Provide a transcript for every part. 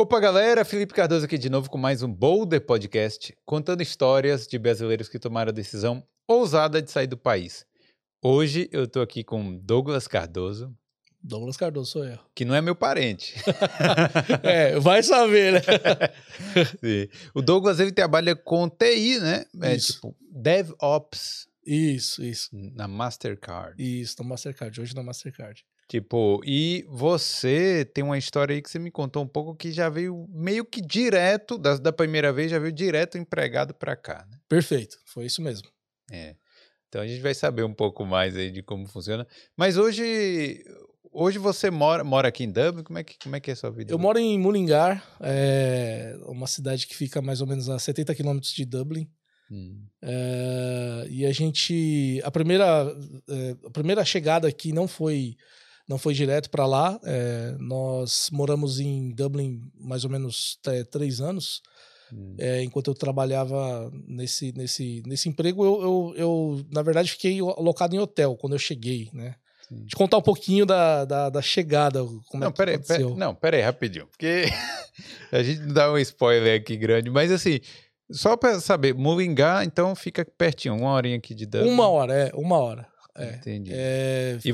Opa, galera! Felipe Cardoso aqui de novo com mais um Boulder Podcast, contando histórias de brasileiros que tomaram a decisão ousada de sair do país. Hoje eu tô aqui com Douglas Cardoso, Douglas Cardoso sou eu. que não é meu parente. É, vai saber, né? O Douglas ele trabalha com TI, né? É Isso. tipo DevOps Isso, isso. na Mastercard. Isso, na Mastercard, hoje na Mastercard. Tipo, e você tem uma história aí que você me contou um pouco que já veio meio que direto, da, da primeira vez, já veio direto empregado pra cá, né? Perfeito, foi isso mesmo. É. Então a gente vai saber um pouco mais aí de como funciona. Mas hoje, hoje você mora, mora aqui em Dublin? Como é que, como é, que é a sua vida? Eu moro em Mullingar, é uma cidade que fica mais ou menos a 70 quilômetros de Dublin. Hum, É, e a gente. A primeira, é, a primeira chegada aqui não foi. Não foi direto para lá. é, nós moramos em Dublin mais ou menos é, três anos. hum. É, enquanto eu trabalhava nesse, nesse, nesse emprego, eu, eu, eu, na verdade, fiquei alocado em hotel quando eu cheguei, né? Sim. Te contar um pouquinho da, da, da chegada, como Não, é que peraí, aconteceu. peraí, não, peraí, rapidinho. Porque a gente não dá um spoiler aqui grande, mas assim, só pra saber, Mullingar, então fica pertinho, uma horinha aqui de Dublin. Uma hora, é, uma hora. É, Entendi. É, E,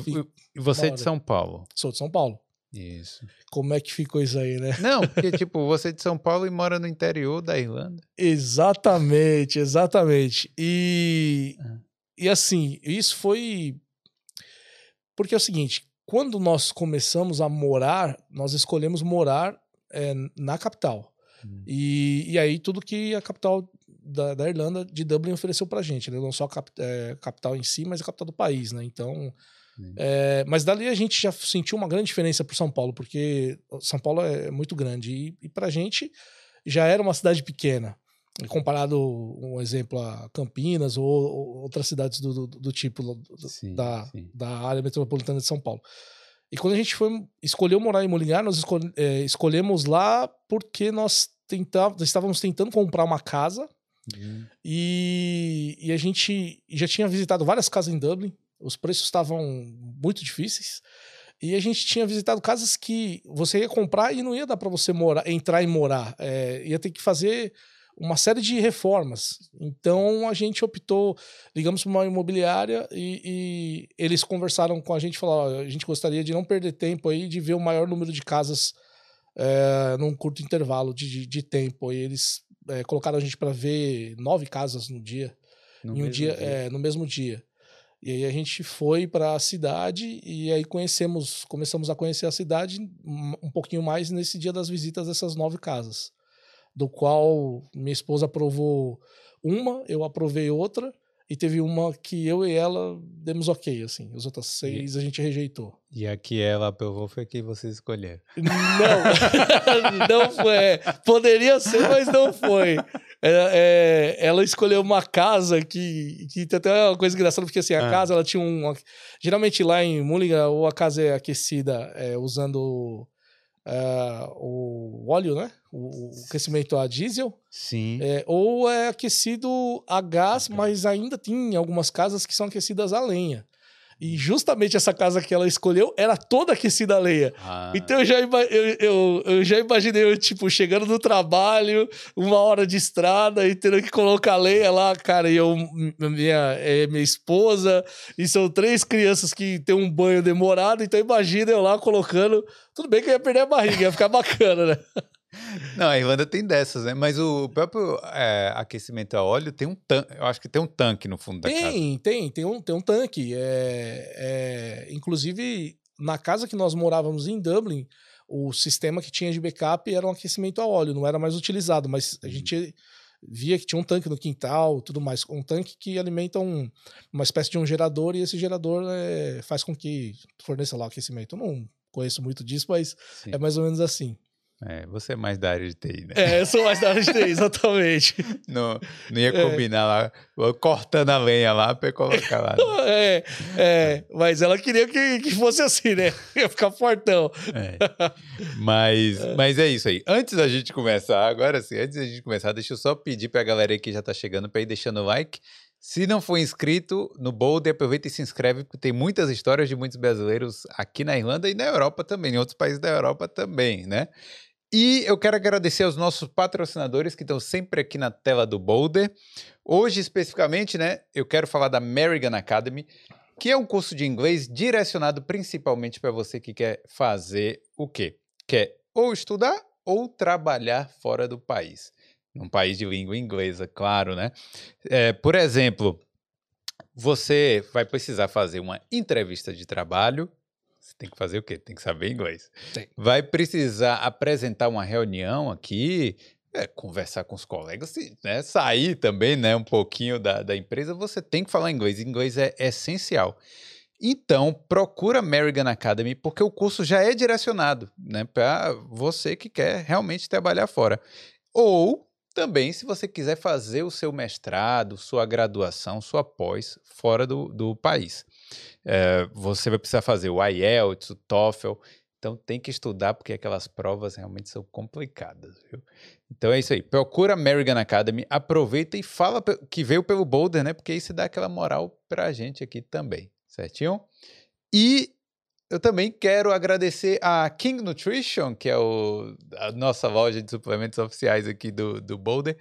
e você é uma de. São Paulo? Sou de São Paulo. Isso. Como é que ficou isso aí, né? Não, porque, tipo, você é de São Paulo e mora no interior da Irlanda. Exatamente, exatamente. E, Ah. e assim, isso foi. Porque é o seguinte: quando nós começamos a morar, nós escolhemos morar é, na capital. Hum. E, e aí, tudo que a capital da, da Irlanda, de Dublin, ofereceu pra gente. Né? Não só a cap- é, capital em si, mas a capital do país, né? Então. É, mas dali a gente já sentiu uma grande diferença pro São Paulo, porque São Paulo é muito grande. E, e pra gente já era uma cidade pequena. Comparado, um exemplo, a Campinas ou, ou outras cidades do, do, do tipo Sim, da, sim. da área metropolitana de São Paulo. E quando a gente foi escolheu morar em Molingar, nós eh, escolhemos lá porque nós tentava, estávamos tentando comprar uma casa Hum. e, e a gente já tinha visitado várias casas em Dublin. Os preços estavam muito difíceis. E a gente tinha visitado casas que você ia comprar e não ia dar para você morar, entrar e morar. É, ia ter que fazer uma série de reformas. Então a gente optou, ligamos para uma imobiliária e, e eles conversaram com a gente falaram: "Ó, a gente gostaria de não perder tempo aí, de ver o maior número de casas é, num curto intervalo de, de, de tempo. E eles é, colocaram a gente para ver nove casas no dia No em um mesmo dia, É, no mesmo dia. E aí a gente foi para a cidade e aí conhecemos, começamos a conhecer a cidade um pouquinho mais nesse dia das visitas dessas nove casas, do qual minha esposa aprovou uma, eu aprovei outra e teve uma que eu e ela demos ok, assim. As outras seis a gente rejeitou. E a que ela aprovou foi a que vocês escolheram. Não, não foi. é, Poderia ser, mas não foi. É, é, ela escolheu uma casa que, que tem até uma coisa engraçada, porque assim, a Ah. casa ela tinha um. Geralmente lá em Mulligan, ou a casa é aquecida é, usando ah, o óleo, né? O, o aquecimento a diesel, Sim. é, ou é aquecido a gás, A gás. mas ainda tem algumas casas que são aquecidas a lenha. E justamente essa casa que ela escolheu era toda aquecida a lenha. Ah, Então eu já, eu, eu, eu já imaginei, eu, tipo, chegando no trabalho, uma hora de estrada e tendo que colocar lenha lá, cara, e eu, minha, é, minha esposa, e são três crianças que tem um banho demorado, então imagina eu lá colocando. Tudo bem que eu ia perder a barriga, ia ficar bacana, né? Não, a Irlanda tem dessas, né? Mas o próprio é, aquecimento a óleo tem um tanque. Eu acho que tem um tanque no fundo da casa. Tem, tem, tem um, tem um tanque. É, é, inclusive, na casa que nós morávamos em Dublin, o sistema que tinha de backup era um aquecimento a óleo, não era mais utilizado, mas a Uhum. gente via que tinha um tanque no quintal tudo mais. Um tanque que alimenta um, uma espécie de um gerador e esse gerador é, faz com que forneça lá o aquecimento. Eu não conheço muito disso, mas Sim. é mais ou menos assim. É, você é mais da área de TI, né? É, eu sou mais da área de TI, exatamente. Não, não ia É. combinar lá, cortando a lenha lá pra colocar lá. né? É, é, mas ela queria que, que fosse assim, né? Ia ficar fortão. É. Mas, mas é isso aí. Antes da gente começar, agora sim, antes da gente começar, deixa eu só pedir pra galera aí que já tá chegando pra ir deixando o like. Se não for inscrito no Boulder, aproveita e se inscreve, porque tem muitas histórias de muitos brasileiros aqui na Irlanda e na Europa também, em outros países da Europa também, né? E eu quero agradecer aos nossos patrocinadores que estão sempre aqui na tela do Boulder. Hoje, especificamente, né, eu quero falar da American Academy, que é um curso de inglês direcionado principalmente para você que quer fazer o quê? Quer ou estudar ou trabalhar fora do país. Num país de língua inglesa, claro, né? É, por exemplo, você vai precisar fazer uma entrevista de trabalho. Você tem que fazer o quê? Tem que saber inglês. Tem. Vai precisar apresentar uma reunião aqui, é, conversar com os colegas, né, sair também né, um pouquinho da, da empresa. Você tem que falar inglês. Inglês é essencial. Então, procura American Academy, porque o curso já é direcionado né, para você que quer realmente trabalhar fora. Ou também, se você quiser fazer o seu mestrado, sua graduação, sua pós fora do, do país. É, você vai precisar fazer o IELTS, o TOEFL, então tem que estudar porque aquelas provas realmente são complicadas, viu? Então é isso aí. Procura American Academy, aproveita e fala que veio pelo Boulder, né? Porque se dá aquela moral pra gente aqui também, certinho? E eu também quero agradecer a King Nutrition, que é o, a nossa loja de suplementos oficiais aqui do, do Boulder,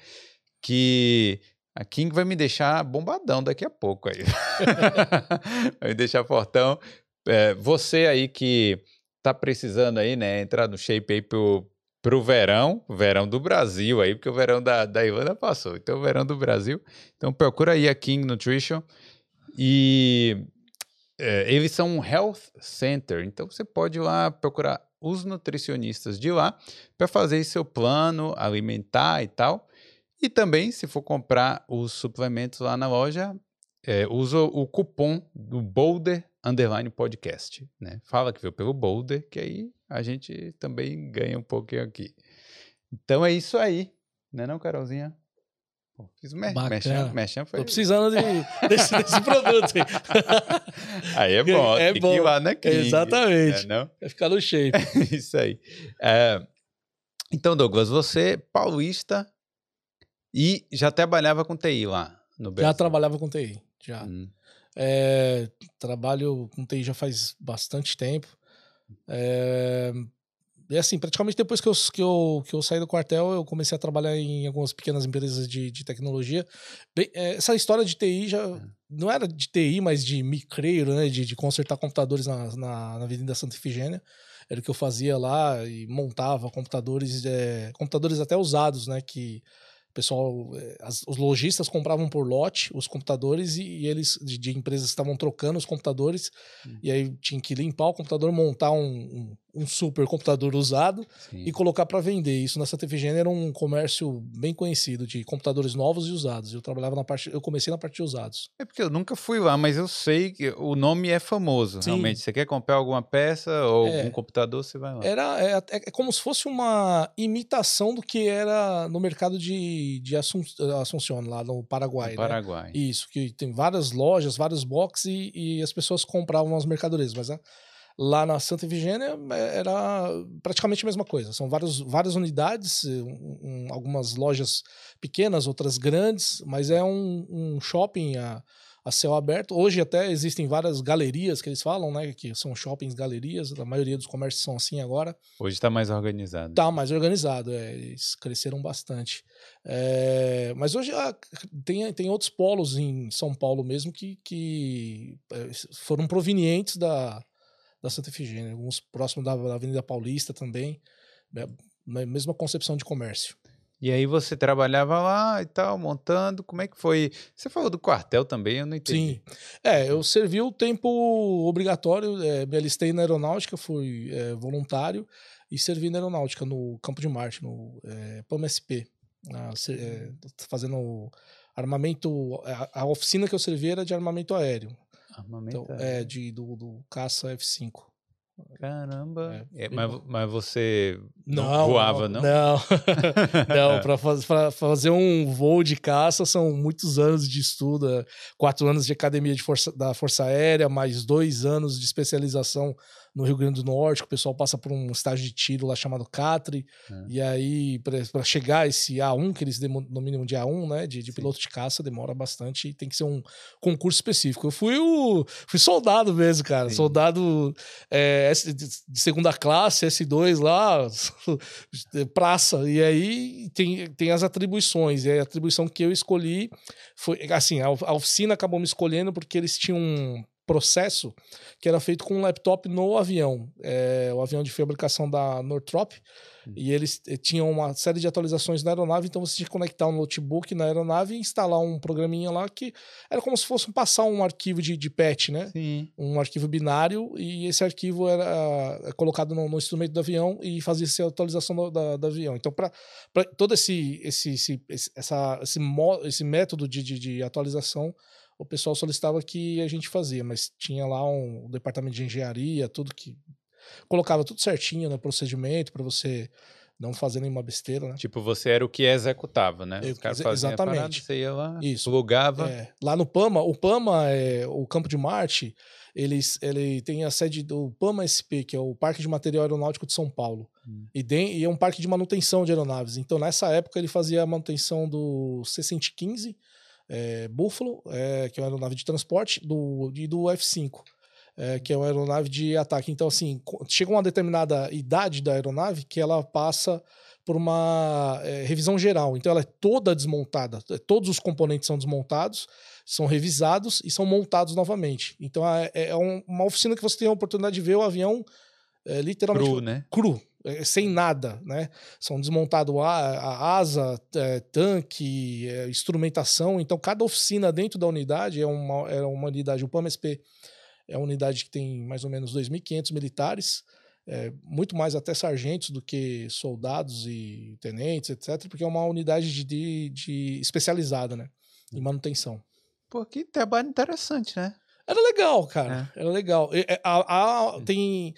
que a King vai me deixar bombadão daqui a pouco aí. vai me deixar fortão. É, você aí que tá precisando aí, né, entrar no shape aí pro, pro verão, verão do Brasil aí, porque o verão da, da Irlanda passou. Então, o verão do Brasil. Então, procura aí a King Nutrition. E é, eles são um health center, então você pode ir lá procurar os nutricionistas de lá para fazer seu plano alimentar e tal. E também, se for comprar os suplementos lá na loja, é, usa o cupom do Boulder Underline Podcast. Né? Fala que veio pelo Boulder, que aí a gente também ganha um pouquinho aqui. Então é isso aí, né não, Carolzinha? Pô, fiz mer merchan, merchan foi... Tô precisando de, desse, desse produto aí. aí é bom, é tem bom. que ir lá na King, Exatamente. Né, não? Vai ficar no shape. Isso aí. É, então, Douglas, você paulista e já trabalhava com TI lá no Brasil? Já trabalhava com TI, já. Hum. É, trabalho com TI já faz bastante tempo. É, e assim, praticamente depois que eu, que, eu, que eu saí do quartel, eu comecei a trabalhar em algumas pequenas empresas de, de tecnologia. Bem, é, essa história de TI já é. não era de TI, mas de micreiro, né? De, de consertar computadores na, na, na Avenida Santa Ifigênia. Era o que eu fazia lá e montava computadores, é, computadores até usados, né? Que pessoal, eh, as, os lojistas compravam por lote os computadores e, e eles, de, de, empresas que estavam trocando os computadores, hum. e aí tinha que limpar o computador, montar um, um, um super computador usado Sim. e colocar para vender. Isso na Santa Efigênia era um comércio bem conhecido de computadores novos e usados. Eu trabalhava na parte, eu comecei na parte de usados. É porque eu nunca fui lá, mas eu sei que o nome é famoso, Sim. realmente. Você quer comprar alguma peça ou é, algum computador, você vai lá. Era é, é, é, como se fosse uma imitação do que era no mercado de, de Assunção, lá no Paraguai. No né? Paraguai. Isso, que tem várias lojas, vários boxes e, e as pessoas compravam as mercadorias, mas Lá na Santa Efigênia é, era praticamente a mesma coisa. São vários, várias unidades, um, um, algumas lojas pequenas, outras grandes, mas é um, um shopping a, a, céu aberto. Hoje até existem várias galerias que eles falam, né? Que são shoppings, galerias. A maioria dos comércios são assim agora. Hoje está mais organizado. Está mais organizado, é, eles cresceram bastante. É, mas hoje ah, tem, tem outros polos em São Paulo mesmo que, que é, foram provenientes da da Santa Efigênia, alguns próximos da, Avenida Paulista também, né, na mesma concepção de comércio. E aí você trabalhava lá e tal, montando, como é que foi? Você falou do quartel também, eu não entendi. Sim, é, eu servi o tempo obrigatório, é, me alistei na aeronáutica, fui é, voluntário e servi na aeronáutica no Campo de Marte, no é, PAM-SP, é, fazendo armamento, a, a oficina que eu servi era de armamento aéreo, Armamento então, é, de, do, do caça F5. Caramba. É, é, mas, mas você não, não voava, não? Não. não, para faz, fazer um voo de caça são muitos anos de estudo, é, quatro anos de academia de força, da Força Aérea, mais dois anos de especialização no Rio Grande do Norte, que o pessoal passa por um estágio de tiro lá chamado Catri. É. E aí, para chegar a esse A1, que eles denominam de A1, né? De, de piloto de caça, demora bastante e tem que ser um concurso específico. Eu fui o. Fui soldado mesmo, cara. Sim. Soldado é, de segunda classe, S2 lá, praça. E aí tem, tem as atribuições. E a atribuição que eu escolhi foi. Assim, a, a oficina acabou me escolhendo porque eles tinham um processo que era feito com um laptop no avião. É, o avião de fabricação da Northrop. E eles eh, tinham uma série de atualizações na aeronave, então você tinha que conectar um notebook na aeronave e instalar um programinha lá que era como se fosse passar um arquivo de, de patch, né? Sim. um arquivo binário e esse arquivo era eh, colocado no, no instrumento do avião e fazia essa atualização do, da- do avião. Então, para todo esse, esse, esse, esse, essa, esse, mo- esse método de, de, de atualização, o pessoal solicitava que a gente fazia, mas tinha lá um, departamento de engenharia, tudo que colocava tudo certinho no procedimento para você não fazer nenhuma besteira, né? Tipo, você era o que executava, né? Eu- Os caras faziam a parada, exatamente. você ia lá, Isso. plugava. É, lá no PAMA, o PAMA, é, o Campo de Marte, eles, ele tem a sede do PAMA SP, que é o Parque de Material Aeronáutico de São Paulo. Hum. E, tem- e é um parque de manutenção de aeronaves. Então, nessa época, ele fazia a manutenção do C-115, é, Buffalo, é, que é uma aeronave de transporte, do, e do F-5. é, que é uma aeronave de ataque. Então, assim, chega uma determinada idade da aeronave que ela passa por uma é, revisão geral. Então, ela é toda desmontada. é, Todos os componentes são desmontados, são revisados e são montados novamente. Então, é, é um- uma oficina que você tem a oportunidade de ver o avião literalmente Cru, né? cru, sem nada, né? São desmontados a, a asa, é, tanque, é, instrumentação. Então, cada oficina dentro da unidade é uma, é uma unidade. O PAMSP é uma unidade que tem mais ou menos 2.500 militares, é, muito mais até sargentos do que soldados e tenentes, etc., porque é uma unidade de, de, de especializada, né? Em manutenção. Pô, que trabalho interessante, né? Era legal, cara. Era legal. É, a- a- tem.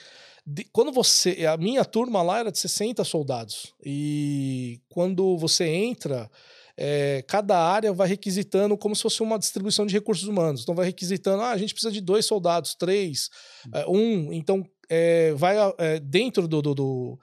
De- quando você. A minha turma lá era de 60 soldados. E quando você entra. é, cada área vai requisitando como se fosse uma distribuição de recursos humanos. Então vai requisitando, ah, a gente precisa de dois soldados, três, é, um. Então é, vai é, dentro do, do, do,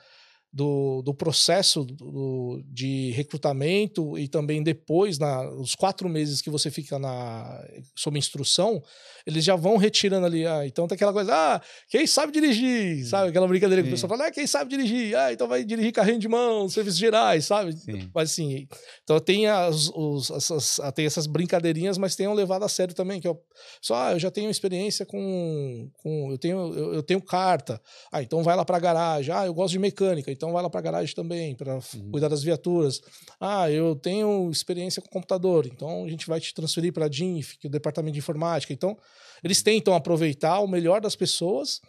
do, do processo do- de recrutamento e também depois, na, os quatro meses que você fica na, sob instrução, eles já vão retirando ali. Ah, então tem aquela coisa, ah, quem sabe dirigir, sabe? Aquela brincadeira que o Sim. pessoal fala, ah, quem sabe dirigir? Ah, então vai dirigir carrinho de mão, serviços gerais, sabe? Sim. Mas assim, então tem, as, os, essas, tem essas brincadeirinhas, mas tem um levado a sério também, que é o- só, ah, eu já tenho experiência com, com eu, tenho, eu, eu tenho carta, ah, então vai lá pra garagem, ah, eu gosto de mecânica, então vai lá pra garagem também, para Uhum. cuidar das viaturas, ah, eu tenho experiência com computador, então a gente vai te transferir para a DINF, que é o departamento de informática, então eles tentam aproveitar o melhor das pessoas,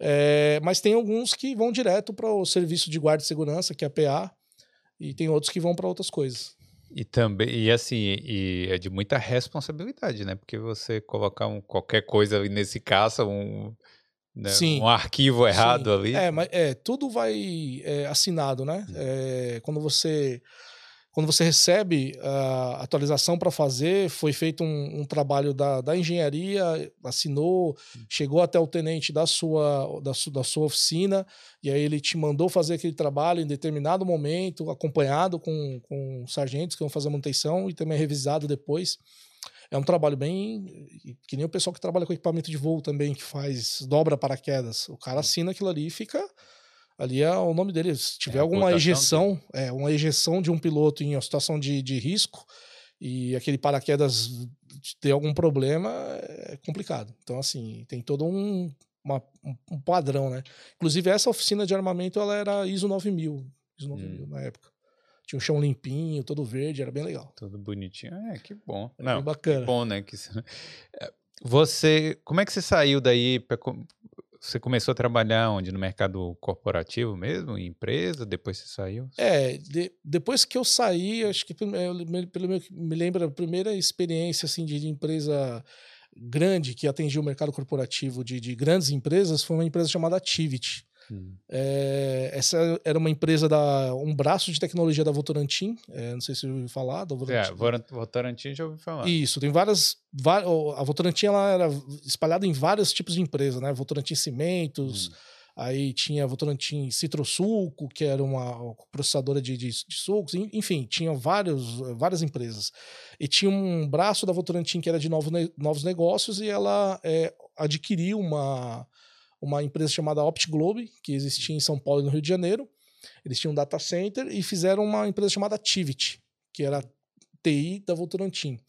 é, mas tem alguns que vão direto para o serviço de guarda e segurança, que é a PA, e tem outros que vão para outras coisas. E também, e assim, e é de muita responsabilidade, né? Porque você colocar um, qualquer coisa nesse caça, um, né, Sim. um arquivo errado Sim. ali. É, mas é, tudo vai é, assinado, né? É, quando você quando você recebe a atualização para fazer, foi feito um, um trabalho da, da engenharia, assinou, chegou até o tenente da sua, da, su, da sua oficina, e aí ele te mandou fazer aquele trabalho em determinado momento, acompanhado com, com sargentos que vão fazer a manutenção e também revisado depois. É um trabalho bem. que nem o pessoal que trabalha com equipamento de voo também, que faz dobra paraquedas. O cara assina aquilo ali e fica. Ali é o nome dele. Se tiver É alguma ejeção, é, uma ejeção de um piloto em uma situação de, de risco e aquele paraquedas ter algum problema, é complicado. Então, assim, tem todo um, uma- um- um padrão, né? Inclusive, essa oficina de armamento, ela era ISO 9000, ISO 9000 Hum. na época. Tinha um chão limpinho, todo verde, era bem legal. Tudo bonitinho. É, que bom. Era Não, bacana. bom, né? Que, É, você, como é que você saiu daí? pra Você começou a trabalhar onde? No mercado corporativo mesmo? Em empresa? Depois você saiu? É, de- depois que eu saí, acho que eu me, pelo meu- me lembra a primeira experiência assim de, de empresa grande que atingiu o mercado corporativo de, de grandes empresas foi uma empresa chamada Activity. Hum. É, essa era uma empresa da um braço de tecnologia da Votorantim. É, não sei se você ouviu falar da Votorantim. É, Votorantim já ouviu falar. Isso, tem várias. A Votorantim ela era espalhada em vários tipos de empresas, né? Votorantim Cimentos. Hum. Aí tinha Votorantim Citrosuco, que era uma processadora de, de, de, sucos, enfim, tinha vários, várias empresas. E tinha um braço da Votorantim que era de novos, novos negócios e ela é, adquiriu uma, uma empresa chamada OptGlobe, que existia em São Paulo e no Rio de Janeiro. Eles tinham um data center e fizeram uma empresa chamada Tivit, que era TI da Votorantim.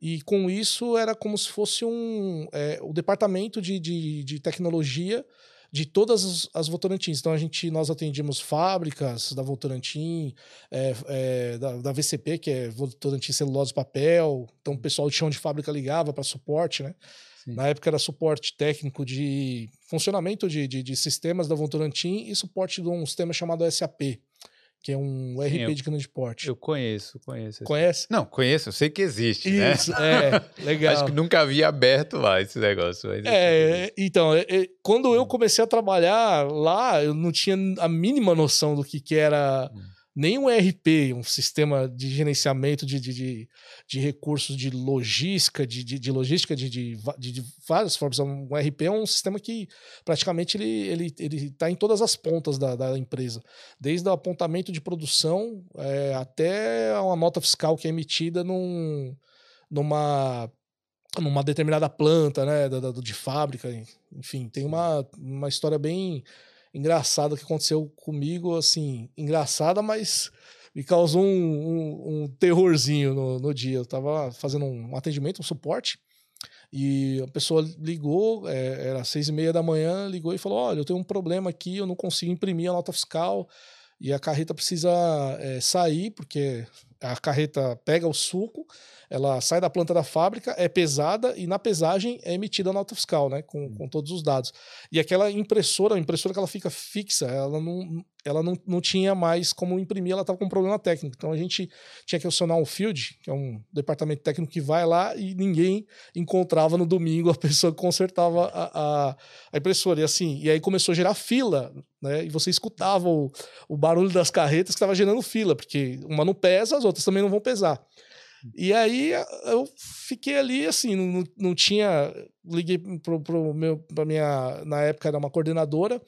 E com isso era como se fosse um é, o departamento de, de, de tecnologia de todas as, as Votorantins. Então a gente nós atendíamos fábricas da Votorantim, é, é, da, da, VCP, que é Votorantim Celulose Papel. Então o pessoal de chão de fábrica ligava para suporte, né? Sim. Na época era suporte técnico de funcionamento de, de, de sistemas da Votorantim e suporte de um sistema chamado SAP, que é um Sim, RP eu, de grande porte. Eu conheço, conheço. Conhece? Não, conheço, eu sei que existe, né? Isso, né? é, legal. Acho que nunca havia aberto lá esse negócio. Mas é, então, é, é, quando eu comecei a trabalhar lá, eu não tinha a mínima noção do que, que era... Hum nem um ERP, um sistema de gerenciamento de, de, de, de recursos de logística, de, de, de logística de, de, de, várias formas. Um ERP é um sistema que praticamente ele está ele, ele tá em todas as pontas da, da empresa, desde o apontamento de produção é, até uma nota fiscal que é emitida num, numa numa determinada planta, né, de fábrica, enfim, tem uma, uma história bem engraçada que aconteceu comigo, assim, engraçada, mas me causou um, um, um terrorzinho no, no, dia. Eu tava fazendo um atendimento, um suporte, e a pessoa ligou, é, era seis e meia da manhã, ligou e falou: Olha, eu tenho um problema aqui, eu não consigo imprimir a nota fiscal e a carreta precisa é, sair, porque a carreta pega o suco, ela sai da planta da fábrica, é pesada e na pesagem é emitida a nota fiscal, né, com, com todos os dados. E aquela impressora, a impressora que ela fica fixa, ela não, ela não, não tinha mais como imprimir, ela estava com um problema técnico. Então a gente tinha que acionar um field, que é um departamento técnico que vai lá e ninguém encontrava no domingo a pessoa que consertava a, a, a impressora. E assim, e aí começou a gerar fila, né? E você escutava o, o barulho das carretas que estava gerando fila, porque uma não pesa, as outras também não vão pesar. E aí eu fiquei ali, assim, não, não tinha. Liguei pro, pro meu, pra minha. Na época era uma coordenadora.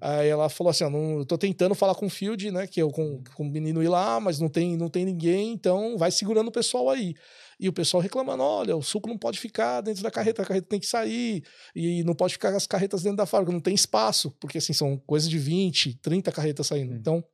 Aí ela falou assim: não, eu tô tentando falar com o Field, né? Que eu com, com o menino ir lá, mas não tem, não tem ninguém, então vai segurando o pessoal aí. E o pessoal reclamando: olha, o suco não pode ficar dentro da carreta, a carreta tem que sair, e não pode ficar as carretas dentro da fábrica, não tem espaço, porque assim, são coisas de 20, 30 carretas saindo. Então,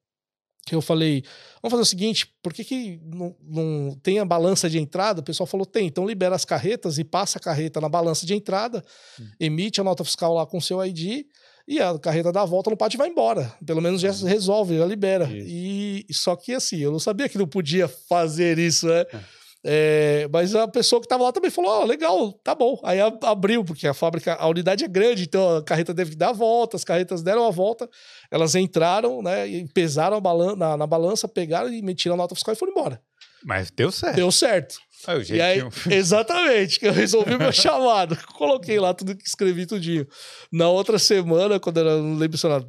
que eu falei, vamos fazer o seguinte, por que, que não, não, tem a balança de entrada? O pessoal falou, tem, então libera as carretas e passa a carreta na balança de entrada, hum. emite a nota fiscal lá com o seu ID e a carreta dá a volta no pátio e vai embora. Pelo menos já resolve, já libera. E só que assim, eu não sabia que não podia fazer isso, né? É. É, mas a pessoa que estava lá também falou: oh, legal, tá bom. Aí abriu, porque a fábrica, a unidade é grande, então a carreta teve que dar a volta, as carretas deram a volta, elas entraram, né? E pesaram balan na, na balança, pegaram e metiram a nota fiscal e foram embora. Mas deu certo. Deu certo. Ah, o e aí, exatamente, que eu resolvi meu chamado. Coloquei lá tudo que escrevi tudinho. Na outra semana, quando era, não lembro se era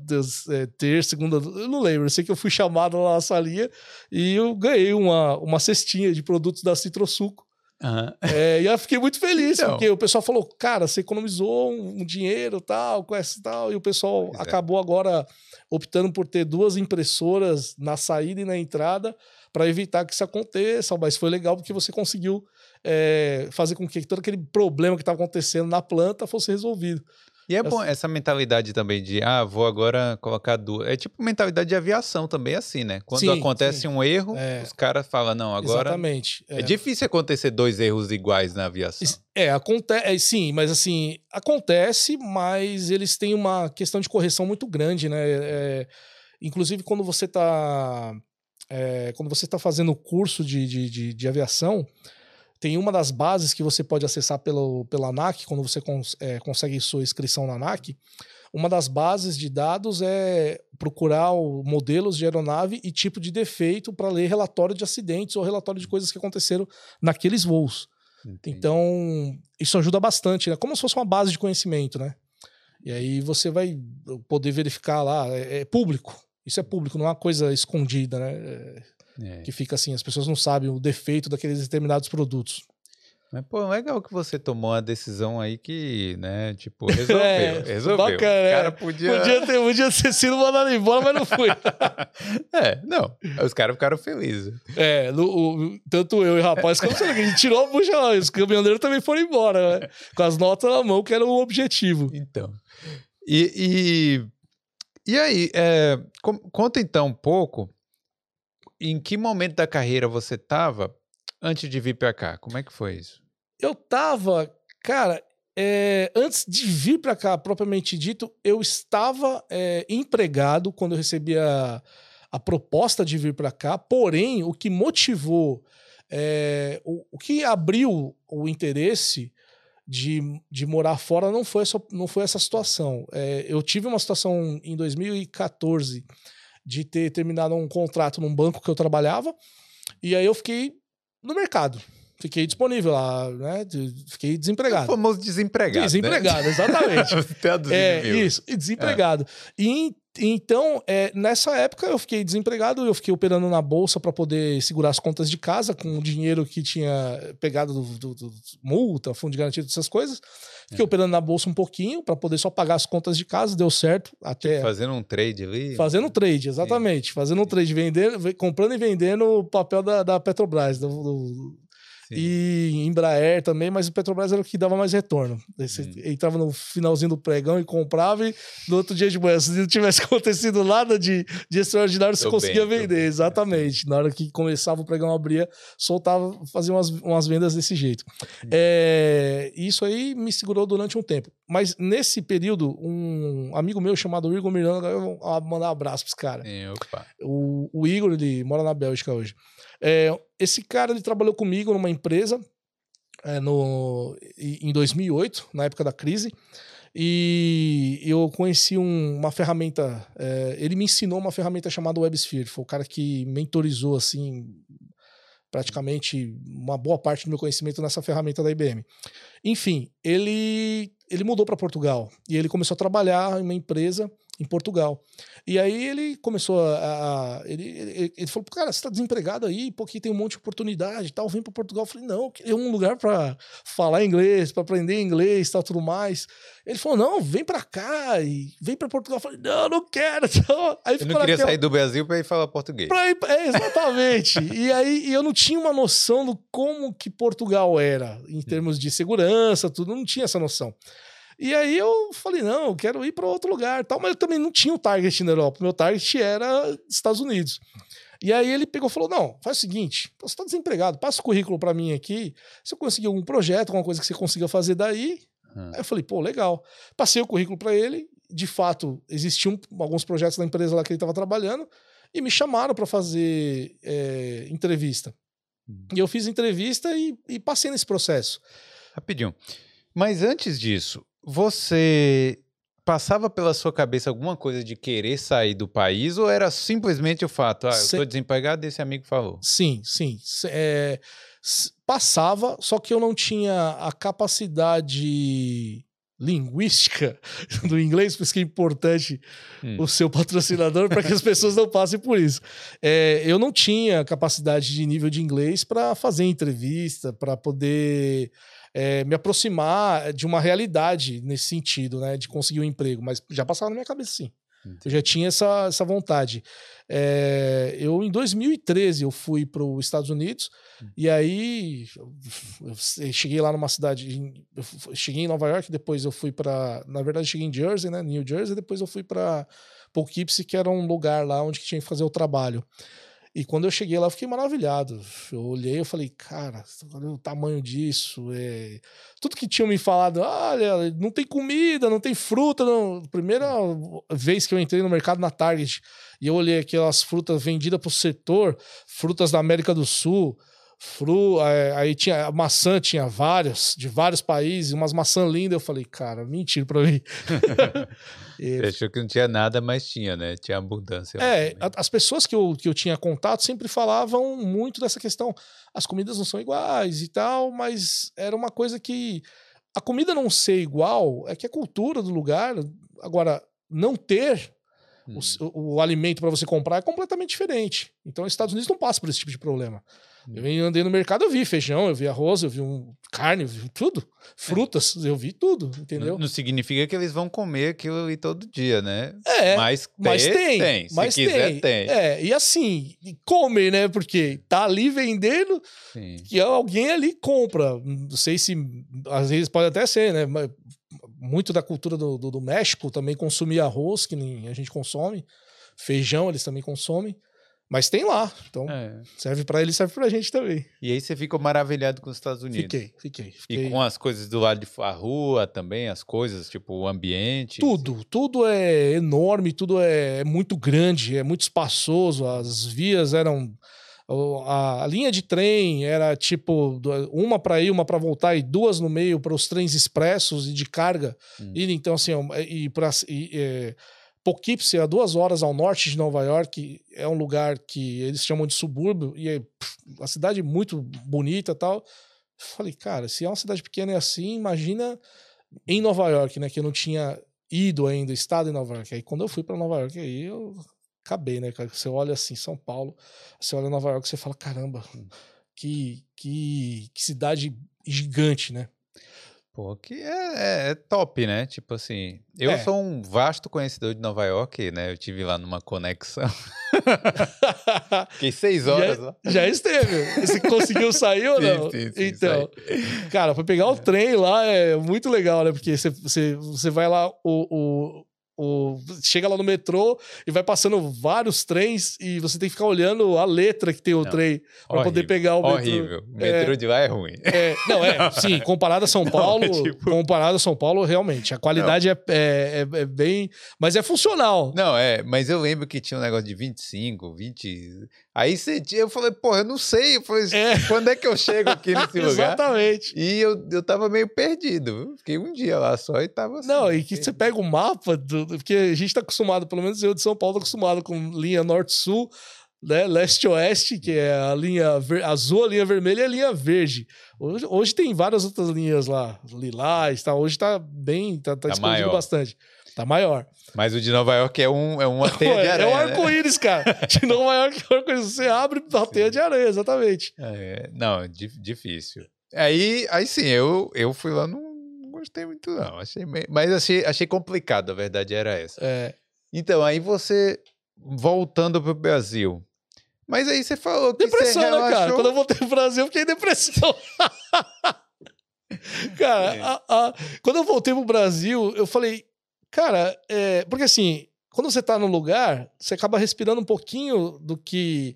é, terça, segunda, eu não lembro. Eu sei que eu fui chamado lá na salinha e eu ganhei uma, uma cestinha de produtos da Citrosuco. Uhum. É, e eu fiquei muito feliz, então. porque o pessoal falou, cara, você economizou um, um dinheiro tal, com essa tal, e o pessoal pois é. acabou é. agora optando por ter duas impressoras na saída e na entrada para evitar que isso aconteça. Mas foi legal porque você conseguiu é, fazer com que todo aquele problema que estava acontecendo na planta fosse resolvido. E é bom essa mentalidade também de, ah, vou agora colocar duas. É tipo mentalidade de aviação também, assim, né? Quando sim, acontece sim. um erro, é. os caras falam, não, agora. Exatamente. É. é. difícil acontecer dois erros iguais na aviação. É, acontece, é, sim, mas assim, acontece, mas eles têm uma questão de correção muito grande, né? É, inclusive, quando você está é, quando você está fazendo o curso de, de, de, de, aviação, tem uma das bases que você pode acessar pelo, pela ANAC, quando você cons, é, consegue sua inscrição na ANAC. Uma das bases de dados é procurar modelos de aeronave e tipo de defeito para ler relatório de acidentes ou relatório de coisas que aconteceram naqueles voos. Entendi. Então, isso ajuda bastante, né? Como se fosse uma base de conhecimento, né? E aí você vai poder verificar lá, é, é público. Isso é público, não é uma coisa escondida, né? É, é. Que fica assim, as pessoas não sabem o defeito daqueles determinados produtos. Mas, pô, legal que você tomou uma decisão aí que, né, tipo, resolveu. é, resolveu. Bacana, o cara é. podia... Podia ter, podia ter sido mandado embora, mas não foi. é, não. Os caras ficaram felizes. É, no, o, tanto eu e o rapaz, como a gente tirou a bucha lá, os caminhoneiros também foram embora, né? Com as notas na mão, que era o objetivo. Então. E, e, e aí, é, conta então um pouco em que momento da carreira você estava antes de vir para cá? Como é que foi isso? Eu tava, cara, é, antes de vir para cá, propriamente dito, eu estava é, empregado quando eu recebi a, a proposta de vir para cá. Porém, o que motivou, é, o, o, que abriu o interesse de, de morar fora não foi, essa, não foi essa situação. É, eu tive uma situação em 2014 de ter terminado um contrato num banco que eu trabalhava, e aí eu fiquei no mercado. Fiquei disponível lá, né? Fiquei desempregado. O famoso desempregado. Desempregado, né? exatamente. é, isso, e desempregado. É. E então, é, nessa época eu fiquei desempregado, eu fiquei operando na bolsa para poder segurar as contas de casa com o dinheiro que tinha pegado do, do, do multa, fundo de garantia, essas coisas. Fiquei é. operando na bolsa um pouquinho para poder só pagar as contas de casa, deu certo. até Fazendo um trade ali? Fazendo um trade, exatamente. Sim. Fazendo um trade, vendendo, comprando e vendendo o papel da, da Petrobras, do, do e Embraer também, mas o Petrobras era o que dava mais retorno. Você hum. entrava no finalzinho do pregão e comprava, e no outro dia de manhã, se não tivesse acontecido nada de, de extraordinário, você conseguia bem, vender. Exatamente. Na hora que começava o pregão abria, soltava, fazia umas, umas vendas desse jeito. Hum. É, isso aí me segurou durante um tempo. Mas nesse período, um amigo meu chamado Igor Miranda, eu vou mandar um abraço pros caras. O, o Igor, ele mora na Bélgica hoje. É, esse cara ele trabalhou comigo numa empresa é, no, em 2008, na época da crise. E eu conheci um, uma ferramenta. É, ele me ensinou uma ferramenta chamada WebSphere. Foi o cara que mentorizou assim praticamente uma boa parte do meu conhecimento nessa ferramenta da IBM. Enfim, ele ele mudou para Portugal e ele começou a trabalhar em uma empresa em Portugal. E aí ele começou a. a ele, ele, ele, falou, cara, você tá desempregado aí, porque tem um monte de oportunidade e tal, vem para Portugal. Eu falei, não, eu queria um lugar para falar inglês, para aprender inglês e tal, tudo mais. Ele falou, não, vem para cá e vem para Portugal. Eu falei, não, não quero. Então, aí eu não queria sair do Brasil para ir falar português. Ir, é, exatamente. e aí eu não tinha uma noção do como que Portugal era, em hum. termos de segurança, tudo, não tinha essa noção. E aí eu falei, não, eu quero ir para outro lugar, tal, mas eu também não tinha o um target na Europa. Meu target era Estados Unidos. E aí ele pegou e falou: não, faz o seguinte, você está desempregado, passa o currículo para mim aqui. Se eu conseguir algum projeto, alguma coisa que você consiga fazer daí. Hum. Aí eu falei, pô, legal. Passei o currículo para ele. De fato, existiam alguns projetos da empresa lá que ele estava trabalhando e me chamaram para fazer é, entrevista. Hum. E eu fiz entrevista e, e passei nesse processo. Rapidinho. Mas antes disso, você passava pela sua cabeça alguma coisa de querer sair do país ou era simplesmente o fato, ah, eu estou desempregado, esse amigo falou? Sim, sim. É, passava, só que eu não tinha a capacidade linguística do inglês, por isso que é importante hum. o seu patrocinador para que as pessoas não passem por isso. É, eu não tinha capacidade de nível de inglês para fazer entrevista, para poder é, me aproximar de uma realidade nesse sentido, né? De conseguir um emprego. Mas já passava na minha cabeça, sim. Entendi. Eu já tinha essa, essa vontade. É, eu, em 2013, eu fui para os Estados Unidos hum. e aí eu cheguei lá numa cidade, eu cheguei em Nova York, depois eu fui para, na verdade, cheguei em Jersey, né, New Jersey, depois eu fui para Poughkeepsie, que era um lugar lá onde tinha que fazer o trabalho. E quando eu cheguei lá, eu fiquei maravilhado. Eu olhei e falei, cara, olha o tamanho disso. É... Tudo que tinham me falado, olha, não tem comida, não tem fruta. Não. Primeira vez que eu entrei no mercado na Target e eu olhei aquelas frutas vendidas para o setor, frutas da América do Sul, Fru, é, aí tinha maçã, tinha várias, de vários países, umas maçãs lindas. Eu falei, cara, mentira pra mim. e, achou que não tinha nada, mas tinha, né? Tinha abundância. É, as pessoas que eu, que eu tinha contato sempre falavam muito dessa questão. As comidas não são iguais e tal, mas era uma coisa que a comida não ser igual é que a cultura do lugar. Agora, não ter Hum. o, o alimento para você comprar é completamente diferente. Então, os Estados Unidos não passa por esse tipo de problema. Eu andei no mercado, eu vi feijão, eu vi arroz, eu vi um carne, eu vi tudo. Frutas, eu vi tudo, entendeu? Não, não significa que eles vão comer aquilo ali todo dia, né? É, mas, mas ter, tem, tem. Se mas quiser, tem. tem. É, e assim, comer, né? Porque tá ali vendendo Sim. que alguém ali compra. Não sei se. Às vezes pode até ser, né? mas Muito da cultura do, do, do México também consumir arroz, que nem a gente consome. Feijão eles também consomem. Mas tem lá. Então, É. serve pra eles, serve pra gente também. E aí você ficou maravilhado com os Estados Unidos. Fiquei, fiquei. E fiquei. com as coisas do lado de fora, a rua também, as coisas, tipo o ambiente. Tudo, tudo é enorme, tudo é muito grande, é muito espaçoso. As vias eram. A, a linha de trem era tipo uma para ir, uma para voltar e duas no meio para os trens expressos e de carga. Hum. E então assim, e para é, Poughkeepsie, a duas horas ao norte de Nova York, é um lugar que eles chamam de subúrbio e é uma cidade muito bonita, tal. Falei, cara, se é uma cidade pequena e assim, imagina em Nova York, né? Que eu não tinha ido ainda, estado em Nova York. Aí quando eu fui para Nova York, aí eu acabei, né, cara? Você olha assim, São Paulo, você olha Nova York, você fala, caramba, que, que, que cidade gigante, né? Pô, que é, é- é top, né? Tipo assim, eu É. sou um vasto conhecedor de Nova York, né? Eu tive lá numa conexão. Fiquei seis horas lá. Já esteve. Você conseguiu sair ou Sim, não? sim, sim, então, cara, foi pegar o trem lá é muito legal, né? Porque você, você, você vai lá, o, o, o- chega lá no metrô e vai passando vários trens e você tem que ficar olhando a letra que tem o Não, trem pra poder pegar o metrô. Horrível. O metrô de lá é ruim. É, não, é, sim, comparado a São Paulo, é tipo- comparado a São Paulo, realmente, a qualidade é, é, é- é bem, mas é funcional. Não, é, mas eu lembro que tinha um negócio de 25, 20. Aí você tinha, eu falei, porra, eu não sei. Eu falei, É. quando é que eu chego aqui nesse lugar? Exatamente. E eu, eu tava meio perdido. Fiquei um dia lá só e tava assim. Não, e que você perdido. pega o mapa, do, do- porque a gente tá acostumado, pelo menos eu de São Paulo, acostumado com linha norte-sul, né, leste-oeste, que é a linha azul, a linha vermelha e a linha verde. Hoje, hoje tem várias outras linhas lá, lilás, tá, hoje tá bem, tá, tá, Tá expandindo maior. bastante. Tá maior. Mas o de Nova York é, um, é uma teia de é aranha. um né? arco-íris, cara. De Nova York é um arco-íris. Você abre a teia de aranha, exatamente. É, não, di- difícil. Aí, aí sim, eu, eu fui lá, não gostei muito, não. Achei meio- mas achei, achei complicado, a verdade era essa. É, Então, aí você, voltando pro Brasil. Mas aí você falou que Depressão, você né, cara? relaxou. Quando eu voltei pro Brasil, eu fiquei em depressão. cara, É. a- a- quando eu voltei pro Brasil, eu falei, cara, é, porque assim, quando você tá no lugar, você acaba respirando um pouquinho do que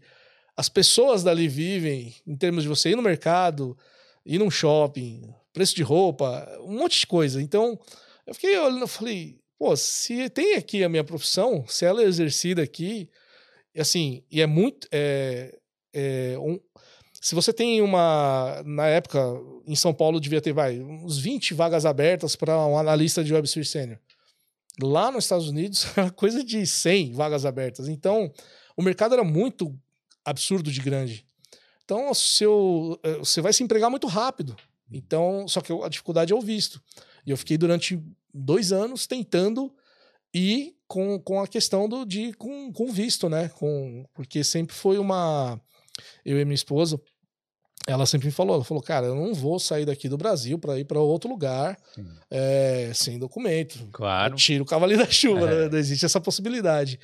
as pessoas dali vivem, em termos de você ir no mercado, ir num shopping, preço de roupa, um monte de coisa. Então, eu fiquei olhando, eu falei, pô, se tem aqui a minha profissão, se ela é exercida aqui, assim, e é muito. é- é um- se você tem uma. Na época, em São Paulo, devia ter, vai, uns 20 vagas abertas para um analista de Web Senior. Lá nos Estados Unidos, era coisa de 100 vagas abertas. Então, o mercado era muito absurdo de grande. Então, seu, eh, você vai se empregar muito rápido. Então, só que a dificuldade é o visto. E eu fiquei durante dois anos tentando ir com, com a questão do, de ir com, com visto, né? Com, porque sempre foi uma. Eu e minha esposa, ela sempre me falou: ela falou, cara, eu não vou sair daqui do Brasil para ir para outro lugar eh, sem documento. Claro. Tira o cavalinho da chuva, É. né? Não existe essa possibilidade.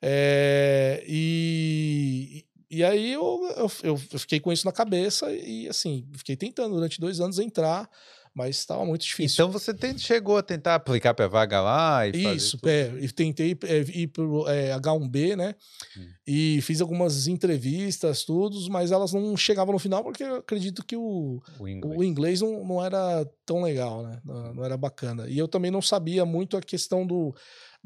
É, e, e aí eu, eu, eu fiquei com isso na cabeça e assim, fiquei tentando durante dois anos entrar, mas estava muito difícil. Então você tem- chegou a tentar aplicar pra vaga lá e Isso, é, e tentei é, ir pro é, H1B, né? Hum. E fiz algumas entrevistas, tudo, mas elas não chegavam no final porque eu acredito que o, o inglês. o inglês não, não era tão legal, né? Não, não era bacana. E eu também não sabia muito a questão do,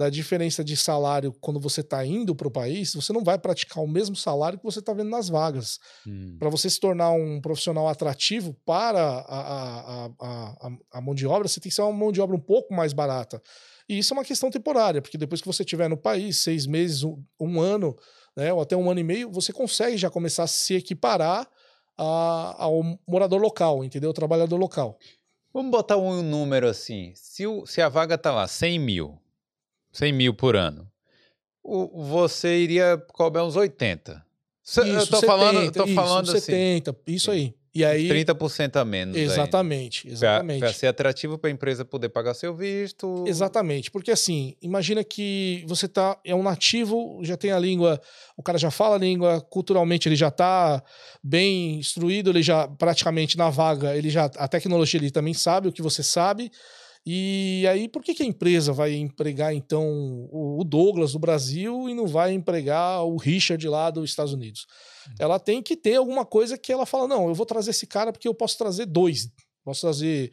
da diferença de salário quando você está indo para o país. Você não vai praticar o mesmo salário que você está vendo nas vagas. Hum. Para você se tornar um profissional atrativo para a, a, a, a, mão de obra, você tem que ser uma mão de obra um pouco mais barata. E isso é uma questão temporária, porque depois que você estiver no país, seis meses, um, um ano, né, ou até um ano e meio, você consegue já começar a se equiparar a- ao morador local, entendeu? O trabalhador local. Vamos botar um número assim. Se, o, se a vaga tá lá, 100 mil. 100 mil por ano. O, você iria cobrar uns 80. Isso, eu tô 70, falando, tô isso, falando assim. 70, isso aí. E aí 30% a menos. Exatamente, exatamente. Para ser atrativo para a empresa poder pagar seu visto. Exatamente, porque assim, imagina que você tá é um nativo, já tem a língua, o cara já fala a língua, culturalmente ele já tá bem instruído, ele já praticamente na vaga, ele já a tecnologia ele também sabe o que você sabe. E aí, por que, que a empresa vai empregar, então, o Douglas do Brasil e não vai empregar o Richard lá dos Estados Unidos? Uhum. Ela tem que ter alguma coisa que ela fala: não, eu vou trazer esse cara porque eu posso trazer dois. Posso trazer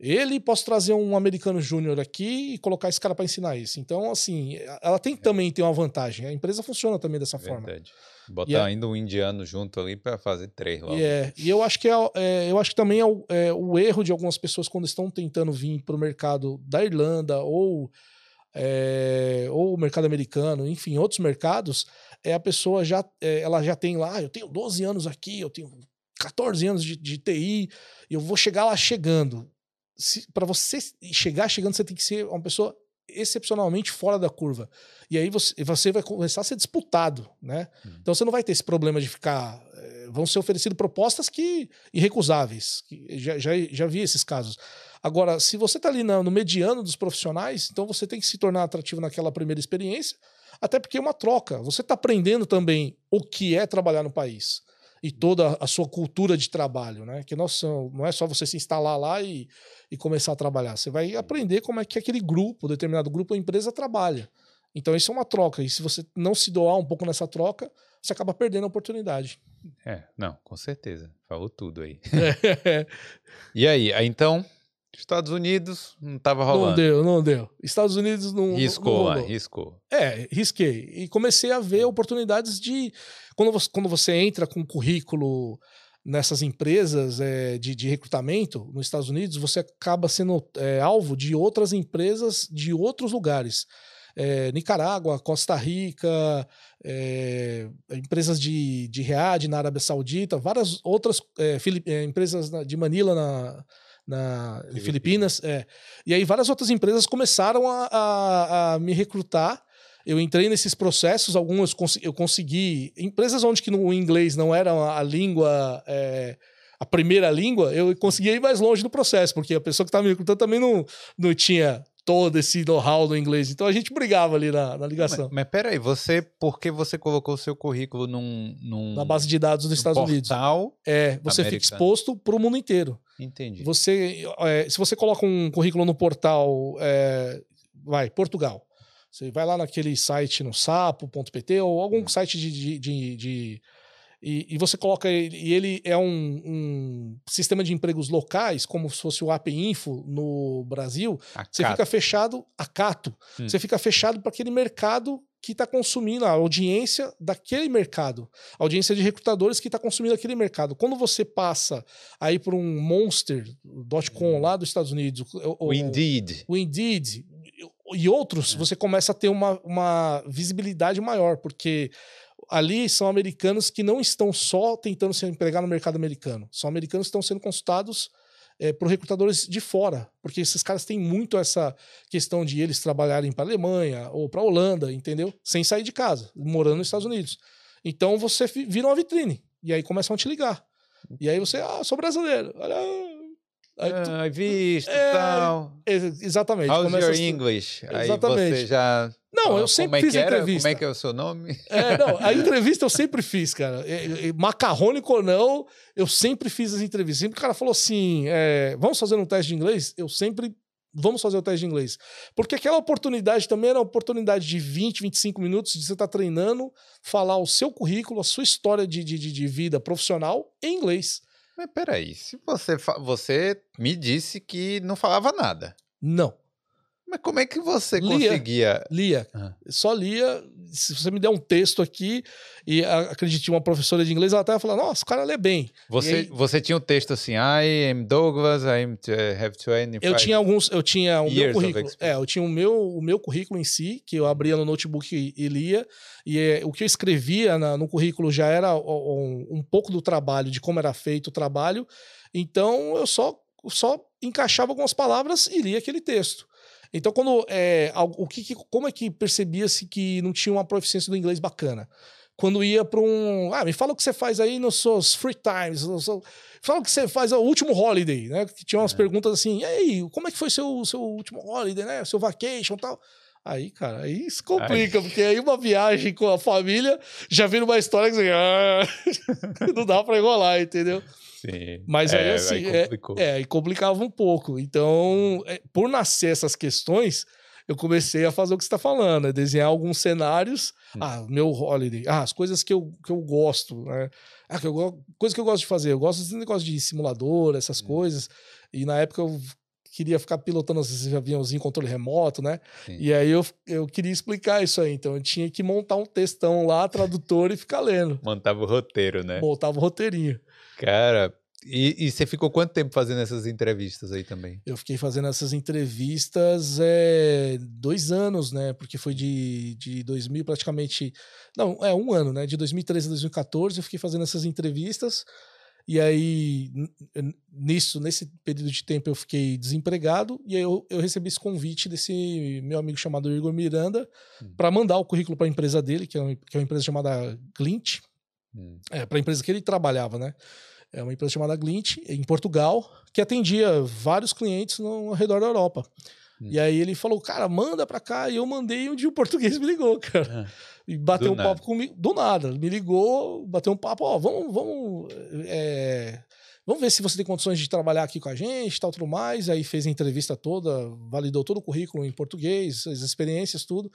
ele posso trazer um americano júnior aqui e colocar esse cara para ensinar isso. Então, assim, ela tem que também ter uma vantagem. A empresa funciona também dessa Verdade. forma. Botar é ainda um indiano junto ali para fazer três logo. É, e eu acho que, é, é, eu acho que também é o, é o, erro de algumas pessoas quando estão tentando vir para o mercado da Irlanda ou, é, ou o mercado americano, enfim, outros mercados, é a pessoa já, é, ela já tem lá, eu tenho 12 anos aqui, eu tenho 14 anos de, de TI, eu vou chegar lá chegando. Para você chegar chegando, você tem que ser uma pessoa excepcionalmente fora da curva. E aí você, você vai começar a ser disputado, né? Hum. Então você não vai ter esse problema de ficar. Eh, vão ser oferecidas propostas que irrecusáveis. Que já, já, já vi esses casos. Agora, se você está ali no, no mediano dos profissionais, então você tem que se tornar atrativo naquela primeira experiência, até porque é uma troca. Você está aprendendo também o que é trabalhar no país e toda a sua cultura de trabalho, né? Que não, são, não é só você se instalar lá e, e começar a trabalhar. Você vai aprender como é que aquele grupo, determinado grupo empresa trabalha. Então isso é uma troca. E se você não se doar um pouco nessa troca, você acaba perdendo a oportunidade. É, não, com certeza. Falou tudo aí. e aí, então, Estados Unidos não estava rolando. Não deu, não deu. Estados Unidos não. Riscou, não, não riscou. É, risquei. E comecei a ver oportunidades de. Quando você, quando você entra com um currículo nessas empresas é, de, de, recrutamento nos Estados Unidos, você acaba sendo é, alvo de outras empresas de outros lugares. É, Nicarágua, Costa Rica, é, empresas de, de Riad na Arábia Saudita, várias outras é, é, empresas de Manila na, na em Filipinas. É. E aí várias outras empresas começaram a, a, a, me recrutar. Eu entrei nesses processos, algumas eu consegui. Empresas onde que no inglês não era a língua. É, a primeira língua, eu consegui ir mais longe no processo, porque a pessoa que estava me recrutando também não, não tinha todo esse know-how do inglês. Então a gente brigava ali na, na ligação. Mas, mas peraí, você, por que você colocou o seu currículo num, num na base de dados dos Estados portal Unidos? É, você americano. fica exposto para o mundo inteiro. Entendi. Você, é, se você coloca um currículo no portal, é, vai, Portugal. Você vai lá naquele site no sapo.pt ou algum hum. site de, de, de, de e, e, você coloca ele, e ele é um, um, sistema de empregos locais, como se fosse o API Info no Brasil, Acato. você fica fechado, acato, hum. você fica fechado para aquele mercado que está consumindo a audiência daquele mercado, a audiência de recrutadores que está consumindo aquele mercado. Quando você passa aí por um monster.com hum. lá dos Estados Unidos, o, o Indeed, o Indeed e outros, é. você começa a ter uma, uma visibilidade maior, porque ali são americanos que não estão só tentando se empregar no mercado americano, são americanos que estão sendo consultados é, por recrutadores de fora, porque esses caras têm muito essa questão de eles trabalharem para a Alemanha ou para a Holanda, entendeu? Sem sair de casa, morando nos Estados Unidos. Então você vira uma vitrine e aí começam a te ligar. E aí você, ah, sou brasileiro. Olha, ah, visto, é, tal. Exatamente. How's your English? Exatamente. Aí você já... Não, eu sempre é fiz entrevista. Como é que é o seu nome? É, não, a entrevista eu sempre fiz, cara. Macarrônico ou não, eu sempre fiz as entrevistas. Sempre o cara falou assim, é, vamos fazer um teste de inglês? Eu sempre vamos fazer o teste de inglês. Porque aquela oportunidade também era uma oportunidade de 20, 25 minutos de você estar tá treinando, falar o seu currículo, a sua história de, de, de vida profissional em inglês. Mas peraí, se você, você me disse que não falava nada. Não. Mas como é que você lia, conseguia? Lia. Ah. Só lia. Se você me der um texto aqui, e acredite, uma professora de inglês, ela até falar: nossa, o cara lê bem. Você, aí, você tinha um texto assim, I am Douglas, I am to have 25 Eu tinha alguns, eu tinha o meu currículo. É, eu tinha o meu, o meu currículo em si, que eu abria no notebook e, e lia. E é, o que eu escrevia na, no currículo já era um, um pouco do trabalho, de como era feito o trabalho. Então eu só só encaixava algumas palavras e lia aquele texto. Então, quando é, o que, como é que percebia-se que não tinha uma proficiência do inglês bacana? Quando ia para um. Ah, me fala o que você faz aí nos seus free times. Seu, fala o que você faz o último holiday, né? Que tinha umas é. perguntas assim: e aí, como é que foi seu, seu último holiday, né? Seu vacation e tal. Aí, cara, aí se complica, Ai. porque aí uma viagem com a família já vira uma história que você, ah, não dá pra enrolar, entendeu? Sim. Mas aí, é, assim, aí é, é, aí complicava um pouco. Então, é, por nascer essas questões, eu comecei a fazer o que você está falando, é desenhar alguns cenários. Hum. Ah, meu holiday. Ah, as coisas que eu, que eu gosto, né? Ah, que eu, coisa que eu gosto de fazer. Eu gosto desse negócio de simulador, essas hum. coisas. E na época eu queria ficar pilotando esses aviãozinhos controle remoto, né? Sim. E aí eu, eu queria explicar isso aí. Então eu tinha que montar um textão lá, tradutor e ficar lendo. Montava o roteiro, né? Montava o roteirinho. Cara, e, e, você ficou quanto tempo fazendo essas entrevistas aí também? Eu fiquei fazendo essas entrevistas é, dois anos, né? Porque foi de, de 2000 praticamente. Não, é um ano, né? De 2013 a 2014 eu fiquei fazendo essas entrevistas. E aí, nisso, nesse período de tempo, eu fiquei desempregado. E aí eu, eu recebi esse convite desse meu amigo chamado Igor Miranda hum. para mandar o currículo para a empresa dele, que é, uma, que é uma empresa chamada Glint. Hum. É, para a empresa que ele trabalhava, né? É uma empresa chamada Glint, em Portugal, que atendia vários clientes no, ao redor da Europa. Hum. E aí ele falou, cara, manda pra cá. E eu mandei um dia o português me ligou, cara. É. E bateu do um nada. papo comigo. Do nada. Me ligou, bateu um papo, ó, vamos, vamos. É, vamos ver se você tem condições de trabalhar aqui com a gente, tal, tudo mais. Aí fez a entrevista toda, validou todo o currículo em português, as experiências, tudo.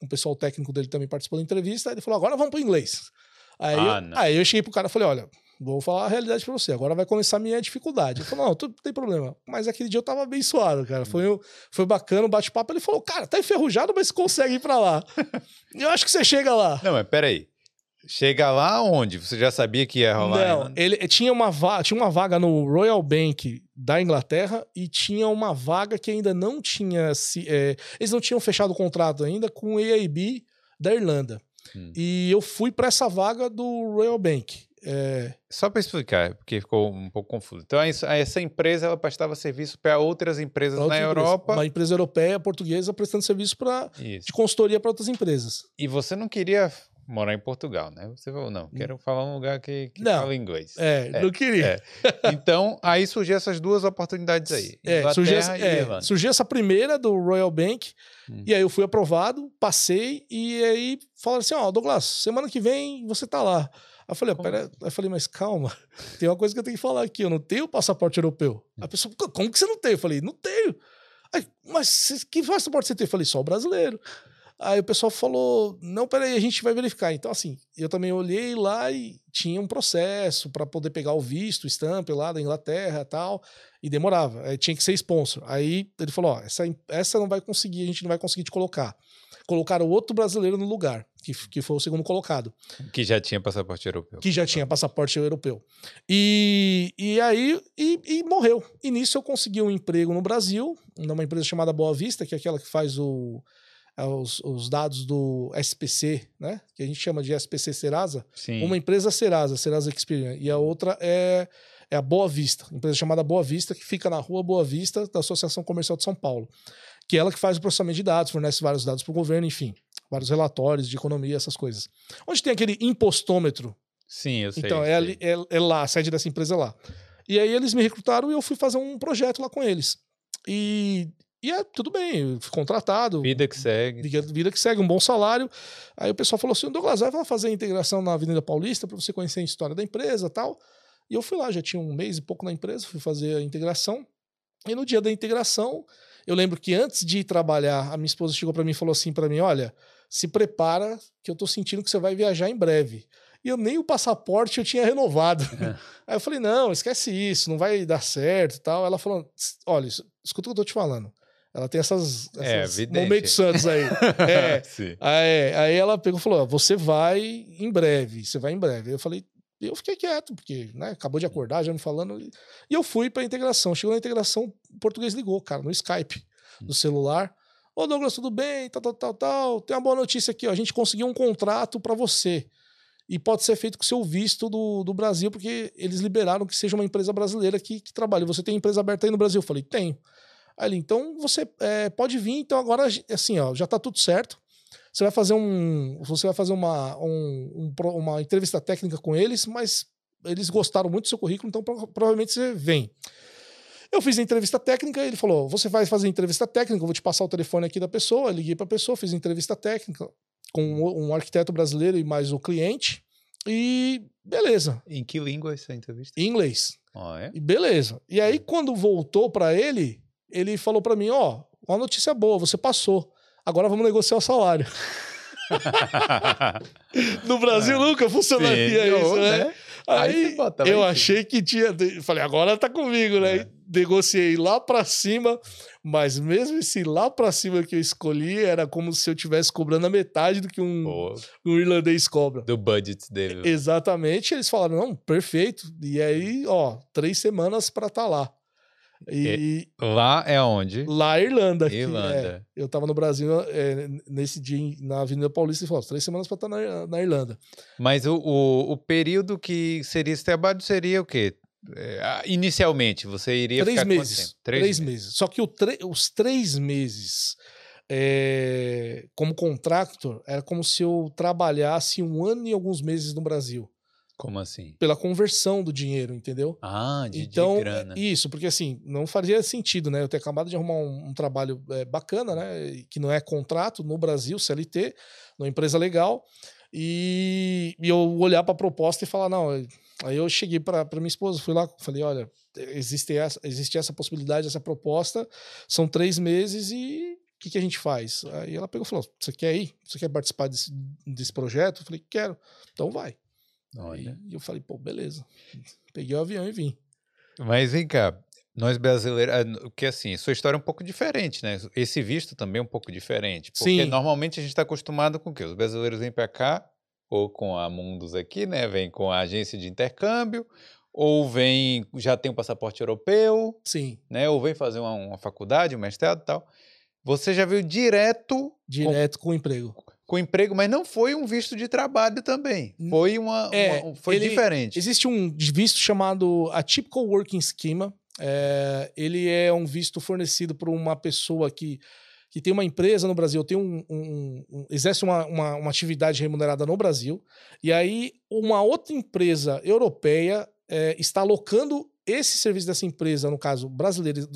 O pessoal técnico dele também participou da entrevista. Aí ele falou: agora vamos para inglês. Aí, ah, eu, aí eu cheguei pro cara e falei: olha, Vou falar a realidade pra você. Agora vai começar a minha dificuldade. Ele falou: não, tudo tem problema. Mas aquele dia eu tava abençoado, cara. Foi, foi bacana o bate-papo. Ele falou: cara, tá enferrujado, mas consegue ir pra lá. eu acho que você chega lá. Não, mas peraí. Chega lá onde? Você já sabia que ia rolar? Não, ele tinha uma, vaga, tinha uma vaga no Royal Bank da Inglaterra e tinha uma vaga que ainda não tinha. Se, é, eles não tinham fechado o contrato ainda com o AIB da Irlanda. Hum. E eu fui para essa vaga do Royal Bank. É... Só para explicar, porque ficou um pouco confuso. Então, essa empresa ela prestava serviço para outras empresas na Europa. Uma empresa europeia, portuguesa, prestando serviço pra, de consultoria para outras empresas. E você não queria morar em Portugal, né? Você falou, não, quero hum. falar um lugar que, que não, fala inglês. É, é não queria. É. Então, aí surgiu essas duas oportunidades aí. É, surgiu, essa, é, surgiu essa primeira do Royal Bank, hum. e aí eu fui aprovado, passei, e aí falaram assim, ó, oh, Douglas, semana que vem você tá lá. Aí eu falei, pera, assim? eu falei, mas calma, tem uma coisa que eu tenho que falar aqui, eu não tenho passaporte europeu. A pessoa, como que você não tem? Eu falei, não tenho. Aí, mas que passaporte você tem? Eu falei, só o brasileiro. Aí o pessoal falou: não, peraí, a gente vai verificar. Então, assim, eu também olhei lá e tinha um processo para poder pegar o visto, o stamp lá da Inglaterra e tal, e demorava. Aí tinha que ser sponsor. Aí ele falou: ó, essa, essa não vai conseguir, a gente não vai conseguir te colocar colocaram outro brasileiro no lugar, que, que foi o segundo colocado. Que já tinha passaporte europeu. Que já tinha passaporte europeu. E, e aí, e, e morreu. E nisso eu consegui um emprego no Brasil, numa empresa chamada Boa Vista, que é aquela que faz o, é, os, os, dados do SPC, né? Que a gente chama de SPC Serasa. Sim. Uma empresa Serasa, Serasa Experian. E a outra é, é a Boa Vista, empresa chamada Boa Vista, que fica na rua Boa Vista, da Associação Comercial de São Paulo que é ela que faz o processamento de dados, fornece vários dados para o governo, enfim, vários relatórios de economia, essas coisas. Onde tem aquele impostômetro? Sim, eu sei. Então, é, ali, é, é, lá, a sede dessa empresa é lá. E aí eles me recrutaram e eu fui fazer um projeto lá com eles. E, e é tudo bem, eu fui contratado. Vida que segue. Vida, vida que segue, um bom salário. Aí o pessoal falou assim: Douglas, vai fazer a integração na Avenida Paulista para você conhecer a história da empresa tal. E eu fui lá, já tinha um mês e pouco na empresa, fui fazer a integração. E no dia da integração, eu lembro que antes de ir trabalhar, a minha esposa chegou para mim e falou assim para mim: "Olha, se prepara que eu tô sentindo que você vai viajar em breve". E eu nem o passaporte eu tinha renovado. É. Aí eu falei: "Não, esquece isso, não vai dar certo", e tal. Ela falou: "Olha, escuta o que eu tô te falando. Ela tem essas, é, essas é, momentos santos aí. é. aí. Aí ela pegou e falou: Você vai em breve, você vai em breve. Eu falei: e eu fiquei quieto, porque né, acabou de acordar, já me falando. E eu fui para a integração. Chegou na integração, o português ligou, cara, no Skype, no celular. Ô Douglas, tudo bem? Tal, tal, tal, tal. Tem uma boa notícia aqui, ó. A gente conseguiu um contrato para você. e pode ser feito com o seu visto do, do Brasil, porque eles liberaram que seja uma empresa brasileira que, que trabalhe. Você tem empresa aberta aí no Brasil? Eu falei, tenho. Aí ele, então você é, pode vir, então agora, assim, ó, já tá tudo certo. Você vai fazer um. Você vai fazer uma, um, um, uma entrevista técnica com eles, mas eles gostaram muito do seu currículo, então provavelmente você vem. Eu fiz a entrevista técnica, ele falou: Você vai fazer entrevista técnica, eu vou te passar o telefone aqui da pessoa. Eu liguei para a pessoa, fiz a entrevista técnica com um arquiteto brasileiro e mais o cliente. E beleza. Em que língua essa entrevista? Em inglês. Oh, é? E beleza. E aí, quando voltou para ele, ele falou para mim: Ó, oh, uma notícia boa, você passou. Agora vamos negociar o salário. no Brasil é. nunca funcionaria Sim, isso, né? né? Aí, Aí eu achei que tinha. Falei, agora tá comigo, né? É. Negociei lá pra cima, mas mesmo esse lá pra cima que eu escolhi era como se eu tivesse cobrando a metade do que um, um irlandês cobra. Do budget dele. Exatamente. Eles falaram, não, perfeito. E aí, ó, três semanas pra estar tá lá. E, lá é onde? Lá é Irlanda. Irlanda. É, eu tava no Brasil é, nesse dia na Avenida Paulista e falou: três semanas para estar na, na, Irlanda. Mas o, o, o, período que seria esse trabalho seria o quê? É, inicialmente, você iria três meses. Três, três meses. meses. Só que os três meses é, como contractor era como se eu trabalhasse um ano e alguns meses no Brasil. Como assim? Pela conversão do dinheiro, entendeu? Ah, de, então, de grana. Isso, porque assim, não faria sentido, né? Eu ter acabado de arrumar um, um trabalho é, bacana, né? Que não é contrato no Brasil, CLT, numa empresa legal, e, e eu olhar para a proposta e falar, não. Aí eu cheguei para minha esposa, fui lá, falei, olha, existe essa, existe essa possibilidade, essa proposta, são três meses e o que, que, a gente faz? Aí ela pegou e falou: Você quer ir? Você quer participar desse, desse projeto? Eu falei: Quero. Então vai. Olha. E eu falei, pô, beleza. Peguei o avião e vim. Mas vem cá, nós brasileiros, ah, que assim, sua história é um pouco diferente, né? Esse visto também é um pouco diferente. Porque Sim. normalmente a gente está acostumado com o quê? Os brasileiros vêm para cá, ou com a Mundus aqui, né? Vem com a agência de intercâmbio, ou vem, já tem um passaporte europeu. Sim. Né? Ou vem fazer uma, uma faculdade, um mestrado e tal. Você já veio direto. Direto com, com emprego com emprego, mas não foi um visto de trabalho também. Foi uma, é, uma foi ele, diferente. Existe um visto chamado Atypical Working Schema. É, ele é um visto fornecido por uma pessoa que, que tem uma empresa no Brasil, tem um, um, um exerce uma, uma, uma, atividade remunerada no Brasil, e aí uma outra empresa europeia é, está alocando esse serviço dessa empresa, no caso brasileira,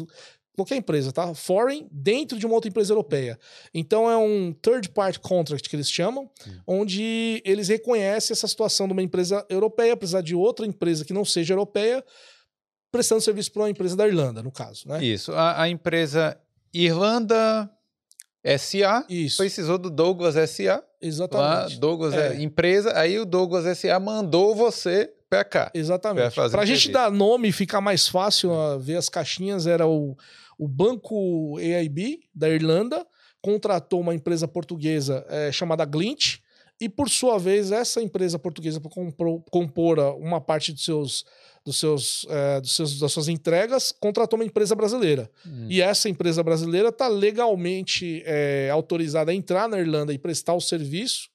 qualquer empresa, tá? Foreign dentro de uma outra empresa europeia. Então é um third party contract que eles chamam, hum. onde eles reconhecem essa situação de uma empresa europeia precisar de outra empresa que não seja europeia prestando serviço para uma empresa da Irlanda, no caso, né? Isso. A, a empresa Irlanda SA Isso. precisou do Douglas SA. Exatamente. Lá, Douglas é. é. empresa, aí o Douglas SA mandou você cá. Exatamente. Para a gente dar nome e ficar mais fácil ver as caixinhas, era o o banco AIB da Irlanda contratou uma empresa portuguesa é, chamada Glint, e por sua vez, essa empresa portuguesa, para compor uma parte dos seus, dos seus, é, dos seus, das suas entregas, contratou uma empresa brasileira. Hum. E essa empresa brasileira está legalmente é, autorizada a entrar na Irlanda e prestar o serviço.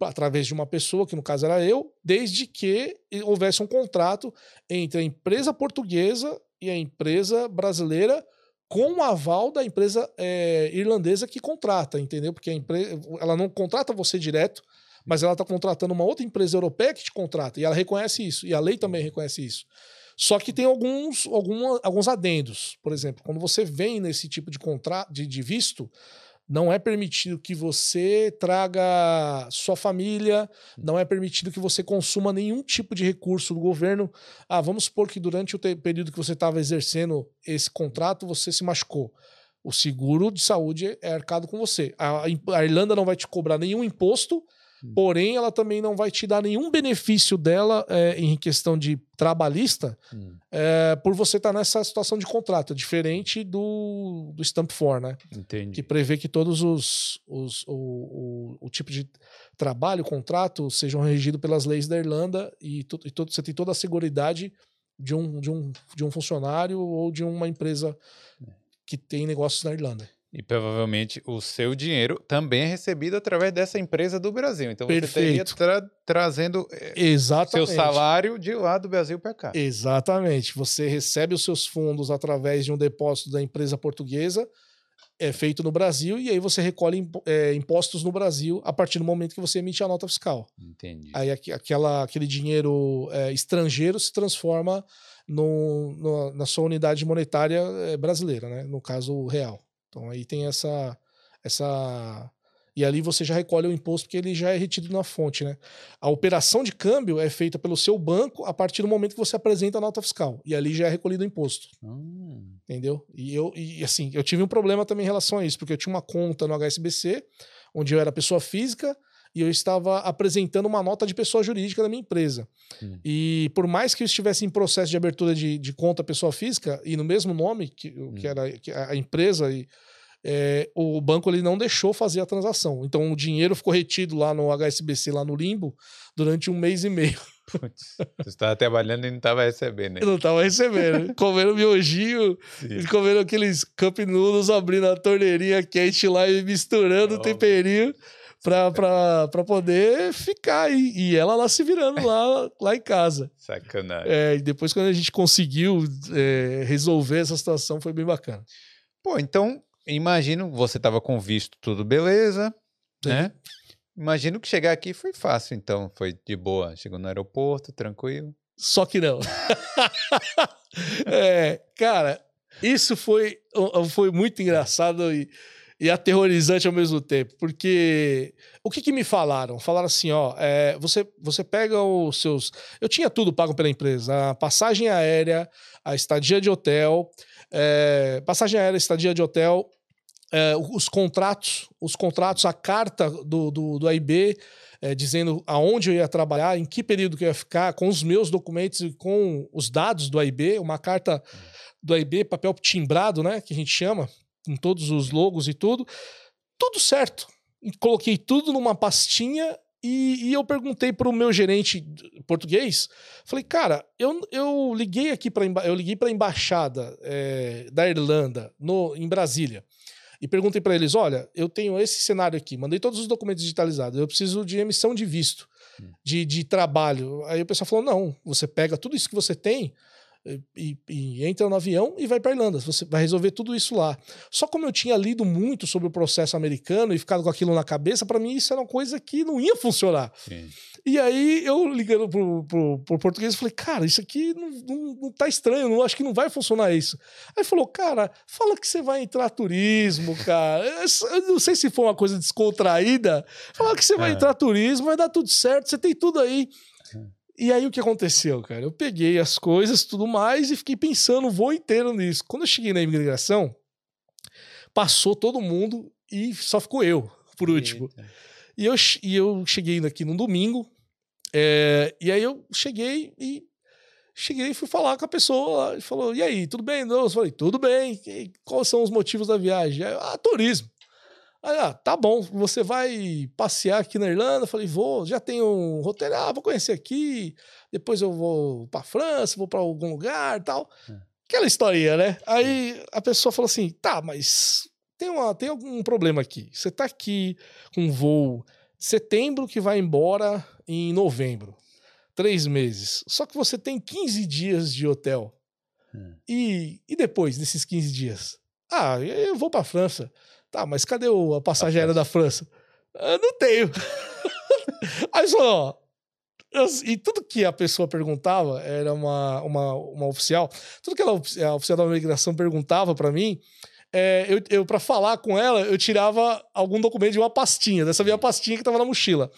Através de uma pessoa, que no caso era eu, desde que houvesse um contrato entre a empresa portuguesa e a empresa brasileira com o aval da empresa é, irlandesa que contrata, entendeu? Porque a empresa, ela não contrata você direto, mas ela está contratando uma outra empresa europeia que te contrata, e ela reconhece isso, e a lei também reconhece isso. Só que tem alguns, alguma, alguns adendos. Por exemplo, quando você vem nesse tipo de, contra, de, de visto, não é permitido que você traga sua família, não é permitido que você consuma nenhum tipo de recurso do governo. Ah, vamos supor que durante o período que você estava exercendo esse contrato, você se machucou. O seguro de saúde é arcado com você. A, a Irlanda não vai te cobrar nenhum imposto. Porém, ela também não vai te dar nenhum benefício dela é, em questão de trabalhista hum. é, por você estar tá nessa situação de contrato, diferente do, do Stamp 4, né? Entendi. Que prevê que todos os, os o, o, o tipo de trabalho, contrato, sejam regidos pelas leis da Irlanda e, tu, e todo, você tem toda a segurança de um, de, um, de um funcionário ou de uma empresa é. que tem negócios na Irlanda. E provavelmente o seu dinheiro também é recebido através dessa empresa do Brasil. Então você teria Perfeito. tra trazendo eh, seu Exatamente. salário de lá do Brasil para cá. Exatamente. Você recebe os seus fundos através de um depósito da empresa portuguesa, é feito no Brasil, e aí você recolhe é, impostos no Brasil a partir do momento que você emite a nota fiscal. Entendi. Aí aqu- aquela, aquele dinheiro é, estrangeiro se transforma no, no- na sua unidade monetária é, brasileira, né? no caso o real. Então aí tem essa, essa. E ali você já recolhe o imposto porque ele já é retido na fonte. Né? A operação de câmbio é feita pelo seu banco a partir do momento que você apresenta a nota fiscal. E ali já é recolhido o imposto. Hum, Entendeu? E eu, e assim, eu tive um problema também em relação a isso, porque eu tinha uma conta no HSBC, onde eu era pessoa física, e eu estava apresentando uma nota de pessoa jurídica da minha empresa. Hum. E por mais que eu estivesse em processo de abertura de, de conta pessoa física, e no mesmo nome, que, que era que a empresa, e, é, o banco ele não deixou fazer a transação. Então o dinheiro ficou retido lá no HSBC, lá no limbo, durante um mês e meio. putz, você estava trabalhando e não estava recebendo. Eu não estava recebendo. comendo miojinho, Sim. comendo aqueles cup noodles, abrindo a torneirinha quente lá e misturando o temperinho pra, pra, pra poder ficar aí. E ela lá se virando lá, lá em casa. Sacanagem. É, e depois, quando a gente conseguiu é, resolver essa situação, foi bem bacana. Pô, então, imagino, você estava com visto tudo beleza, né? Imagino que chegar aqui foi fácil, então, foi de boa. Chegou no aeroporto, tranquilo. Só que não. É, cara, isso foi, foi muito engraçado e, e aterrorizante ao mesmo tempo, porque o que, que me falaram? Falaram assim, ó, é, você, você pega os seus... Eu tinha tudo pago pela empresa, a passagem aérea, a estadia de hotel, é, passagem aérea, estadia de hotel, é, os contratos, os contratos, a carta do, do, do AIB, é, dizendo aonde eu ia trabalhar, em que período que eu ia ficar, com os meus documentos e com os dados do AIB, uma carta do AIB, papel timbrado, né, que a gente chama, com todos os logos e tudo, tudo certo. Coloquei tudo numa pastinha e, e eu perguntei para o meu gerente português, falei, cara, eu, eu liguei aqui para eu liguei para a embaixada é, da Irlanda no, em Brasília e perguntei para eles: olha, eu tenho esse cenário aqui, mandei todos os documentos digitalizados, eu preciso de emissão de visto, de, de trabalho. Aí o pessoal falou: não, você pega tudo isso que você tem. E, e entra no avião e vai para Irlanda. Você vai resolver tudo isso lá. Só como eu tinha lido muito sobre o processo americano e ficado com aquilo na cabeça, para mim isso era uma coisa que não ia funcionar. Sim. E aí eu ligando pro, pro, pro português, falei, cara, isso aqui não, não, não tá estranho, não, acho que não vai funcionar isso. Aí falou, cara, fala que você vai entrar turismo, cara. Eu não sei se foi uma coisa descontraída. Fala que você vai É. entrar turismo, vai dar tudo certo, você tem tudo aí. E aí o que aconteceu, cara? Eu peguei as coisas, tudo mais, e fiquei pensando o voo inteiro nisso. Quando eu cheguei na imigração, passou todo mundo e só ficou eu, por último. Eita. E eu, e eu cheguei aqui no domingo, é, e aí eu cheguei e cheguei e fui falar com a pessoa, e falou, e aí, tudo bem? Não, eu falei, tudo bem, e quais são os motivos da viagem? Aí, ah, turismo. Aí, ah, tá bom, você vai passear aqui na Irlanda? Eu falei, vou, já tenho um roteiro, ah, vou conhecer aqui, depois eu vou pra França, vou pra algum lugar tal. Aquela historinha, né? Aí a pessoa falou assim, tá, mas tem, uma, tem algum problema aqui. Você tá aqui com um voo setembro que vai embora em novembro. Três meses. Só que você tem 15 dias de hotel. Hum. E, e depois desses 15 dias? Ah, eu vou pra França. Tá, mas cadê o- a passagem aérea da França? Eu não tenho. Aí falou, ó. eu- E tudo que a pessoa perguntava era uma, uma, uma oficial. Tudo que ela, a oficial da imigração perguntava pra mim, é, eu, eu para falar com ela, eu tirava algum documento de uma pastinha, dessa minha pastinha que tava na mochila.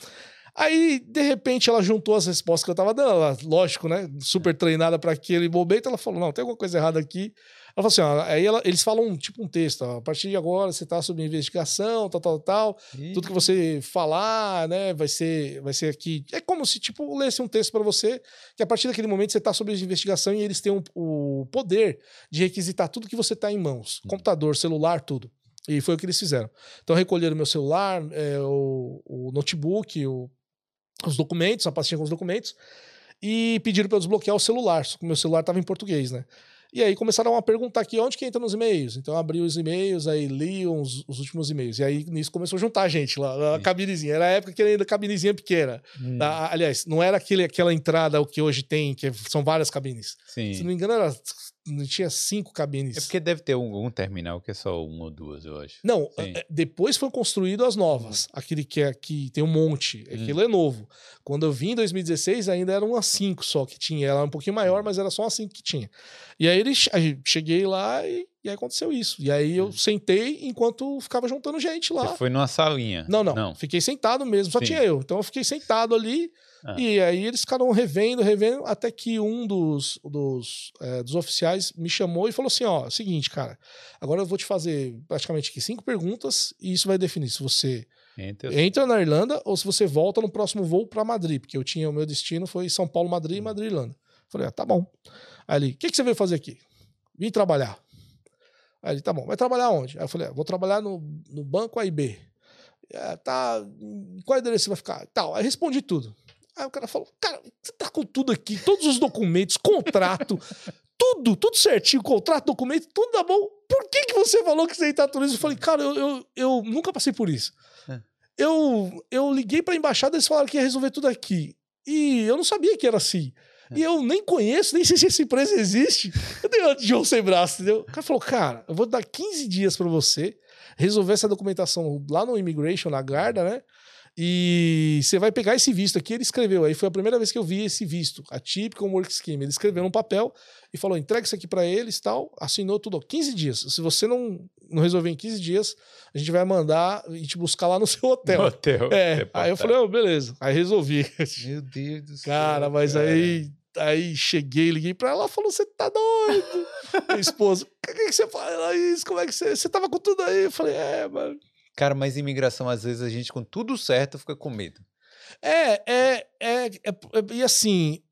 Aí, de repente, ela juntou as respostas que eu tava dando, ela, lógico, né? Super treinada para aquele momento, ela falou: não, tem alguma coisa errada aqui. Ela falou assim: ó, aí ela- eles falam tipo um texto, ó, a partir de agora você tá sob investigação, tal, tal, tal. Tudo que você falar, né, vai ser, vai ser aqui. É como se, tipo, lesse um texto para você, que a partir daquele momento você tá sob investigação e eles têm um- o poder de requisitar tudo que você tá em mãos: computador, celular, tudo. E foi o que eles fizeram. Então recolheram meu celular, é, o, o notebook, o- os documentos, a pastinha com os documentos, e pediram para eu desbloquear o celular, só que o meu celular estava em português, né? E aí começaram a perguntar aqui onde que entra nos e-mails. Então eu abri os e-mails, aí li os, os últimos e-mails. E aí nisso começou a juntar gente lá, a cabinezinha. Era a época que era ainda cabinezinha pequena. Hum. aliás, não era aquele, aquela entrada o que hoje tem, que são várias cabines. Sim. Se não me engano, era não tinha cinco cabines. É porque deve ter um, um, terminal que é só uma ou duas, eu acho. Não, Sim. É, depois foi construído as novas. Hum. Aquele que é que tem um monte. Hum. Aquilo é novo. Quando eu vim em 2016, ainda eram umas cinco só que tinha. Ela era um pouquinho maior, hum. mas era só umas cinco que tinha. E aí ele, cheguei lá e, e aconteceu isso. E aí eu hum. sentei enquanto ficava juntando gente lá. Você foi numa salinha? Não, não. não. Fiquei sentado mesmo, só Sim. tinha eu. Então eu fiquei sentado ali. Ah. E aí eles ficaram revendo, revendo, até que um dos, dos, é, dos oficiais me chamou e falou assim: ó, seguinte, cara, agora eu vou te fazer praticamente aqui cinco perguntas e isso vai definir se você entra, entra na Irlanda ou se você volta no próximo voo para Madrid, porque eu tinha o meu destino foi São Paulo, Madrid e hum. Madrid, Irlanda. Falei, ah, tá bom. Aí ele, o que, que você veio fazer aqui? Vim trabalhar. Aí ele, tá bom, vai trabalhar onde? Aí eu falei, ah, vou trabalhar no, no banco AIB. É, tá, qual endereço você vai ficar? Tal. Aí respondi tudo. Aí o cara falou: Cara, você tá com tudo aqui, todos os documentos, contrato, tudo, tudo certinho, contrato, documento, tudo tá bom. Por que, que você falou que você ia tudo isso? Eu falei: Cara, eu, eu, eu nunca passei por isso. É. Eu, eu liguei pra embaixada, eles falaram que ia resolver tudo aqui. E eu não sabia que era assim. É. E eu nem conheço, nem sei se essa empresa existe. Eu dei um João sem braço, entendeu? O cara falou: Cara, eu vou dar 15 dias para você resolver essa documentação lá no Immigration, na Garda, né? E você vai pegar esse visto aqui, ele escreveu. Aí foi a primeira vez que eu vi esse visto, a Typical Work Scheme. Ele escreveu num papel e falou: entrega isso aqui para eles tal. Assinou tudo. 15 dias. Se você não, não resolver em 15 dias, a gente vai mandar e te buscar lá no seu hotel. No hotel. É. Aí eu falei: oh, beleza. Aí resolvi. Meu Deus do céu. Cara, mas cara. aí. Aí cheguei, liguei pra ela, ela falou: Você tá doido? Minha esposa, o que, que, você fala isso? Como é que você. Você tava com tudo aí? Eu falei: É, mano. Cara, mas imigração, às vezes, a gente, com tudo certo, fica com medo. É, é, é, é, e assim,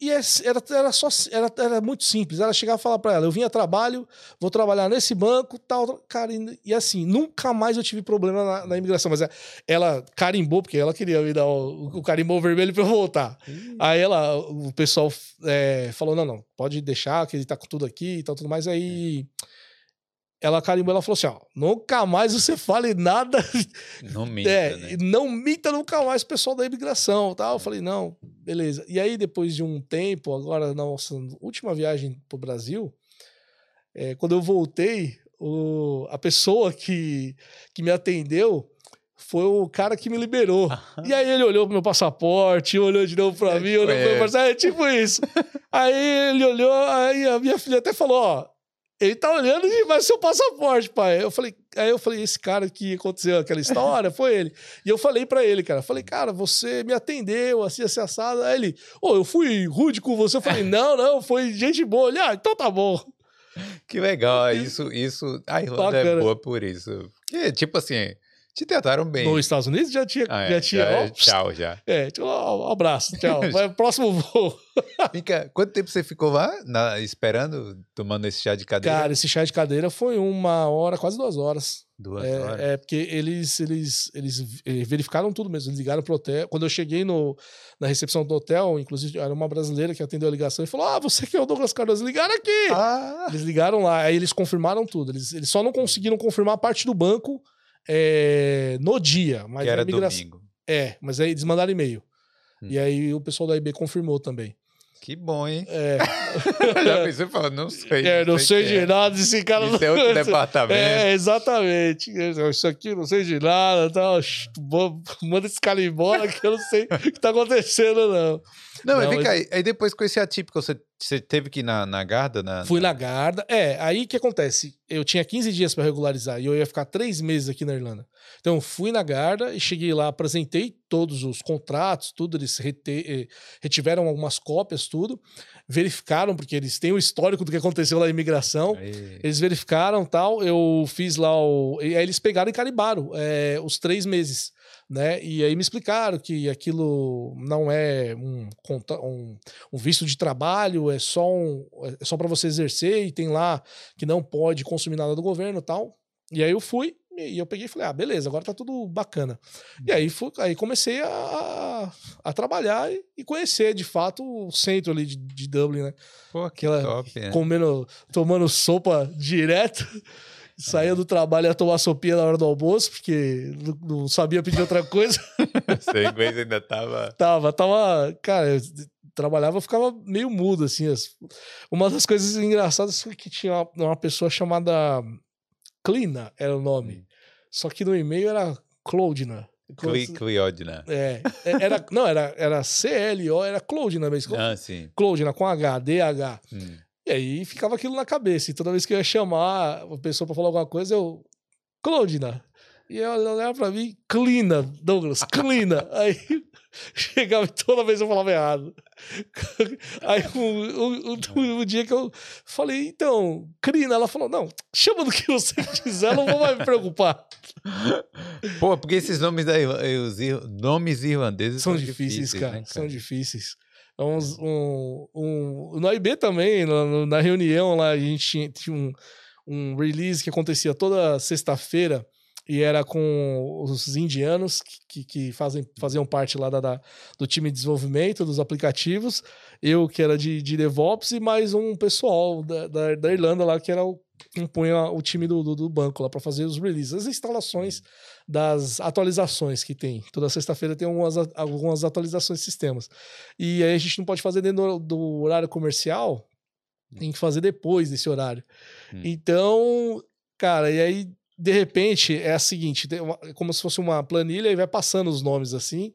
e é, era, era, só, era, era muito simples. Ela chegava e falar para ela: eu vim a trabalho, vou trabalhar nesse banco, tal. Cara, e, assim, nunca mais eu tive problema na, na, imigração. Mas é, ela carimbou, porque ela queria me dar o, o carimbou vermelho para eu voltar. Aí ela, o pessoal é, falou: não, não, pode deixar, que ele tá com tudo aqui e tal, tudo mais. Aí. É ela carimbou, ela falou assim, ó, nunca mais você fale nada. Não minta, é, né? Não minta nunca mais o pessoal da imigração, tá? Eu falei, não, beleza. E aí, depois de um tempo, agora, na nossa última viagem pro Brasil, é, quando eu voltei, o, a pessoa que, que me atendeu foi o cara que me liberou. E aí ele olhou pro meu passaporte, olhou de novo pra é, mim, olhou pro meu passaporte, é tipo isso. aí ele olhou, aí a minha filha até falou, ó, ele tá olhando e vai seu passaporte, pai. Eu falei, aí eu falei, esse cara que aconteceu aquela história, foi ele. E eu falei para ele, cara, falei, cara, você me atendeu, assim, assim, assado. Aí ele, ô, oh, eu fui rude com você. Eu falei, não, não, foi gente boa. Ele, ah, então tá bom. Que legal, isso, isso, a Irlanda é Bacana. é boa por isso. Porque, tipo assim, te trataram bem. Nos Estados Unidos já tinha. Ah, é, já tinha já, ó, tchau, já. É, tipo, um abraço, tchau. Vai, próximo voo. Fica, quanto tempo você ficou lá na, esperando, tomando esse chá de cadeira? Cara, esse chá de cadeira foi uma hora, quase duas horas. Duas é, horas. É, porque eles, eles, eles verificaram tudo mesmo. Eles ligaram pro hotel. Quando eu cheguei no, na recepção do hotel, inclusive era uma brasileira que atendeu a ligação e falou: Ah, você que é o Douglas Cardoso, ligaram aqui. Ah. Eles ligaram lá, aí eles confirmaram tudo. Eles, eles só não conseguiram confirmar a parte do banco é, no dia. Mas que era migração... domingo. É, mas aí eles mandaram e-mail. Hum. E aí o pessoal da IB confirmou também. Que bom, hein? É. Já pensei falando, não sei. É, não, sei, sei de é. nada, esse cara Isso não... é outro departamento. É, exatamente. Isso aqui não sei de nada, tal. Manda esse cara embora que eu não sei o que tá acontecendo, não. Não, mas vem cá, aí depois com esse atípico, você, você teve que ir na, na Garda? Na, Fui na Garda. É, aí que acontece? Eu tinha 15 dias para regularizar e eu ia ficar três meses aqui na Irlanda. Então, fui na Garda e cheguei lá, apresentei todos os contratos, tudo, eles rete, eh, retiveram algumas cópias, tudo, verificaram, porque eles têm o histórico do que aconteceu na imigração, Aí. eles verificaram tal, eu fiz lá o... E aí eles pegaram e carimbaram é, os três meses né? E aí me explicaram que aquilo não é um, um, um visto de trabalho, é só, um, é só para você exercer e tem lá que não pode consumir nada do governo tal. E aí eu fui e eu peguei e falei, ah, beleza, agora tá tudo bacana. E aí, fui, aí comecei a, a, trabalhar e, e conhecer, de fato, o centro ali de, de Dublin, né? Pô, que Aquela- top, né? Comendo, tomando sopa direto. Saía do trabalho ia tomar sopinha na hora do almoço, porque não, não sabia pedir outra coisa. Seu inglês ainda tava... Tava, tava. Cara, eu trabalhava, eu ficava meio mudo, assim. as- Uma das coisas engraçadas foi que tinha uma, uma pessoa chamada Clina, era o nome. Só que no e-mail era Cloudina. Cli- Cliodna. É, é, era, não, era, era C-L-O, era Cloudina mesmo. Ah, sim. Cloudina com H, D-H. Hum. E aí ficava aquilo na cabeça. E toda vez que eu ia chamar a pessoa pra falar alguma coisa, eu. Cloudina. E ela olhava pra mim, Clina, Douglas, Clina. aí chegava toda vez eu falava errado. Aí um, um- um- um dia que eu falei, então, Clina, ela falou: não, chama do que você quiser, eu não vou mais me preocupar. Pô, porque esses nomes, da, eh, os ir- nomes irlandeses São difíceis, cara, né, São difíceis. É uns- Um, um, no AIB também, na, na reunião lá, a gente tinha, tinha um, um release que acontecia toda sexta-feira e era com os indianos que, que, que fazem, faziam parte lá da, da- do time de desenvolvimento dos aplicativos. Eu, que era de, de DevOps, e mais um pessoal da, da, da Irlanda lá, que era o compunha o time do, do, do banco lá para fazer os releases, as instalações das atualizações que tem. Toda sexta-feira tem algumas, algumas atualizações de sistemas. E aí a gente não pode fazer dentro do, do horário comercial, tem que fazer depois desse horário. Hum. Então, cara, e aí, de repente, é a seguinte: tem uma- como se fosse uma planilha e vai passando os nomes assim.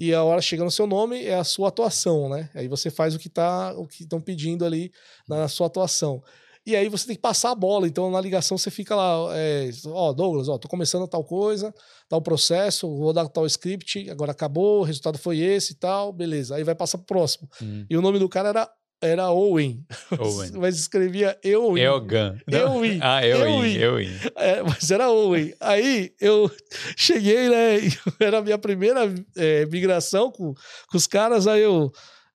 E a hora chega no seu nome é a sua atuação, né? Aí você faz o que tá, o que estão pedindo ali na sua atuação. E aí você tem que passar a bola. Então na ligação você fica lá, é, ó, Douglas, ó, tô começando tal coisa, tal processo, vou dar tal script, agora acabou, o resultado foi esse e tal, beleza. Aí vai passar pro próximo. Hum. E o nome do cara era, era Owen. Owen. Mas escrevia Eowyn. Elgan. Eowyn. Ah, Eowyn. Eowyn. É, mas era Owen. Aí eu cheguei, né? Era a minha primeira é, migração com, com os caras. Aí eu,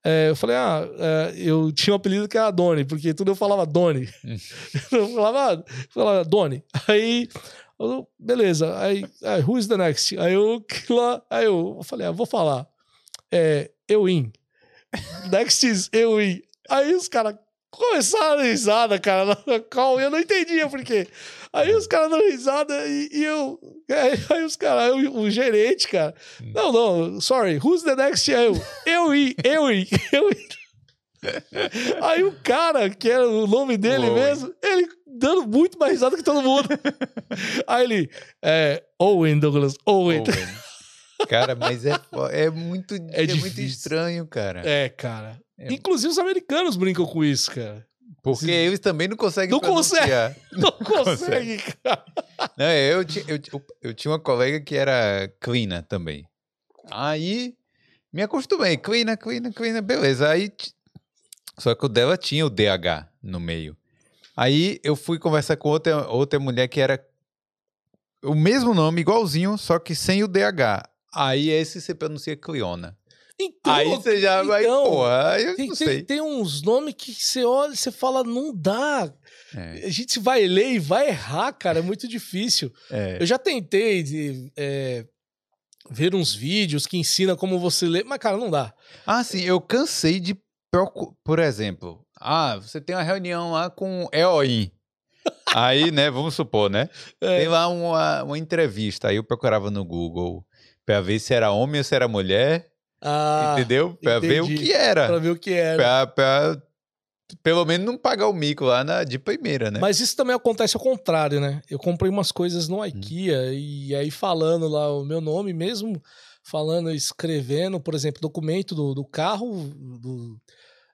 é, eu falei, ah, é, eu tinha um apelido que era Doni, porque tudo eu falava Doni. Eu falava, falava Doni. Aí, eu, beleza. Aí, aí, who is the next? Aí eu, lá, aí eu falei, ah, vou falar. É, Ewin. Next is Ewin. Aí os caras começaram a risada, cara, na call, e eu não entendia por quê. Aí os caras dando risada e, e eu. Aí, aí os caras, o, gerente, cara. Hum. Não, não, sorry, who's the next? Eu, eu i, eu i, eu. Aí o cara, que era o nome dele mesmo, ele dando muito mais risada que todo mundo. Aí ele, é, Owen, Douglas, Owen. Owen. Cara, mas é, é muito, é muito difícil. estranho, cara. É, cara. É. Inclusive os americanos brincam com isso, cara. Porque eles também não conseguem Não consegue. pronunciar. Não consegue, cara. Não, eu, eu, eu, eu tinha uma colega que era cleana também. Aí me acostumei, cleana, cleana, cleana, beleza. Aí, só que o dela tinha o DH no meio. Aí eu fui conversar com outra, outra mulher que era o mesmo nome, igualzinho, só que sem o DH. Aí esse você pronuncia Cleona. Então, Aí você já vai, então, pô, aí eu Tem, não tem, sei. tem uns nomes que você olha e você fala, não dá. É, A gente vai ler e vai errar, cara, é muito difícil. é. Eu já tentei de, é, ver uns vídeos que ensinam como você lê, mas, cara, não dá. Ah, sim, eu cansei de procurar. Por exemplo, ah, você tem uma reunião lá com EOI. Aí, né, vamos supor, né? É. Tem lá uma, uma entrevista. Aí eu procurava no Google pra ver se era homem ou se era mulher, Ah, entendeu? Pra ver o entendi. que era. Pra ver o que era. Pra, pra pelo menos não pagar o mico lá na, de primeira, né? Mas isso também acontece ao contrário, né? Eu comprei umas coisas Hum. no IKEA e aí falando lá o meu nome mesmo, falando, escrevendo, por exemplo, documento do, do carro, do-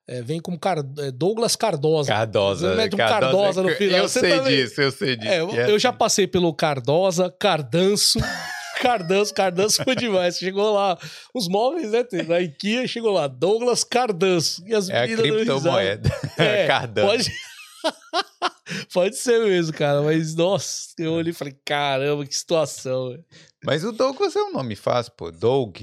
é, vem como Car- é, Douglas Cardosa. Cardosa. Mete um Cardosa no final, Eu você sei também- disso, eu sei disso. É, eu, é eu já assim. passei pelo Cardosa, Cardanço. Cardanço, Cardanço foi demais. Chegou lá, os móveis, né? Na IKEA chegou lá, Douglas Cardanço. E as É meninas criptomoeda. É, Cardano. Pode... pode ser mesmo, cara. Mas, nossa, eu olhei e falei, caramba, que situação. Mas o Douglas é um nome fácil, pô. Doug.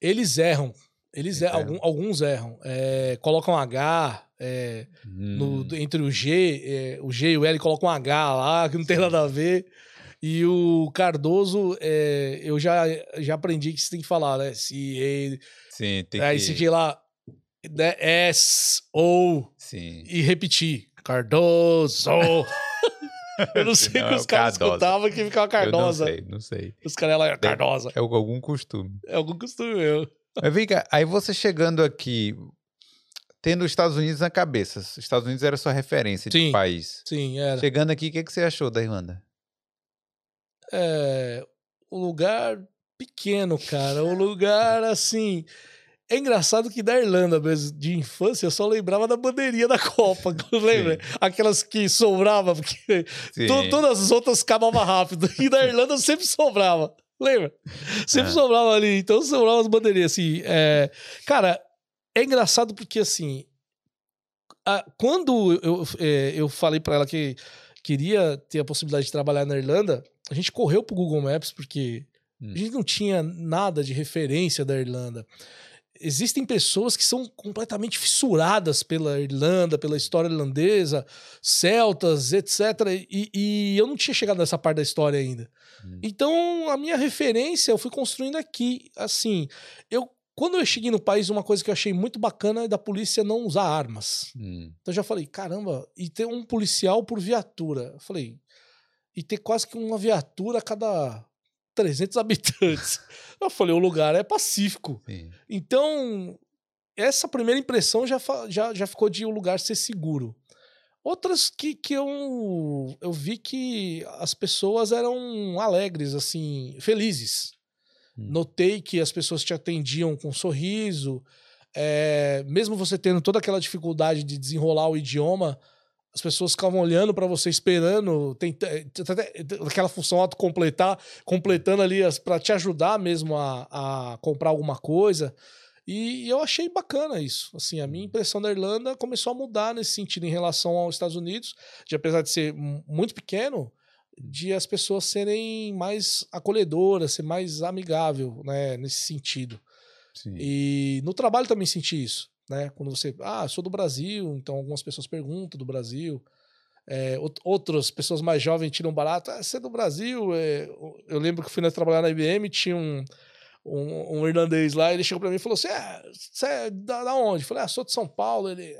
Eles erram. Eles erram. Algum- alguns erram. É, colocam H é, no- Hum. entre o G, é, o G e o L colocam H lá, que não tem nada a ver. E o Cardoso, é, eu já, já aprendi que você tem que falar, né? Se ele. Sim, tem Aí que... você tinha lá. Né, S, O. Sim. E repetir. Cardoso. eu não sei o que é os caras Cardosa. escutavam que ficava Cardosa. Eu não sei, não sei. Os caras lá, Cardosa. É algum costume. É algum costume meu. Mas vem cá, aí você chegando aqui, tendo os Estados Unidos na cabeça. Os Estados Unidos era sua referência de Sim. país. Sim, era. Chegando aqui, o que, que você achou da Irlanda? É, um lugar pequeno, cara. Um lugar assim. É engraçado que da Irlanda mesmo, de infância, eu só lembrava da bandeirinha da Copa. Lembra? Aquelas que sobrava, porque to- todas as outras acabavam rápido. E da Irlanda sempre sobrava. Lembra? Sempre Ah. sobrava ali. Então sobrava as bandeirinhas, assim. é, Cara, é engraçado porque, assim. a- Quando eu, é, eu falei pra ela que queria ter a possibilidade de trabalhar na Irlanda, a gente correu pro Google Maps porque Hum. a gente não tinha nada de referência da Irlanda. Existem pessoas que são completamente fissuradas pela Irlanda, pela história irlandesa, celtas, etc. E, e eu não tinha chegado nessa parte da história ainda. Hum. Então, a minha referência eu fui construindo aqui. Assim, eu quando eu cheguei no país, uma coisa que eu achei muito bacana é da polícia não usar armas. Hum. Então eu já falei, caramba, e ter um policial por viatura. Eu falei, e ter quase que uma viatura a cada 300 habitantes. Eu falei, o lugar é pacífico. Sim. Então, essa primeira impressão já, já, já ficou de o lugar ser seguro. Outras que, que eu, eu vi que as pessoas eram alegres, assim, felizes. Hum. Notei que as pessoas te atendiam com um sorriso. é, mesmo você tendo toda aquela dificuldade de desenrolar o idioma, as pessoas ficavam olhando para você, esperando, tenta- aquela função autocompletar, completando ali para te ajudar mesmo a, a comprar alguma coisa. E eu achei bacana isso. Assim, a minha impressão da Irlanda começou a mudar nesse sentido em relação aos Estados Unidos, de apesar de ser mu- muito pequeno, de as pessoas serem mais acolhedoras, ser mais amigável, né, nesse sentido. Sim. E no trabalho também senti isso, né? Quando você, ah, sou do Brasil, então algumas pessoas perguntam do Brasil. É, out- outras pessoas mais jovens tiram barato, ah, você é do Brasil? É, eu lembro que fui trabalhar na IBM, tinha um, um, um irlandês lá, ele chegou pra mim e falou você é da, da onde? Eu falei, ah, sou de São Paulo. Ele,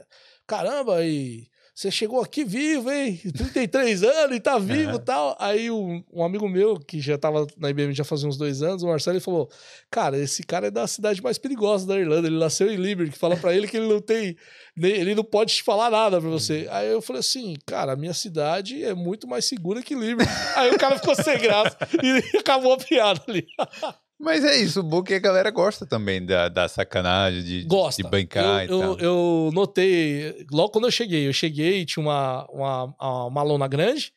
caramba, e você chegou aqui vivo, hein? 33 anos e tá vivo e tal. Aí um, um amigo meu, que já tava na IBM já fazia uns dois anos, o Marcelo, ele falou: Cara, esse cara é da cidade mais perigosa da Irlanda. Ele nasceu em Limerick. Fala pra ele que ele não tem. Ele não pode te falar nada pra você. Aí eu falei assim: Cara, a minha cidade é muito mais segura que Limerick. Aí o cara ficou sem graça e acabou a piada ali. Mas é isso, o bom é que a galera gosta também da, da sacanagem, de, Gosta. de bancar eu, e tal. eu notei, logo quando eu cheguei, eu cheguei e tinha uma, uma, uma malona grande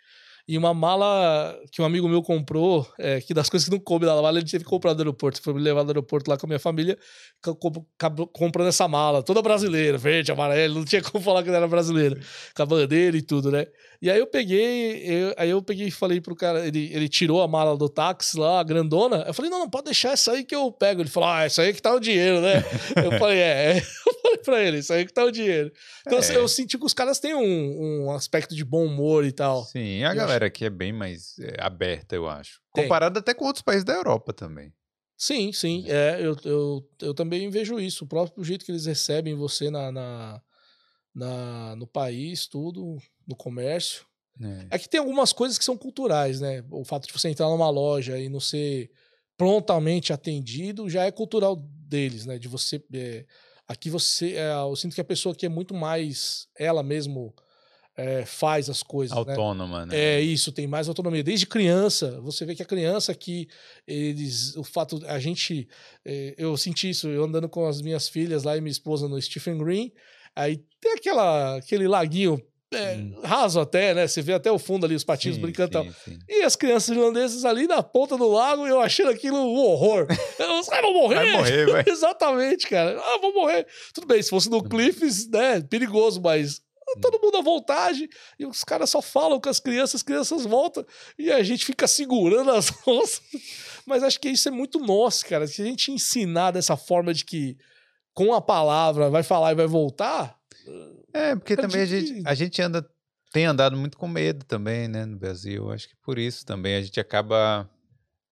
e uma mala que um amigo meu comprou, é, que das coisas que não coube na mala, ele teve que comprar do aeroporto. Foi me levar do aeroporto lá com a minha família, acabou comprando essa mala, toda brasileira, verde, amarelo, não tinha como falar que não era brasileira, com a bandeira e tudo, né? E aí eu peguei, eu- aí eu peguei e falei pro cara, ele, ele tirou a mala do táxi lá, a grandona. Eu falei, não, não, pode deixar essa aí que eu pego. Ele falou, ah, essa aí que tá o dinheiro, né? eu falei, é, eu falei pra ele, isso aí que tá o dinheiro. Então É. eu senti que os caras têm um, um aspecto de bom humor e tal. Sim, a Eu galera aqui é bem mais é, aberta, eu acho. Comparado até com outros países da Europa também. Sim, sim, é, eu, eu, eu também vejo isso. O próprio jeito que eles recebem você na, na, na- no país, tudo, no comércio. É. É que tem algumas coisas que são culturais, né? O fato de você entrar numa loja e não ser prontamente atendido já é cultural deles, né? De você. é, aqui você. é, eu sinto que a pessoa aqui é muito mais. Ela mesmo é, faz as coisas. né? Autônoma, né? É isso, tem mais autonomia. Desde criança, você vê que a criança aqui, eles, o fato, a gente, eh, eu senti isso, eu andando com as minhas filhas lá e minha esposa no Stephen Green, aí tem aquela, aquele laguinho é, Hum. raso até, né? Você vê até o fundo ali, os patinhos Sim, brincando e tal. sim. E as crianças irlandesas ali na ponta do lago, eu achando aquilo um horror. Os caras vão morrer. Vai morrer, vai. Exatamente, cara. Ah, vou morrer. Tudo bem, se fosse no Cliffs, né? Perigoso, mas todo mundo à vontade. E os caras só falam com as crianças, as crianças voltam. E a gente fica segurando as nossas. Mas acho que isso é muito nosso, cara. Se a gente ensinar dessa forma de que com a palavra vai falar e vai voltar. É, porque também a gente, a gente anda tem andado muito com medo também, né, no Brasil. Acho que por isso também a gente acaba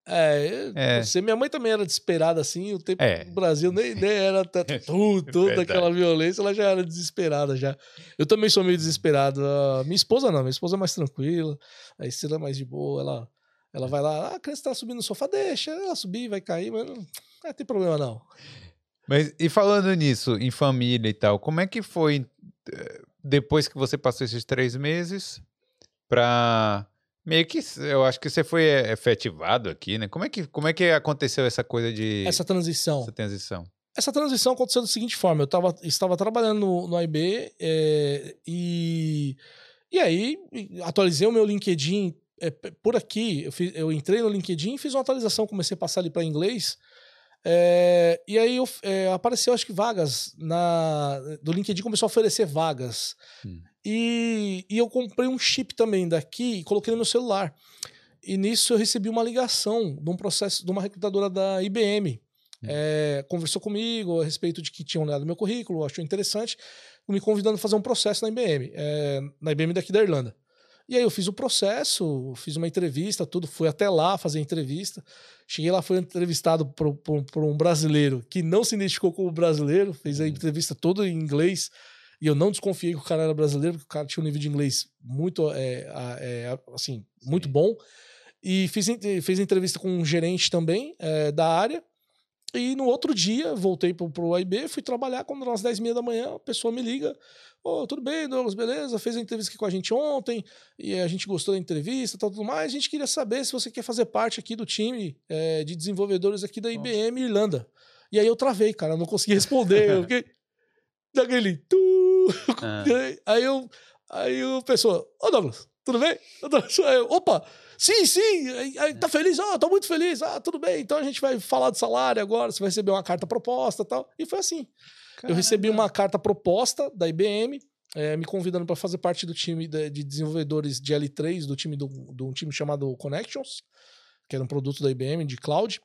é, é. Você, minha mãe também era desesperada assim, o tempo é. no Brasil nem, nem era tudo, toda aquela violência, ela já era desesperada já. Eu também sou meio desesperado. Minha esposa não, minha esposa é mais tranquila, a Estela é mais de boa, ela, ela vai lá, ah, a criança tá subindo no sofá, deixa ela subir, vai cair, mas não, não tem problema não. Mas e falando nisso, em família e tal, como é que foi depois que você passou esses três meses pra Meio que eu acho que você foi efetivado aqui, né? Como é que, como é que aconteceu essa coisa de. Essa transição. Essa transição. Essa transição aconteceu da seguinte forma: eu tava, estava trabalhando no, no IB é, eh, e. E aí, atualizei o meu LinkedIn é, por aqui. Eu, fiz, eu, entrei no LinkedIn, fiz uma atualização, comecei a passar ali para inglês. É, e aí eu, apareceu, acho que vagas na, do LinkedIn começou a oferecer vagas. Hum. E, e eu comprei um chip também daqui e coloquei no meu celular. E nisso eu recebi uma ligação de um processo de uma recrutadora da IBM. Hum. É, conversou comigo a respeito de que tinham olhado meu currículo, achou interessante, me convidando a fazer um processo na IBM, é, na IBM daqui da Irlanda. E aí eu fiz o processo, fiz uma entrevista, tudo, fui até lá fazer entrevista. Cheguei lá, fui entrevistado por, por, por um brasileiro que não se identificou como brasileiro, fez a hum. entrevista toda em inglês. E eu não desconfiei que o cara era brasileiro, porque o cara tinha um nível de inglês muito, é, é, assim, Sim. muito bom. E fiz, fiz entrevista com um gerente também é, da área. E no outro dia, voltei pro, pro AIB, fui trabalhar. Quando às 10 h da manhã, a pessoa me liga. Ô, oh, tudo bem, Douglas, beleza? Fez a entrevista aqui com a gente ontem e a gente gostou da entrevista e tudo mais. A gente queria saber se você quer fazer parte aqui do time é, de desenvolvedores aqui da IBM Irlanda. E aí eu travei, cara, não consegui responder. eu fiquei daquele. Tu, ah. Aí eu. Aí o pessoa, ô Douglas, tudo bem? Opa! Sim, sim, tá feliz? Ah, tô muito feliz. Ah, tudo bem. Então a gente vai falar de salário agora, você vai receber uma carta proposta e tal. E foi assim. Caramba. Eu recebi uma carta proposta da IBM, é, me convidando para fazer parte do time de, de, desenvolvedores de L3, do time do, do um time chamado Connections, que era um produto da IBM de cloud.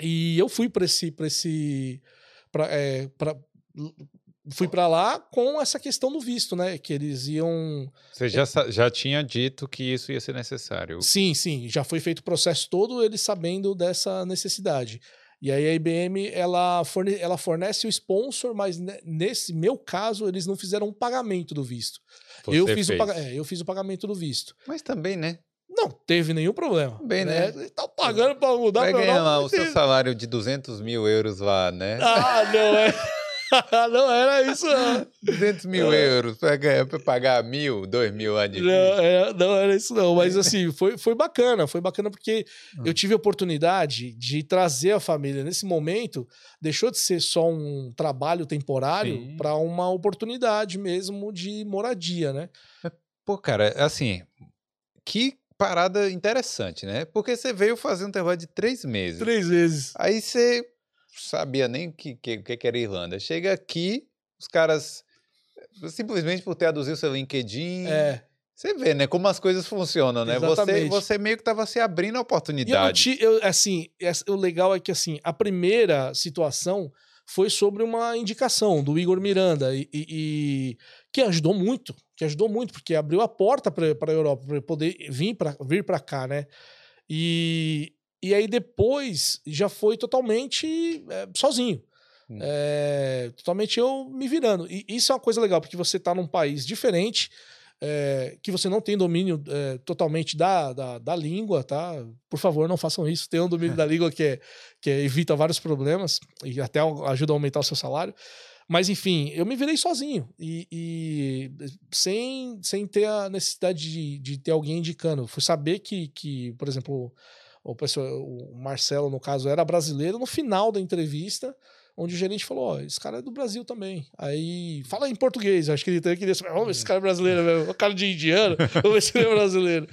E eu fui para esse, para esse, pra, é, pra, fui para lá com essa questão do visto, né? Que eles iam. Você já, já tinha dito que isso ia ser necessário. Sim, sim. Já foi feito o processo todo, eles sabendo dessa necessidade. E aí a IBM ela, forne ela fornece o sponsor, mas nesse meu caso eles não fizeram um pagamento do visto. eu fiz, o, é, eu fiz o pagamento do visto. Mas também, né? Não teve nenhum problema. Bem, né? né? Estão pagando para mudar. Vai ganhar lá o seu salário de 200 mil euros lá, né? Ah, não é. não era isso, não. 200 mil é. euros para pagar mil, dois mil de não, é, não era isso, não. Mas assim, foi, foi bacana. Foi bacana porque hum. eu tive a oportunidade de trazer a família. Nesse momento, deixou de ser só um trabalho temporário para uma oportunidade mesmo de moradia, né? Pô, cara, assim, que parada interessante, né? Porque você veio fazer um trabalho de três meses. Três meses. Aí você sabia nem o que, que, que era Irlanda. Chega aqui, os caras, simplesmente por ter traduzido seu LinkedIn. É. Você vê, né, como as coisas funcionam, né? Você, você meio que estava se abrindo a oportunidade. Eu, eu, assim, o legal é que assim, a primeira situação foi sobre uma indicação do Igor Miranda e, e, e que ajudou muito, que ajudou muito porque abriu a porta para a Europa para poder vir para vir para cá, né? E e aí depois já foi totalmente é, sozinho. Hum. É, totalmente eu me virando. E isso é uma coisa legal, porque você está num país diferente, é, que você não tem domínio é, totalmente da, da, da, língua, tá? Por favor, não façam isso. Tenham um domínio da língua que, é, que evita vários problemas e até ajuda a aumentar o seu salário. Mas, enfim, eu me virei sozinho e, e sem, sem ter a necessidade de, de ter alguém indicando. Fui saber que, que por exemplo, o, pessoal, o Marcelo, no caso, era brasileiro, no final da entrevista, onde o gerente falou: Ó, oh, esse cara é do Brasil também. Aí, fala em português, acho que ele também queria saber: vamos ver esse cara é brasileiro mesmo, o cara de indiano, vamos ver se ele é brasileiro.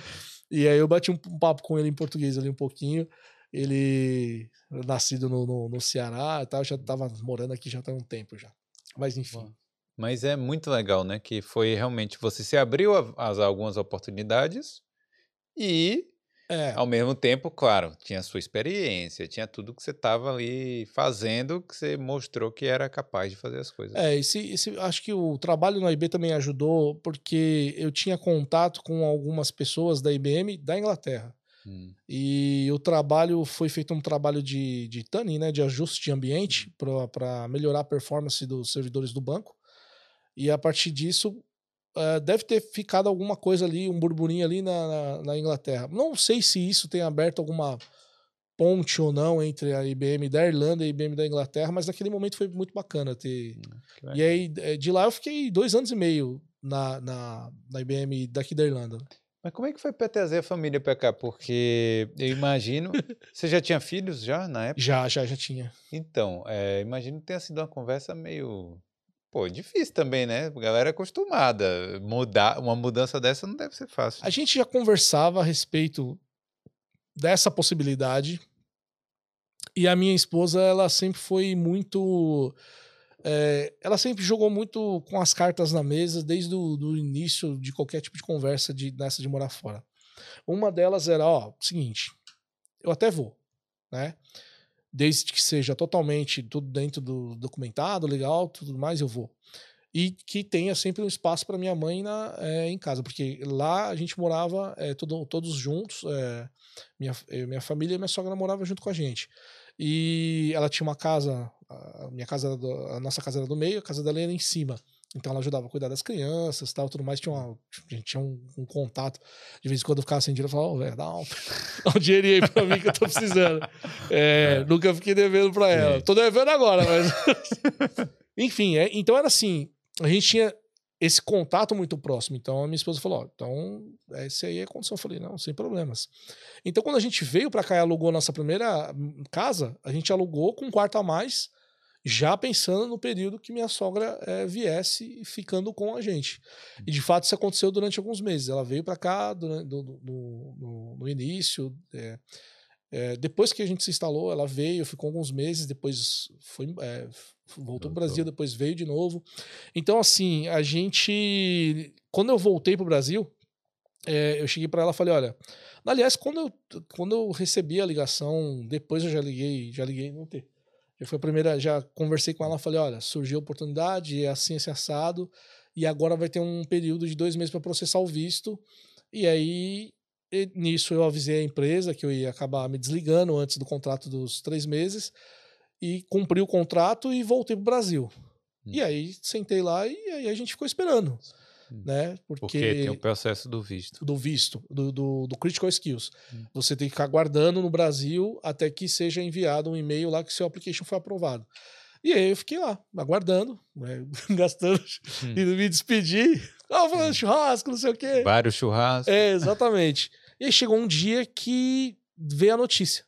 E aí eu bati um papo com ele em português ali um pouquinho. Ele, nascido no, no, no Ceará e tal, já estava morando aqui já tem um tempo já. Mas enfim. Mas é muito legal, né? Que foi realmente você se abriu a, a algumas oportunidades e É, Ao mesmo tempo, claro, tinha sua experiência, tinha tudo que você estava ali fazendo, que você mostrou que era capaz de fazer as coisas. é esse, esse, acho que o trabalho na IB também ajudou, porque eu tinha contato com algumas pessoas da IBM da Inglaterra. Hum, E o trabalho foi feito um trabalho de, de tuning, né, de ajuste de ambiente para melhorar a performance dos servidores do banco. E a partir disso, eh, deve ter ficado alguma coisa ali, um burburinho ali na, na, na Inglaterra. Não sei se isso tem aberto alguma ponte ou não entre a IBM da Irlanda e a IBM da Inglaterra, mas naquele momento foi muito bacana ter. legal. E aí, eh, de lá eu fiquei dois anos e meio na, na, na IBM daqui da Irlanda. Mas como é que foi para trazer a família para cá? Porque eu imagino. você já tinha filhos já na época? Já, já, já tinha. Então, é, imagino que tenha sido uma conversa meio. Pô, difícil também, né? A galera é acostumada. Mudar, uma mudança dessa não deve ser fácil. A gente já conversava a respeito dessa possibilidade. E a minha esposa, ela sempre foi muito. é, ela sempre jogou muito com as cartas na mesa desde o início de qualquer tipo de conversa de, dessa de morar fora. Uma delas era: ó, seguinte, eu até vou, né? Desde que seja totalmente tudo dentro do documentado, legal, tudo mais, eu vou. E que tenha sempre um espaço para minha mãe na, é, em casa, porque lá a gente morava é, todo- todos juntos, é, minha, minha família e minha sogra moravam junto com a gente. E ela tinha uma casa, a minha casa, do- a nossa casa era do meio, a casa dela era em cima. Então ela ajudava a cuidar das crianças tal, tudo mais. Tinha, uma, a gente tinha um, um contato. De vez em quando eu ficava sem dinheiro, eu falava, ô, velho, dá um, dá um dinheirinho aí pra mim que eu tô precisando. É, É. Nunca fiquei devendo pra ela. Sim. Tô devendo agora, mas. Enfim, é, então era assim: a gente tinha esse contato muito próximo. Então a minha esposa falou: ó, então esse aí é a condição. Eu falei: não, sem problemas. Então quando a gente veio pra cá e alugou nossa primeira hum, casa, a gente alugou com um quarto a mais, já pensando no período que minha sogra eh, viesse ficando com a gente. E de fato isso aconteceu durante alguns meses. Ela veio pra cá durante, do- do- no, no- início. eh, é, depois que a gente se instalou, ela veio, ficou alguns meses, depois foi, é, voltou pro Brasil, Voltou. depois veio de novo. Então, assim, a gente. Quando eu voltei pro Brasil, é, eu cheguei para ela e falei: olha. Aliás, quando eu, quando eu recebi a ligação, depois eu já liguei, já liguei no T. Já foi a primeira, já conversei com ela, falei: olha, surgiu a oportunidade, é assim, esse assado, e agora vai ter um período de dois meses para processar o visto. E aí e nisso eu avisei a empresa que eu ia acabar me desligando antes do contrato dos três meses e cumpri o contrato e voltei pro Brasil. E Hum. aí sentei lá e aí a gente ficou esperando, Hum. né? Porque Porque, tem o processo do visto. do visto, do, do, do Critical Skills. Hum. Você tem que ficar aguardando no Brasil até que seja enviado um e-mail lá que seu application foi aprovado. E aí eu fiquei lá, aguardando, né? gastando, Hum. e me despedi. Ah, falando Hum. churrasco, não sei o quê. Vários churrascos. É, exatamente. e aí chegou um dia que veio a notícia.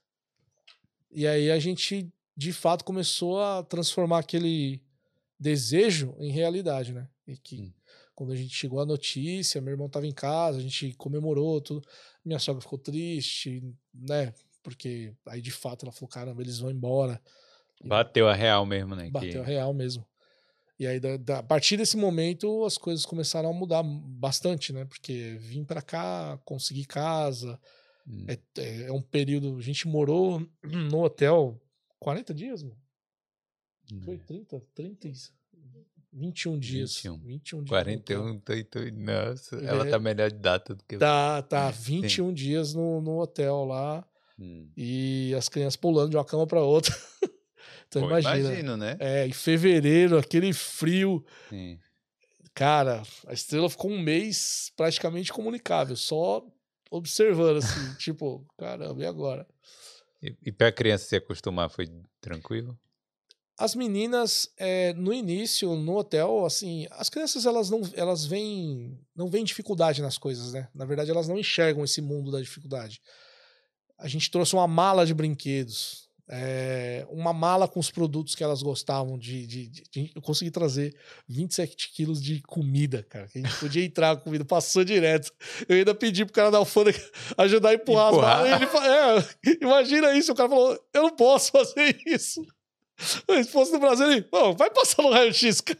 E aí a gente, de fato, começou a transformar aquele desejo em realidade, né? E que Hum. Quando a gente chegou a notícia, meu irmão estava em casa, a gente comemorou tudo. Minha sogra ficou triste, né? Porque aí de fato ela falou: caramba, eles vão embora. Bateu a real mesmo, né? que- Bateu real mesmo. E aí, da- da- a partir desse momento, as coisas começaram a mudar bastante, né? Porque vim pra cá, consegui casa. Hum. É, é- é um período. A gente morou no hotel 40 dias, mano. Foi 30, 30, e- 21 dias. 21. 21 dias. no hotel. 41, tô, tô, nossa, ela É. tá melhor de data do que eu. Tá, tá. 21 dias no, no hotel lá. Hum. E as crianças pulando de uma cama pra outra. então Pô, imagina. imagino, né? É, em fevereiro, aquele frio. Sim. Cara, a estrela ficou um mês praticamente comunicável, só observando, assim, tipo, caramba, e agora? E, e pra criança se acostumar foi tranquilo? As meninas, é, no início, no hotel, assim, as crianças, elas não, elas veem, não veem dificuldade nas coisas, né? Na verdade, elas não enxergam esse mundo da dificuldade. A gente trouxe uma mala de brinquedos, é, uma mala com os produtos que elas gostavam de, de- de- de- Eu consegui trazer 27 quilos de comida, cara. Que a gente podia entrar com comida, passou direto. Eu ainda pedi pro cara da alfândega ajudar a empurrar, Empurrar. as malas. Ele é, imagina isso, o cara falou: eu não posso fazer isso. Se fosse no Brasil, ele, "Ô, vai passar no raio-x, cara.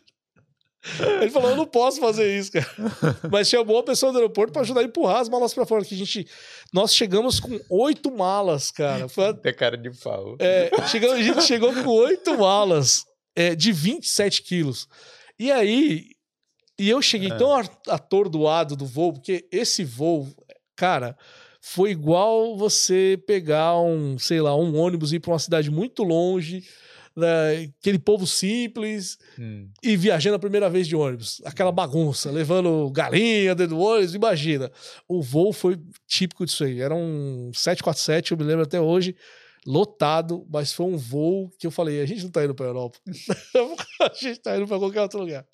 Ele falou: eu não posso fazer isso, cara. Mas chamou a pessoa do aeroporto para ajudar a empurrar as malas para fora. Que a gente, nós chegamos com oito malas, cara. Foi Tem cara de pau. é, chegamos, a gente chegou com oito malas é, de 27 quilos. E aí, e eu cheguei É. tão atordoado do voo, porque esse voo, cara, foi igual você pegar um, sei lá, um ônibus e ir para uma cidade muito longe, né, aquele povo simples, Hum. e viajando a primeira vez de ônibus. Aquela bagunça, levando galinha dentro do ônibus, imagina. O voo foi típico disso aí. Era um 747, eu me lembro até hoje, lotado, mas foi um voo que eu falei, a gente não tá indo pra Europa. a gente tá indo pra qualquer outro lugar.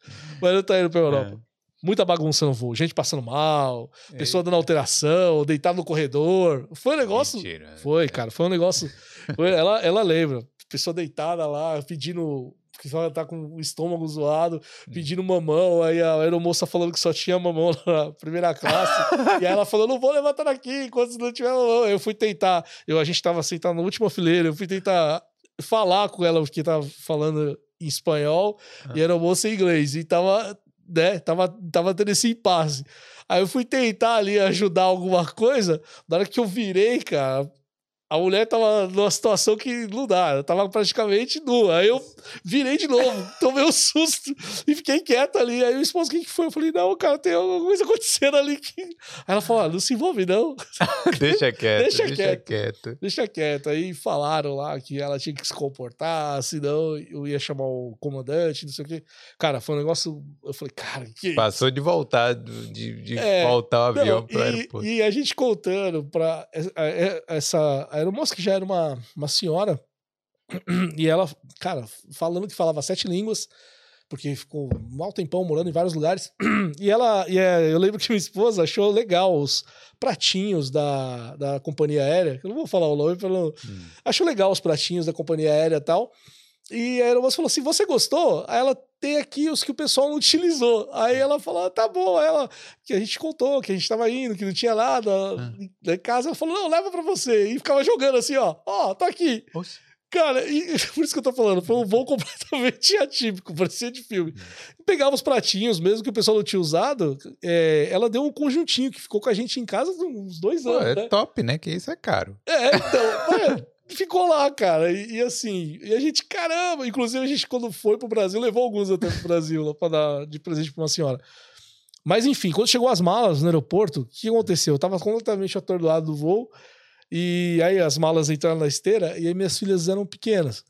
Mas não tá indo pra Europa. Muita bagunça no voo, gente passando mal, É. pessoa dando alteração, deitado no corredor. Foi um negócio. Mentira. Foi, cara, foi um negócio. foi- ela, ela lembra. Pessoa deitada lá, pedindo. Que só tá com o estômago zoado, pedindo mamão. Aí a aeromoça falando que só tinha mamão na primeira classe. e aí ela falou: não vou levantar daqui enquanto não tiver mamão. Eu fui tentar. Eu, a gente tava sentado na última fileira, eu fui tentar falar com ela, porque tava falando em espanhol, e a aeromoça em inglês. E tava, né, tava, tava tendo esse impasse. Aí eu fui tentar ali ajudar alguma coisa. Na hora que eu virei, cara, a mulher tava numa situação que não dá. Eu tava praticamente nua. Aí eu virei de novo, tomei um susto e fiquei quieto ali. Aí o esposo, o que foi? Eu falei, não, cara, tem alguma coisa acontecendo ali. Que... Aí ela falou, ah, não se envolve não, Deixa quieto, Deixa deixa, quieto. quieto. deixa quieto. Aí falaram lá que ela tinha que se comportar, senão eu ia chamar o comandante, não sei o quê. Cara, foi um negócio... Eu falei, cara, que Passou de voltar, de, de É, voltar o Não, avião pro e, aeroporto. e a gente contando pra essa- é- essa aeromoça que já era uma, uma senhora, e ela, cara, falando que falava sete línguas, porque ficou um mau tempão morando em vários lugares. E ela, e é, eu lembro que minha esposa achou legal os pratinhos da, da companhia aérea, eu não vou falar o nome, não, Hum. achou legal os pratinhos da companhia aérea e tal. E a aeromoça falou assim: você gostou? Aí ela tem aqui os que o pessoal não utilizou. Aí ela falou: ah, tá bom. Aí ela, que a gente contou, que a gente tava indo, que não tinha nada Ah. em casa. Ela falou: não, leva pra você. E ficava jogando assim: ó, ó, tá aqui. Cara, e por isso que eu tô falando, foi um voo completamente atípico, parecia de filme. Pegava os pratinhos, mesmo que o pessoal não tinha usado, é, ela deu um conjuntinho que ficou com a gente em casa uns dois Pô, anos. é né? top, né? Que isso é caro. É, então, mas ficou lá, cara. E, e assim, e a gente, caramba, inclusive a gente, quando foi pro Brasil, levou alguns até pro Brasil pra dar de presente pra uma senhora. Mas enfim, quando chegou as malas no aeroporto, o que aconteceu? Eu tava completamente atordoado do voo, e aí as malas entraram na esteira, e aí minhas filhas eram pequenas.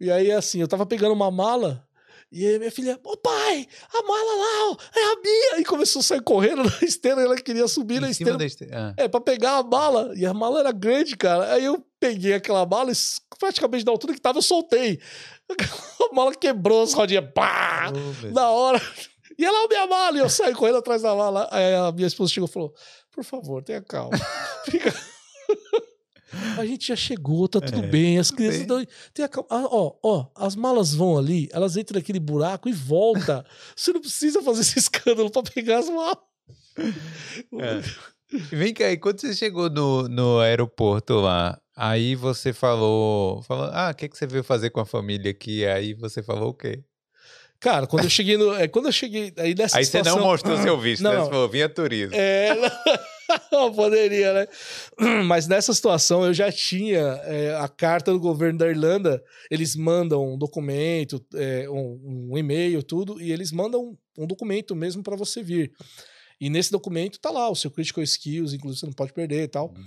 E aí, assim, eu tava pegando uma mala. E aí minha filha, ô pai, a mala lá, ó, é a minha. E começou a sair correndo na esteira, ela queria subir na Em cima esteira da este- ah. é, pra pegar a mala. E a mala era grande, cara. Aí eu peguei aquela mala e praticamente da altura que tava, eu soltei. A mala quebrou as rodinhas. Pá! Oh, Na hora. E ela, a minha mala. E eu saí correndo atrás da mala. Aí a minha esposa chegou e falou: Por favor, tenha calma. Fica. A gente já chegou, tá tudo É, bem. As crianças estão. Tenha calma. Ah, ó, ó, as malas vão ali, elas entram naquele buraco e volta. Você não precisa fazer esse escândalo pra pegar as malas. É. Vem cá, e quando você chegou no, no aeroporto lá, aí você falou, falou ah, o que, que você veio fazer com a família aqui? Aí você falou o quê? Cara, quando eu cheguei no. É, quando eu cheguei. Aí nessa Aí você situação... não mostrou seu visto, Não, né? Você falou, vinha turismo. É, não, poderia, né? Mas nessa situação eu já tinha é, a carta do governo da Irlanda. Eles mandam um documento, é, um, um e-mail, tudo, e eles mandam um documento mesmo para você vir. E nesse documento tá lá o seu critical skills, inclusive você não pode perder e tal. Uhum.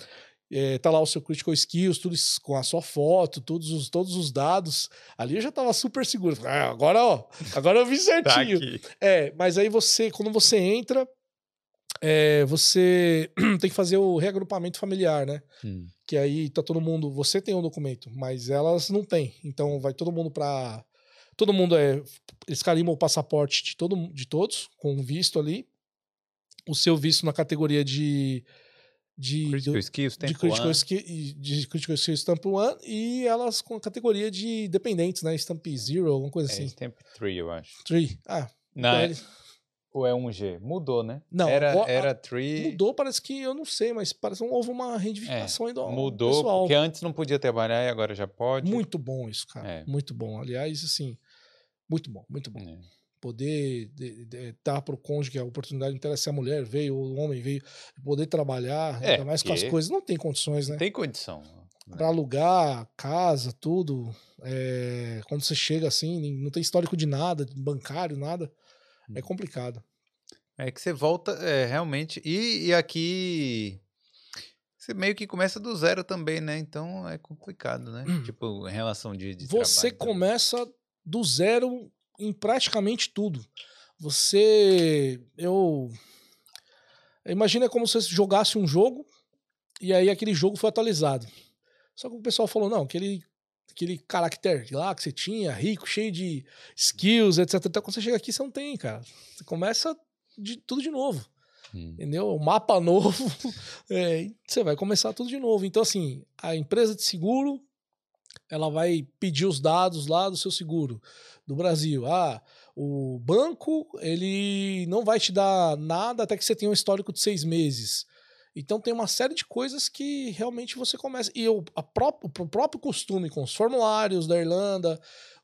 É, tá lá o seu critical skills, tudo isso com a sua foto, todos os, todos os dados. Ali eu já tava super seguro. Ah, agora, ó, agora eu vi Tá certinho. aqui. É, mas aí você, quando você entra, é, você tem que fazer o reagrupamento familiar, né? Hum. Que aí tá todo mundo. Você tem um documento, mas elas não têm. Então vai todo mundo pra. Todo mundo é. Eles carimbam o passaporte de, todo, de todos, com um visto ali. O seu visto na categoria de. De, Critical do- skills, de critical, one. skill, e- de critical Skill Stamp 1 e elas com a categoria de dependentes, né? Stamp Zero, alguma coisa É, assim. Stamp 3, eu acho. 3. Ah, Não, então é, ou é 1G? Mudou, né? Não, Era, era 3. Mudou, parece que eu não sei, mas parece que houve uma reivindicação aí do É, Mudou, pessoal. porque antes não podia trabalhar e agora já pode. Muito bom isso, cara. É. Muito bom. Aliás, assim, muito bom, muito bom. É. poder de- de- dar para o cônjuge a oportunidade, não interessa se a mulher veio ou o homem veio, poder trabalhar, É, ainda mais com as coisas, não tem condições, né? Tem condição. né? Para alugar casa, tudo, é, quando você chega assim, não tem histórico de nada, de bancário, nada, Hum. é complicado. É que você volta, é, realmente. E, e aqui. Você meio que começa do zero também, né? Então é complicado, né? Tipo, em relação de. de Você trabalho começa do zero em praticamente tudo. Você. Eu. Imagina como se você jogasse um jogo e aí aquele jogo foi atualizado. Só que o pessoal falou: não, aquele, aquele caractere lá que você tinha, rico, cheio de skills, etc. Então, quando você chega aqui, você não tem, cara. Você começa de tudo de novo. Hum. Entendeu? Mapa novo. é, você vai começar tudo de novo. Então, assim, a empresa de seguro ela vai pedir os dados lá do seu seguro do Brasil. Ah, o banco ele não vai te dar nada até que você tenha um histórico de seis meses. Então tem uma série de coisas que realmente você começa. E eu, a pró o próprio costume com os formulários da Irlanda,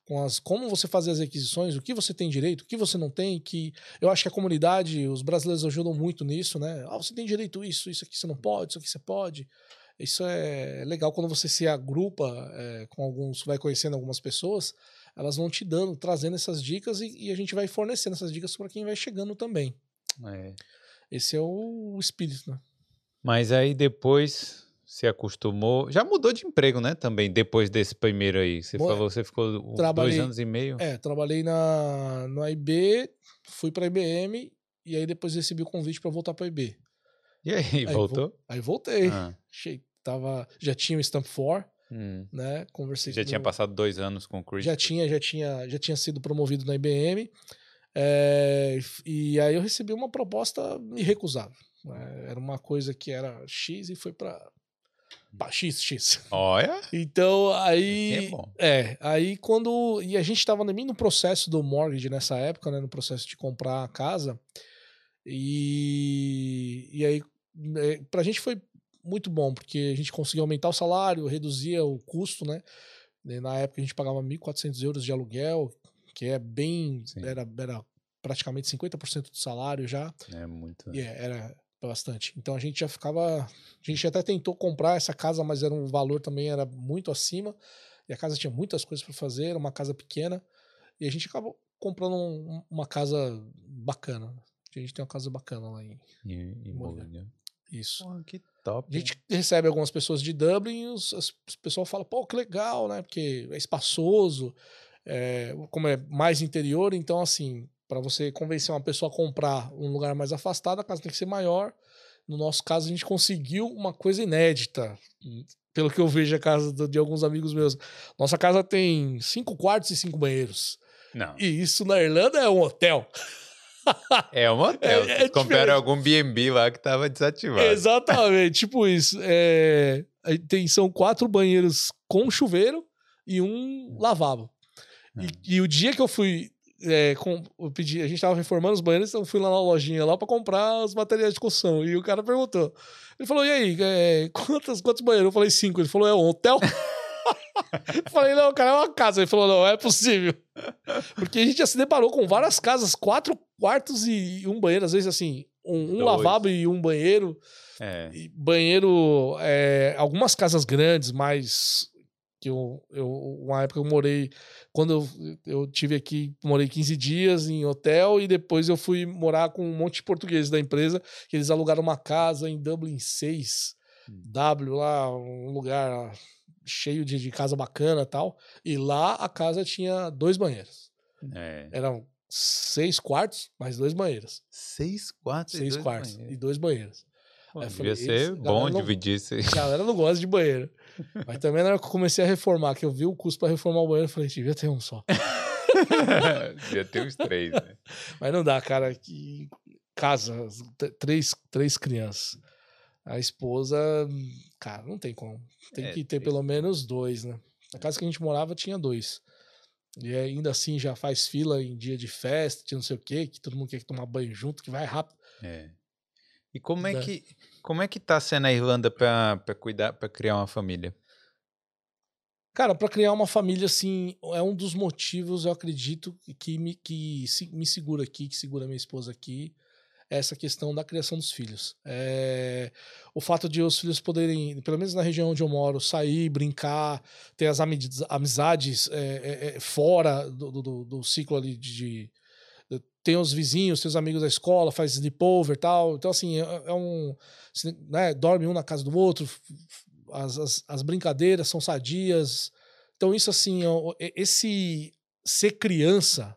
com as como você fazer as requisições, o que você tem direito, o que você não tem, que eu acho que a comunidade, os brasileiros ajudam muito nisso, né? Ah, você tem direito isso, isso aqui você não pode, isso aqui você pode. Isso é legal quando você se agrupa é, com alguns, vai conhecendo algumas pessoas, elas vão te dando, trazendo essas dicas e, e a gente vai fornecendo essas dicas para quem vai chegando também. É. Esse é o espírito, né? Mas aí depois se acostumou. Já mudou de emprego, né? Também, depois desse primeiro aí. Você Bom, falou, você ficou trabalhei- dois anos e meio. É, trabalhei na, no IB, fui para IBM e aí depois recebi o convite para voltar para IB. E aí, Aí voltou? Aí voltei. Ah, Achei, tava, já tinha o Stamp 4, hum. né? Conversei Já tinha passado dois anos com o Chris. Já tinha, já tinha, já tinha sido promovido na IBM. é, e aí eu recebi uma proposta irrecusável. né, Era uma coisa que era X e foi para X, X. Olha, Então aí. é. É, aí quando. E a gente estava também no processo do mortgage nessa época, né? No processo de comprar a casa. E, e aí, é, pra gente foi muito bom, porque a gente conseguiu aumentar o salário, reduzia o custo, né? E na época a gente pagava 1.400 euros de aluguel, que é bem. Sim. Era, era praticamente 50% do salário já. É muito. E é, era bastante. Então a gente já ficava. A gente até tentou comprar essa casa, mas era um valor também era muito acima. E a casa tinha muitas coisas para fazer, era uma casa pequena. E a gente acabou comprando um- uma casa bacana. A gente tem uma casa bacana lá em E, e Mulher. Isso. Pô, que top. A gente recebe algumas pessoas de Dublin e os, as- o pessoal fala, pô, que legal, né? Porque é espaçoso, é, como é mais interior, então assim, para você convencer uma pessoa a comprar um lugar mais afastado, a casa tem que ser maior. No nosso caso, a gente conseguiu uma coisa inédita. Pelo que eu vejo a casa de alguns amigos meus. Nossa casa tem cinco quartos e cinco banheiros. Não. E isso na Irlanda é um hotel. É um hotel. É- é diferente. algum B&B lá que tava desativado. Exatamente, tipo isso. É, tem, são quatro banheiros com chuveiro e um lavabo. E, e o dia que eu fui. é, com, eu pedi, a gente tava reformando os banheiros, então eu fui lá na lojinha lá para comprar os materiais de construção. E o cara perguntou. Ele falou: e aí, é, quantos, quantos banheiros? Eu falei: cinco. Ele falou: é um hotel? falei: não, cara, é uma casa. Ele falou: não, é possível. Porque a gente já se deparou com várias casas, quatro quartos e um banheiro, às vezes assim, um, um lavabo e um banheiro. É. E banheiro, é, algumas casas grandes, mas que eu, eu uma época eu morei quando eu, eu tive aqui, morei 15 dias em hotel e depois eu fui morar com um monte de portugueses da empresa, que eles alugaram uma casa em Dublin 6, Hum. W lá, um lugar cheio de, de casa bacana e tal. E lá a casa tinha dois banheiros. é. Eram seis quartos, mais dois banheiros. Seis quartos e Seis dois quartos banheiros. e dois banheiros. Pô, devia falei, ser bom não- dividir esse... A galera não gosta de banheiro. Mas também na hora que eu comecei a reformar, que eu vi o custo pra reformar o banheiro, eu falei, devia ter um só. devia ter uns três, né? Mas não dá, cara. Que casa, três, três crianças. A esposa, cara, não tem como. Tem É, que ter pelo menos dois, né? Na casa que a gente morava tinha dois. E ainda assim já faz fila em dia de festa, de não sei o quê, que todo mundo quer tomar banho junto, que vai rápido. É. E como é Né? que como é que tá sendo a Irlanda para cuidar, para criar uma família? Cara, para criar uma família, assim, é um dos motivos, eu acredito, que me, que me segura aqui, que segura minha esposa aqui, é essa questão da criação dos filhos. É, o fato de os filhos poderem, pelo menos na região onde eu moro, sair, brincar, ter as amizades é, é, fora do, do, do, ciclo ali de, de tem os vizinhos, os amigos da escola, faz sleepover e tal. Então, assim, é, é um. Né, dorme um na casa do outro, as, as, as, brincadeiras são sadias. Então, isso, assim, esse ser criança,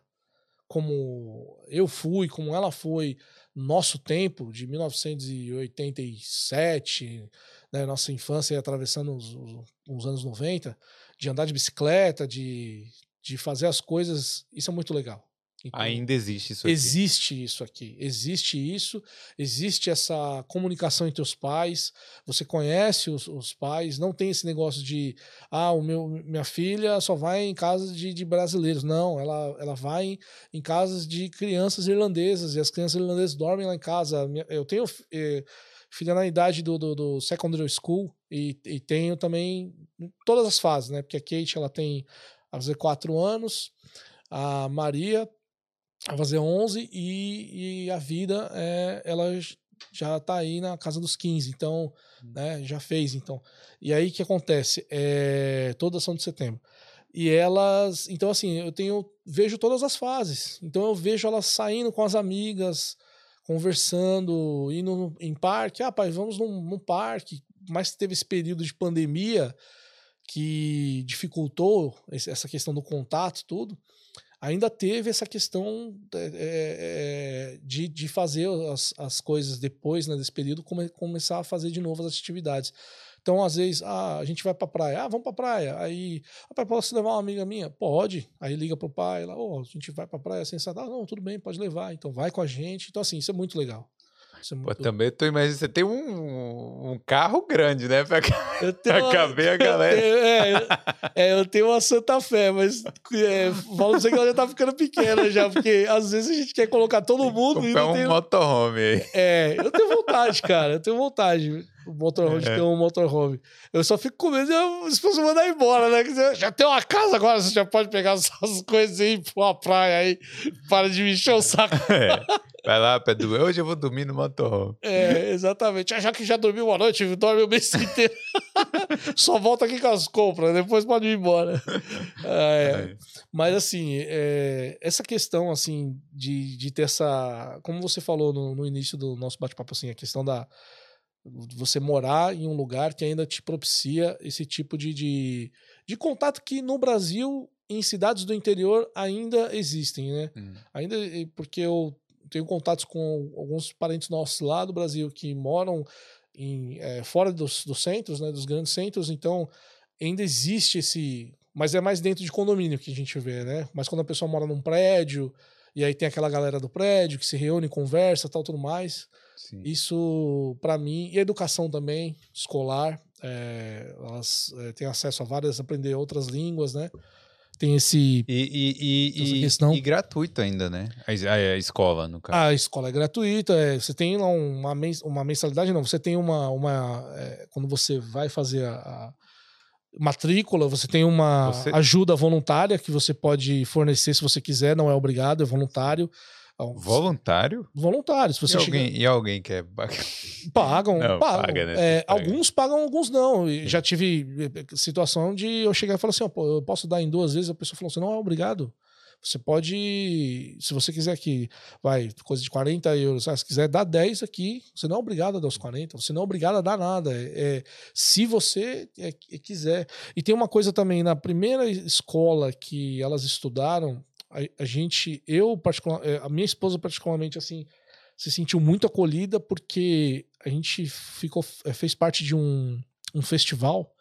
como eu fui, como ela foi, nosso tempo, de 1987, né, nossa infância atravessando os, os, os, anos 90, de andar de bicicleta, de, de fazer as coisas, isso é muito legal. Então, Ainda existe isso aqui. Existe isso aqui. Existe isso. Existe essa comunicação entre os pais. Você conhece os, os pais. Não tem esse negócio de ah, o meu, minha filha só vai em casas de, de brasileiros. Não, ela, ela vai em, em casas de crianças irlandesas. E as crianças irlandesas dormem lá em casa. Eu tenho eh, filha na idade do, do, do secondary school e, e tenho também todas as fases, né? Porque a Kate ela tem a fazer quatro anos. A Maria a fazer 11 e, e a vida é, ela já tá aí na casa dos 15, então, hum. né, já fez, então. E aí o que acontece? É, toda ação de setembro. E elas, então assim, eu tenho vejo todas as fases. Então eu vejo elas saindo com as amigas, conversando, indo em parque, ah, pai, vamos num, num parque, mas teve esse período de pandemia que dificultou essa questão do contato, tudo ainda teve essa questão é, de, de fazer as, as coisas depois, né, desse período, come, começar a fazer de novo as atividades. Então, às vezes, ah, a gente vai pra praia. Ah, vamos pra praia. Aí, ah, posso levar uma amiga minha? Pode. Aí liga pro pai, lá, oh, a gente vai pra praia sem Ah, não, tudo bem, pode levar. Então, vai com a gente. Então, assim, isso é muito legal. É muito... Pô, também tô imaginando, você tem um, um carro grande, né? Pra, eu tenho uma, caber a galera. Eu tenho, é, eu, é, eu tenho uma Santa Fé, mas é, falo você que ela já tá ficando pequena já, porque às vezes a gente quer colocar todo mundo. É um tenho... motorhome aí. É, eu tenho vontade, cara, eu tenho vontade. O motorhome é. tem um motorhome. Eu só fico com medo de a esposa mandar embora, né? Você já tem uma casa agora, você já pode pegar suas coisas e ir pra uma praia aí. Para de me encher o saco. É. Vai lá, Pedro. Hoje eu vou dormir no motorhome. É, exatamente. Já que já dormiu uma noite, dorme o mês inteiro. Só volta aqui com as compras, depois pode ir embora. É, mas assim, é, essa questão assim de, de ter essa. Como você falou no, no início do nosso bate-papo, assim, a questão da você morar em um lugar que ainda te propicia esse tipo de, de, de contato que no Brasil, em cidades do interior, ainda existem, né? Hum. Ainda porque eu tenho contatos com alguns parentes nossos lá do Brasil que moram em, é, fora dos, dos centros, né, dos grandes centros, então ainda existe esse. Mas é mais dentro de condomínio que a gente vê, né? Mas quando a pessoa mora num prédio, e aí tem aquela galera do prédio que se reúne, conversa tal, tudo mais. Sim. Isso, para mim, e educação também, escolar, é, elas é, têm acesso a várias, aprender outras línguas, né? Tem esse. E, e, e, questão. e, gratuito ainda, né? A, a, escola, no caso. A escola é gratuita, é, você tem lá uma, uma mensalidade, não, você tem uma. uma é, quando você vai fazer a, a matrícula, você tem uma você... ajuda voluntária que você pode fornecer se você quiser, não é obrigado, é voluntário. Então, voluntário? Voluntário. Se você e, alguém, chega... e alguém quer. Pagam, não, pagam. Paga, né? é, paga. Alguns pagam, alguns não. Já tive eh, situação de eu chegar e falar assim: oh, eu posso dar em duas vezes. A pessoa falou assim: não, é obrigado. Você pode, se você quiser que vai, coisa de 40 euros, ah, se quiser dar 10 aqui, você não é obrigado a dar os 40, você não é obrigado a dar nada. É, é se você é, é, quiser. E tem uma coisa também, na primeira escola que elas estudaram, a, a gente, eu particular, é, a minha esposa particularmente assim, se sentiu muito acolhida porque a gente ficou, é, fez parte de um, um festival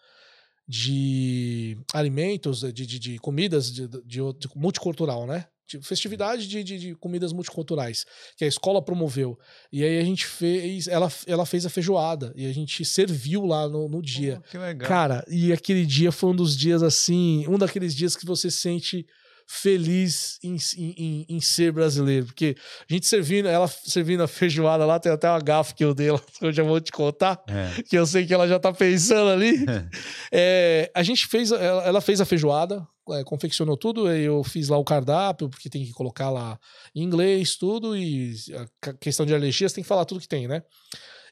de alimentos, de, de, de comidas de, de, multicultural, né? De festividade de, de, de, comidas multiculturais que a escola promoveu. E aí a gente fez, ela, ela fez a feijoada e a gente serviu lá no, no dia. Oh, que legal. Cara, e aquele dia foi um dos dias assim, um daqueles dias que você sente feliz em, em, em, ser brasileiro. Porque a gente servindo, ela servindo a feijoada lá, tem até uma gafa que eu dei, que eu já vou te contar, é. que eu sei que ela já tá pensando ali. é, a gente fez, ela, ela fez a feijoada, é, confeccionou tudo, eu fiz lá o cardápio, porque tem que colocar lá em inglês, tudo, e a questão de alergias tem que falar tudo que tem, né?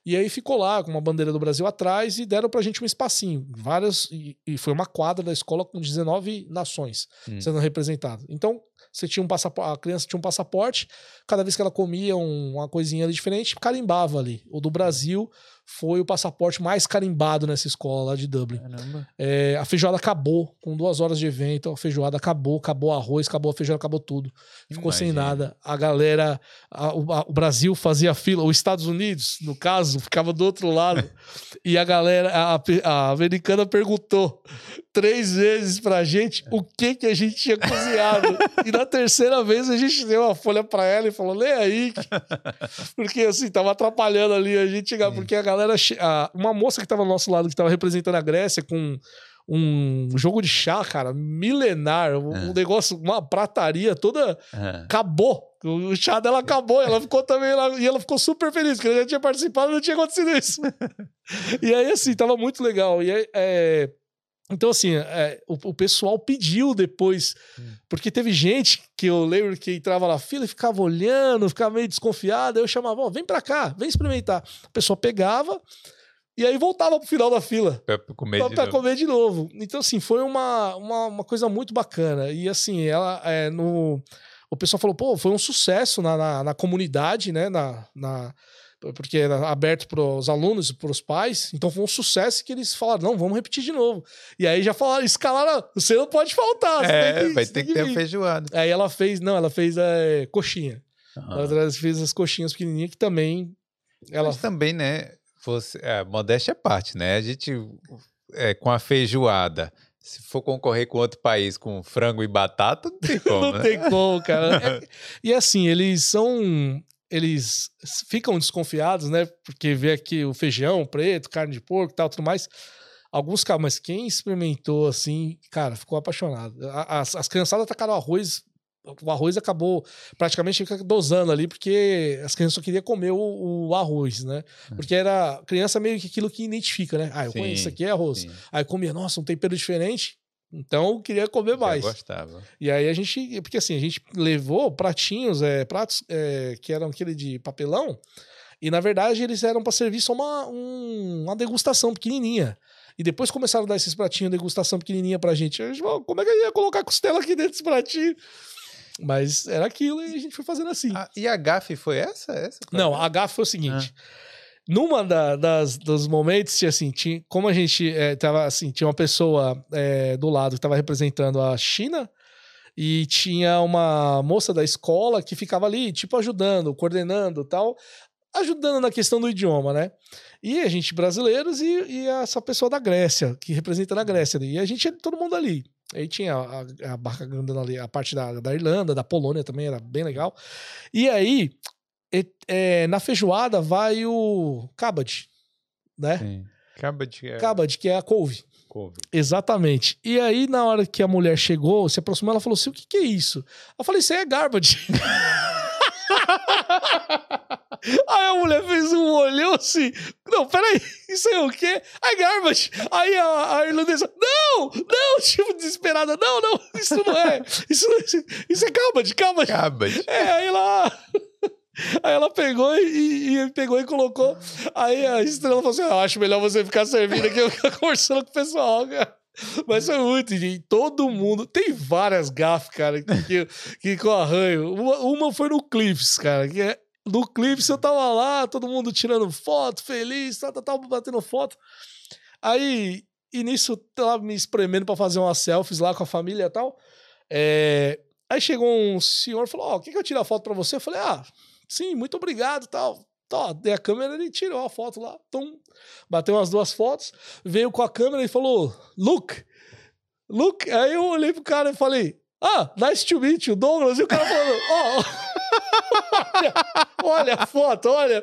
E aí ficou lá com uma bandeira do Brasil atrás e deram pra gente um espacinho. Várias. E, e foi uma quadra da escola com 19 nações hum. sendo representadas. Então, você tinha um passaporte, a criança tinha um passaporte, cada vez que ela comia um, uma coisinha ali diferente, carimbava ali. O do Brasil foi o passaporte mais carimbado nessa escola lá de Dublin. É, a feijoada acabou com duas horas de evento. A feijoada acabou, acabou o arroz, acabou a feijoada, acabou tudo. Ficou Imagina. sem nada. A galera, a, o, a, o, Brasil fazia fila, os Estados Unidos, no caso, ficava do outro lado. e a galera, a, a, americana perguntou três vezes pra gente o que que a gente tinha cozinhado. e na terceira vez a gente deu uma folha pra ela e falou: lê aí. Porque assim, tava atrapalhando ali a gente chegar, porque a galera galera. uma moça que tava ao nosso lado, que tava representando a Grécia com um jogo de chá, cara, milenar, um é. negócio, uma prataria toda. É. Acabou. O chá dela acabou, ela ficou também lá, e ela ficou super feliz, porque ela já tinha participado e não tinha acontecido isso. e aí, assim, tava muito legal. E aí, é, então, assim, é, o, o, pessoal pediu depois, hum. porque teve gente que eu lembro que entrava na fila e ficava olhando, ficava meio desconfiada. Eu chamava, oh, vem pra cá, vem experimentar. A pessoa pegava e aí voltava pro final da fila. Pra comer, pra, de, pra novo. comer de novo. Então, assim, foi uma, uma, uma coisa muito bacana. E, assim, ela, é, no, o pessoal falou, pô, foi um sucesso na, na, na comunidade, né? Na. na porque era aberto para os alunos e para os pais, então foi um sucesso que eles falaram: não, vamos repetir de novo. E aí já falaram, escalaram, você não pode faltar. É, que, vai ter que, que ter feijoada. Aí ela fez, não, ela fez a é, coxinha. Uhum. Ela fez as coxinhas pequenininhas que também. Ela... Mas também, né? Você, é, modéstia à parte, né? A gente, é, com a feijoada, se for concorrer com outro país com frango e batata, não tem como. não né? tem como, cara. É, e assim, eles são eles ficam desconfiados, né? Porque vê aqui o feijão preto, carne de porco e tal, tudo mais. Alguns caras, mas quem experimentou assim, cara, ficou apaixonado. As, as criançadas tacaram arroz, o arroz acabou praticamente dosando ali, porque as crianças só queriam comer o, o arroz, né? Hum. Porque era criança meio que aquilo que identifica, né? Ah, eu sim, conheço, isso aqui é arroz. Sim. Aí comia, nossa, um tempero diferente. Então eu queria comer mais. Eu gostava. E aí a gente. Porque assim, a gente levou pratinhos, é, pratos é, que eram aquele de papelão. E na verdade eles eram para servir só uma, um, uma degustação pequenininha. E depois começaram a dar esses pratinhos de degustação pequenininha pra gente. Falou, como é que eu ia colocar costela aqui dentro desse pratinho? Mas era aquilo e a gente foi fazendo assim. Ah, e a gafe foi essa? essa Não, a gafe foi o seguinte. Ah. Numa da, das, dos momentos, assim, tinha, como a gente é, tava assim, tinha uma pessoa é, do lado que estava representando a China e tinha uma moça da escola que ficava ali, tipo, ajudando, coordenando tal, ajudando na questão do idioma, né? E a gente brasileiros e, e essa pessoa da Grécia, que representa na Grécia. E a gente, todo mundo ali. Aí tinha a, a barca andando ali, a parte da, da Irlanda, da Polônia também, era bem legal. E aí, é, na feijoada vai o cabade, né? Sim. Cabade é... Que é a couve. couve. Exatamente. E aí, na hora que a mulher chegou, se aproximou, ela falou assim: o que, que é isso? Eu falei, isso aí é garbage. Aí a mulher fez um olhão assim. Não, peraí, isso é o quê? É garbage. Aí a, a irlandesa, não, não, tipo, desesperada, não, não, isso não é. Isso, isso, isso é garbage, garbage. Garbage. É, aí ela. Aí ela pegou e, e, pegou e colocou. Aí a estrela falou assim: ah, acho melhor você ficar servindo aqui, eu ficar conversando com o pessoal, cara. Mas foi muito, gente. Todo mundo. Tem várias gafas, cara, que, que, que eu arranho. Uma, uma foi no Cliffs, cara, que é. No Cliffs eu tava lá, todo mundo tirando foto, feliz, tal, tal, tal, batendo foto. Aí, e nisso, tava me espremendo pra fazer umas selfies lá com a família e tal. É, aí chegou um senhor e falou: Ó, oh, quer que eu tire a foto pra você? Eu falei: Ah, sim, muito obrigado tal. Tá, dei a câmera, ele tirou a foto lá, tum, bateu umas duas fotos, veio com a câmera e falou, look, look. Aí eu olhei pro cara e falei, ah, nice to meet you, Douglas. E o cara falou, ó, oh, olha, olha a foto, olha.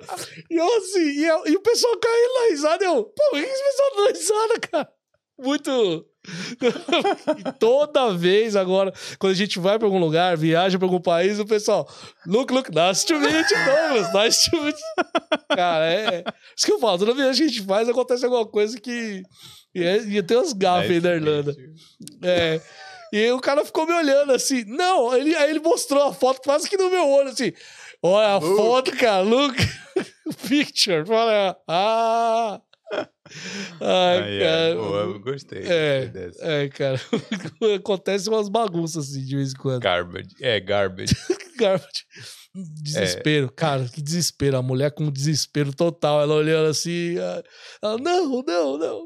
E eu assim, e, eu, e o pessoal caindo na risada, eu, pô, por que esse pessoal tá risada, cara? Muito. toda vez agora, quando a gente vai para algum lugar, viaja para algum país, o pessoal, look, look, nice to meet you, Douglas, nice to meet you. Cara, é. Isso que eu falo, toda vez que a gente faz, acontece alguma coisa que. E, é, e tem uns gafes aí na Irlanda. É. E o cara ficou me olhando assim. Não, ele, aí ele mostrou a foto quase que no meu olho, assim. Olha a foto, cara, look. Picture. Fala, ah. Ai, Ai cara. É, boa, eu gostei. É, é, cara. Acontece umas bagunças assim de vez em quando. Garbage. É, garbage. garbage. Desespero, é. cara, que desespero. A mulher com desespero total. Ela olhando assim. Ela, não, não, não.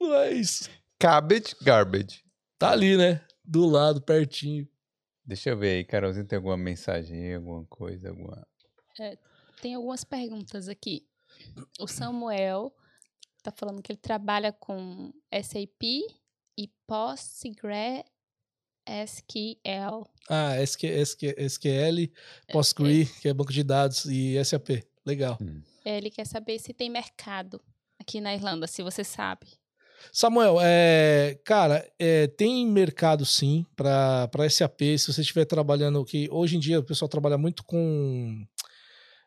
não é isso. Cabbage, garbage. Tá ali, né? Do lado, pertinho. Deixa eu ver aí, Carolzinha, tem alguma mensagem, alguma coisa, alguma. É, tem algumas perguntas aqui. O Samuel tá falando que ele trabalha com SAP e PostgreSQL. Ah, SQL, PostgreSQL, é, que é banco de dados, e SAP. Legal. Hum. É, ele quer saber se tem mercado aqui na Irlanda, se você sabe. Samuel, é, cara, é, tem mercado sim para SAP, se você estiver trabalhando, que hoje em dia o pessoal trabalha muito com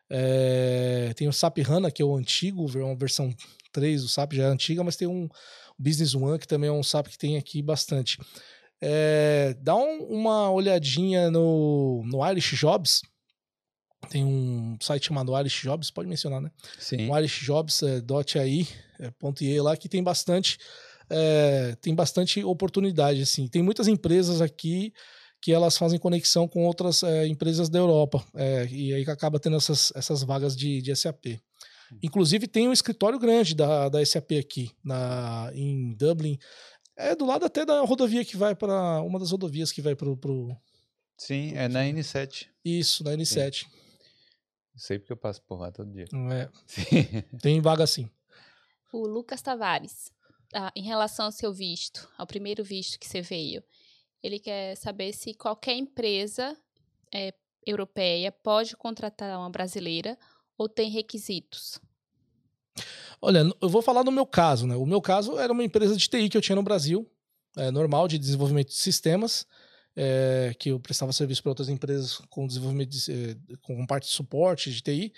é, tem o SAP HANA, que é o antigo, uma versão 3 do SAP, já é antiga, mas tem um Business One, que também é um SAP que tem aqui bastante. É, dá um, uma olhadinha no, no Irish Jobs. Tem um site chamado Irish Jobs, pode mencionar, né? Sim. O Irish Jobs, é, .ai, é, .ie lá, que tem bastante, é, tem bastante oportunidade, assim. Tem muitas empresas aqui que elas fazem conexão com outras é, empresas da Europa. É, e aí acaba tendo essas, essas vagas de, de SAP. Hum. Inclusive tem um escritório grande da, da SAP aqui, na, em Dublin. É do lado até da rodovia que vai para. Uma das rodovias que vai para o. Sim, pro, é na N7. Isso, na N7. Sim. Sei porque eu passo por lá todo dia. É. Tem vaga sim. O Lucas Tavares, ah, em relação ao seu visto, ao primeiro visto que você veio, ele quer saber se qualquer empresa é, europeia pode contratar uma brasileira ou tem requisitos. Olha, eu vou falar no meu caso, né? O meu caso era uma empresa de TI que eu tinha no Brasil, é, normal, de desenvolvimento de sistemas, é, que eu prestava serviço para outras empresas com desenvolvimento de, é, com parte de suporte de TI.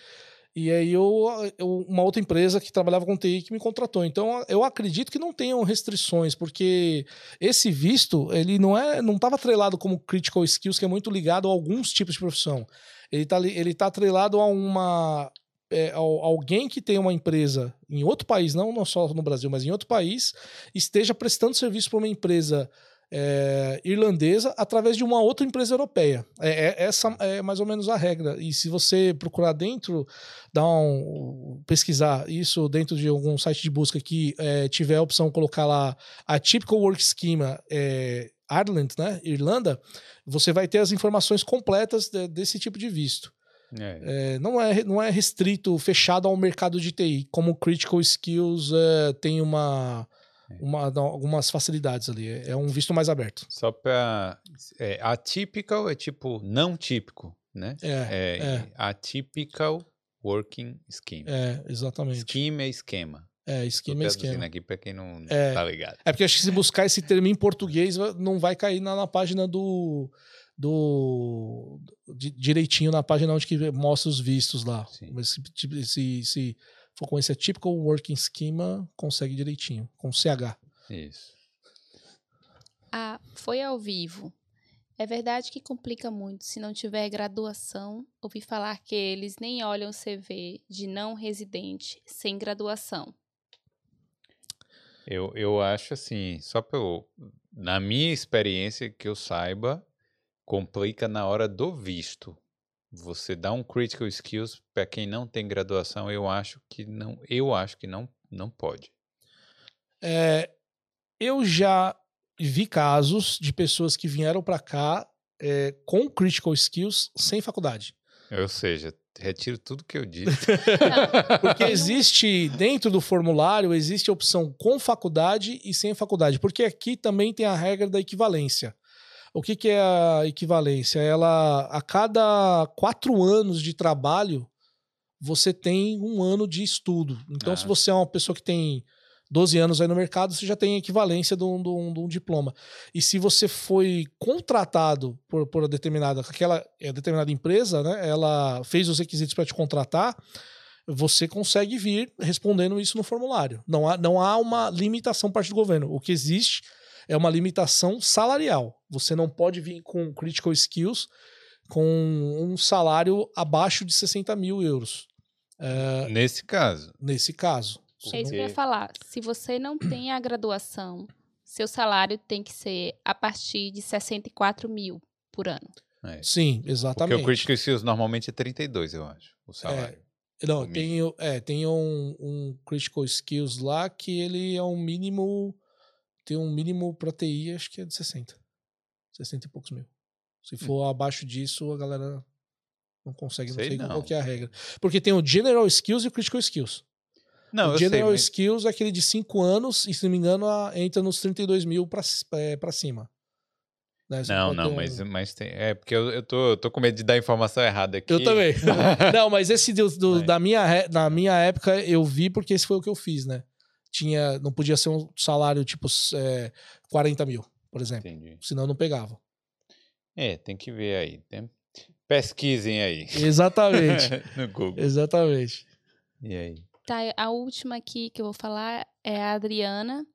E aí eu, eu, uma outra empresa que trabalhava com TI que me contratou. Então eu acredito que não tenham restrições, porque esse visto ele não é, não estava atrelado como critical skills, que é muito ligado a alguns tipos de profissão. Ele está ele tá atrelado a uma é, alguém que tem uma empresa em outro país, não, não só no Brasil, mas em outro país, esteja prestando serviço para uma empresa é, irlandesa através de uma outra empresa europeia. É, é, essa é mais ou menos a regra. E se você procurar dentro, dar um, pesquisar isso dentro de algum site de busca que é, tiver a opção de colocar lá a Typical Work Schema é, Ireland, né, Irlanda, você vai ter as informações completas de, desse tipo de visto. É. É, não, é, não é restrito, fechado ao mercado de TI, como Critical Skills tem uma, uma, algumas facilidades ali. É, é um visto mais aberto. Só para. É, atypical é tipo não típico, né? É. é, é. Atypical working scheme. É, exatamente. Scheme é esquema. É, esquema é esquema. aqui para quem não é, tá ligado. É porque acho que se buscar esse termo em português, não vai cair na, na página do. do de, direitinho na página onde que mostra os vistos lá. Sim. Mas se, se, se for com esse typical working schema, consegue direitinho, com CH. Isso. Ah, foi ao vivo. É verdade que complica muito se não tiver graduação. Ouvi falar que eles nem olham CV de não residente sem graduação. Eu, eu acho assim, só pelo. Na minha experiência que eu saiba, complica na hora do visto você dá um critical skills para quem não tem graduação, eu acho que não, eu acho que não, não pode. É, eu já vi casos de pessoas que vieram para cá é, com critical skills sem faculdade. Ou seja, retiro tudo que eu disse. Porque existe, dentro do formulário, existe a opção com faculdade e sem faculdade. Porque aqui também tem a regra da equivalência. O que, que é a equivalência? Ela, a cada quatro anos de trabalho, você tem um ano de estudo. Então, ah. se você é uma pessoa que tem 12 anos aí no mercado, você já tem equivalência de um, de um, de um diploma. E se você foi contratado por, por determinada, aquela é, determinada empresa, né, ela fez os requisitos para te contratar, você consegue vir respondendo isso no formulário. Não há, não há uma limitação parte do governo. O que existe é uma limitação salarial. Você não pode vir com critical skills com um salário abaixo de 60 mil euros. É, nesse caso. Nesse caso. É isso que eu ia falar. Se você não tem a graduação, seu salário tem que ser a partir de 64 mil por ano. É. Sim, exatamente. Porque o Critical Skills normalmente é 32, eu acho, o salário. É, não, tem, é, tem um, um Critical Skills lá que ele é um mínimo. Tem um mínimo para TI, acho que é de 60. 60 e poucos mil. Se hum. for hum. abaixo disso, a galera não consegue, não sei, sei não. qual é a regra. Porque tem o General Skills e o Critical Skills. Não, o General sei, mas... Skills é aquele de 5 anos, e se não me engano, entra nos 32 mil pra, é, pra cima. Né? Não, não, mas, mas tem. É, porque eu, eu, tô, eu tô com medo de dar informação errada aqui. Eu também. não, mas esse do, do mas... da minha, na minha época eu vi porque esse foi o que eu fiz, né? Tinha, não podia ser um salário tipo é, 40 mil, por exemplo. Entendi. Senão não pegava. É, tem que ver aí. Tem... Pesquisem aí. Exatamente. no Google. Exatamente. E aí? Tá, a última aqui que eu vou falar é a Adriana.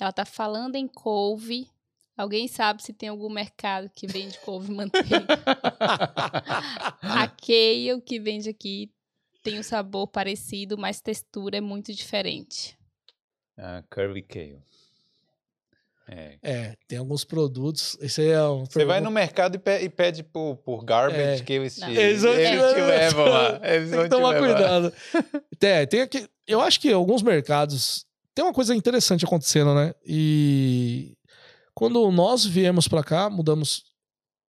Ela tá falando em couve. Alguém sabe se tem algum mercado que vende couve manteiga? a Kale que vende aqui tem um sabor parecido, mas textura é muito diferente. Ah, curly Kale. É. é. tem alguns produtos. Esse é um Você vai no mercado e pede por, por garbage é. que eles te, eles, eles te levam lá. Eles tem que tomar cuidado. é, tem aqui, eu acho que alguns mercados. Tem uma coisa interessante acontecendo, né? E quando nós viemos para cá, mudamos.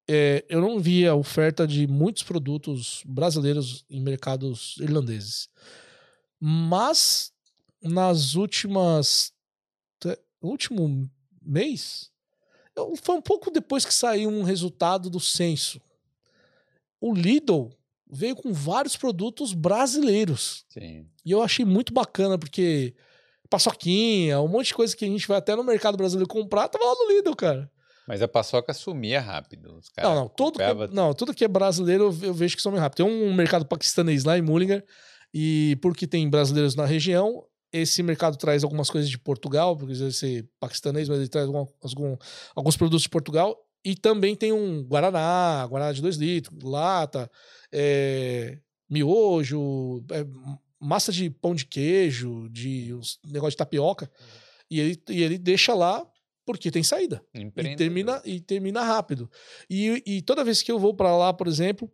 É, eu não via oferta de muitos produtos brasileiros em mercados irlandeses. Mas nas últimas. Último mês, foi um pouco depois que saiu um resultado do censo. O Lidl veio com vários produtos brasileiros. Sim. E eu achei muito bacana, porque paçoquinha, um monte de coisa que a gente vai até no mercado brasileiro comprar, tava lá no Lidl, cara. Mas a paçoca sumia rápido. Os não, não, tudo que, é, não, tudo que é brasileiro eu, eu vejo que some rápido. Tem um mercado paquistanês lá em Mullinger, e porque tem brasileiros na região, esse mercado traz algumas coisas de Portugal, porque deve ser paquistanês, mas ele traz algum, algum, alguns produtos de Portugal. E também tem um Guaraná, Guaraná de 2 litros, lata, é, miojo, é, massa de pão de queijo, de uns negócio de tapioca. Uhum. E, ele, e ele deixa lá porque tem saída. E termina, e termina rápido. E, e toda vez que eu vou para lá, por exemplo,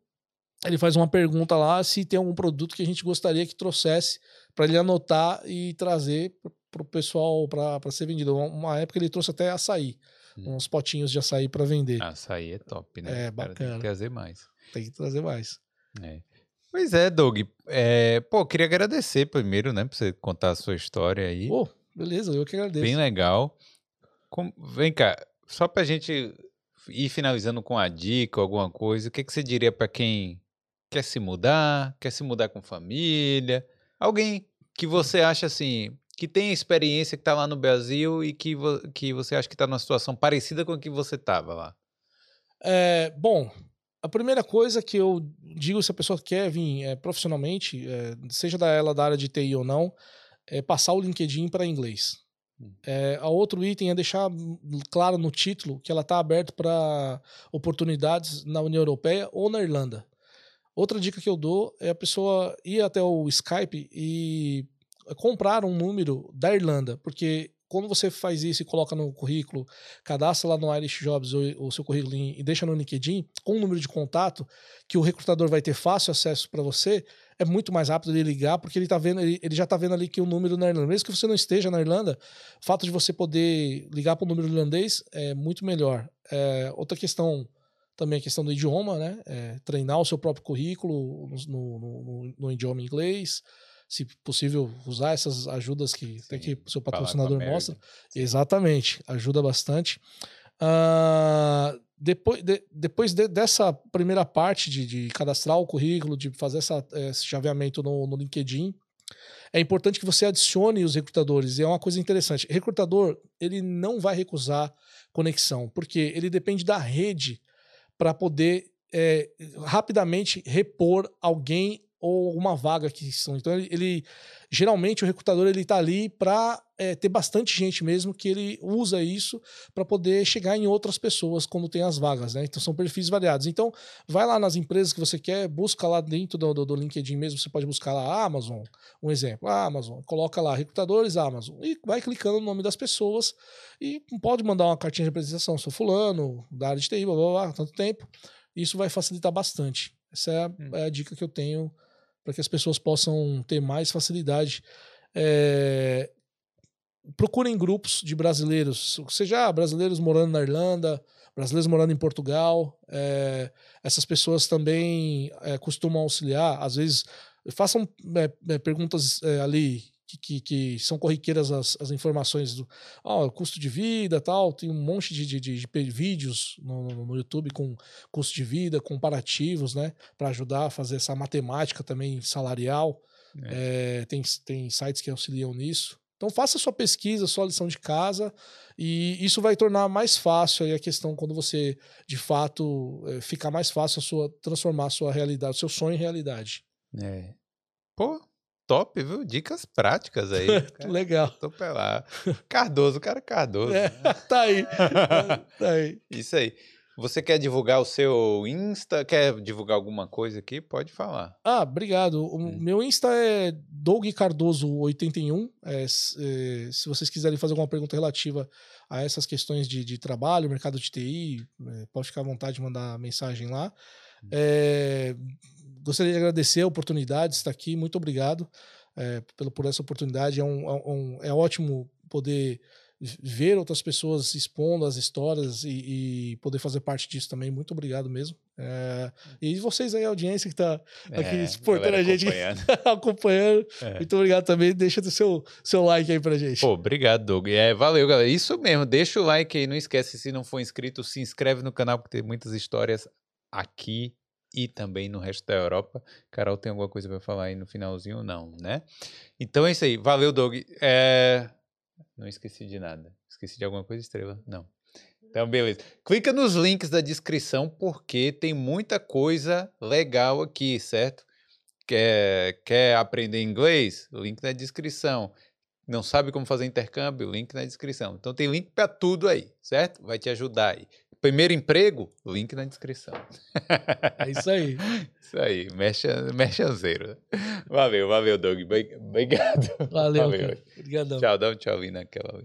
ele faz uma pergunta lá se tem algum produto que a gente gostaria que trouxesse para ele anotar e trazer para o pessoal para ser vendido. Uma época ele trouxe até açaí, hum. uns potinhos de açaí para vender. Açaí é top, né? É, bacana. tem que trazer mais. Tem que trazer mais. É. Pois é, Doug. É, pô, queria agradecer primeiro, né, por você contar a sua história aí. Pô, beleza, eu que agradeço. Bem legal. Com... Vem cá, só pra gente ir finalizando com a dica, alguma coisa, o que, que você diria para quem quer se mudar, quer se mudar com família, alguém que você acha assim, que tem experiência, que está lá no Brasil e que, vo que você acha que está numa situação parecida com a que você estava lá? É, bom, a primeira coisa que eu digo se a pessoa quer vir é, profissionalmente, é, seja da ela da área de TI ou não, é passar o LinkedIn para inglês. Hum. É, a outro item é deixar claro no título que ela está aberta para oportunidades na União Europeia ou na Irlanda. Outra dica que eu dou é a pessoa ir até o Skype e comprar um número da Irlanda, porque quando você faz isso e coloca no currículo, cadastra lá no Irish Jobs o, seu currículo e deixa no LinkedIn com um número de contato que o recrutador vai ter fácil acesso para você, é muito mais rápido ele ligar, porque ele tá vendo, ele, ele já está vendo ali que o número na Irlanda, mesmo que você não esteja na Irlanda, o fato de você poder ligar para o número irlandês é muito melhor. É, outra questão também a questão do idioma, né? É, treinar o seu próprio currículo no, no, no, idioma inglês, se possível usar essas ajudas que Sim, até que o seu patrocinador mostra. Exatamente, ajuda bastante. Uh, depois de, depois de, dessa primeira parte de, de, cadastrar o currículo, de fazer essa, esse chaveamento no, no LinkedIn, é importante que você adicione os recrutadores. E é uma coisa interessante. Recrutador, ele não vai recusar conexão, porque ele depende da rede para poder é, rapidamente repor alguém ou alguma vaga que estão. Então, ele, ele geralmente o recrutador ele está ali para é, ter bastante gente mesmo que ele usa isso para poder chegar em outras pessoas quando tem as vagas, né? Então são perfis variados. Então, vai lá nas empresas que você quer, busca lá dentro do, do, do LinkedIn mesmo, você pode buscar lá Amazon, um exemplo, Amazon, coloca lá recrutadores Amazon e vai clicando no nome das pessoas e pode mandar uma cartinha de apresentação, sou fulano, da área de TI, blá, blá, blá, tanto tempo. Isso vai facilitar bastante. Essa é a, hum. é a dica que eu tenho para que as pessoas possam ter mais facilidade. É, procurem grupos de brasileiros, seja brasileiros morando na Irlanda, brasileiros morando em Portugal. É, essas pessoas também é, costumam auxiliar, às vezes façam é, perguntas ali que, que, que, são corriqueiras as, as informações do oh, custo de vida tal. Tem um monte de, de, de, de vídeos no, no, YouTube com custo de vida, comparativos, né? Para ajudar a fazer essa matemática também salarial. É. É, tem, tem sites que auxiliam nisso. Então faça sua pesquisa, sua lição de casa, e isso vai tornar mais fácil a questão quando você, de fato, é, ficar mais fácil a sua, transformar a sua realidade, o seu sonho em realidade. É. Pô, top, viu? Dicas práticas aí. Legal. Tô pelado. Cardoso, cara Cardoso. É, tá aí. tá aí. Isso aí. Você quer divulgar o seu Insta? Quer divulgar alguma coisa aqui? Pode falar. Ah, obrigado. O hum. meu Insta é Doug Cardoso81. É, é, se vocês quiserem fazer alguma pergunta relativa a essas questões de, de trabalho, mercado de TI, é, pode ficar à vontade de mandar mensagem lá. Hum. É, gostaria de agradecer a oportunidade de estar aqui. Muito obrigado é, pelo, por essa oportunidade. É, um, é, um, é ótimo poder ver outras pessoas expondo as histórias e, e, poder fazer parte disso também. Muito obrigado mesmo. É, e vocês aí, a audiência que está aqui é, suportando a gente, acompanhando. acompanhando. É. Muito obrigado também. Deixa o seu, seu like aí pra gente. Pô, obrigado, Doug. É, valeu, galera. Isso mesmo. Deixa o like aí. Não esquece, se não for inscrito, se inscreve no canal, porque tem muitas histórias aqui e também no resto da Europa. Carol tem alguma coisa para falar aí no finalzinho? Não, né? Então é isso aí. Valeu, Doug. É... Não esqueci de nada. Esqueci de alguma coisa, Estrela? Não. Então, beleza. Clica nos links da descrição, porque tem muita coisa legal aqui, certo? Quer, quer aprender inglês? Link na descrição. Não sabe como fazer intercâmbio? Link na descrição. Então tem link para tudo aí, certo? Vai te ajudar aí. Primeiro emprego, link na descrição. É isso aí. Isso aí, merchanzeiro. Valeu, valeu, Doug. Obrigado. Valeu. valeu. Obrigadão. Tchau, dá um naquela.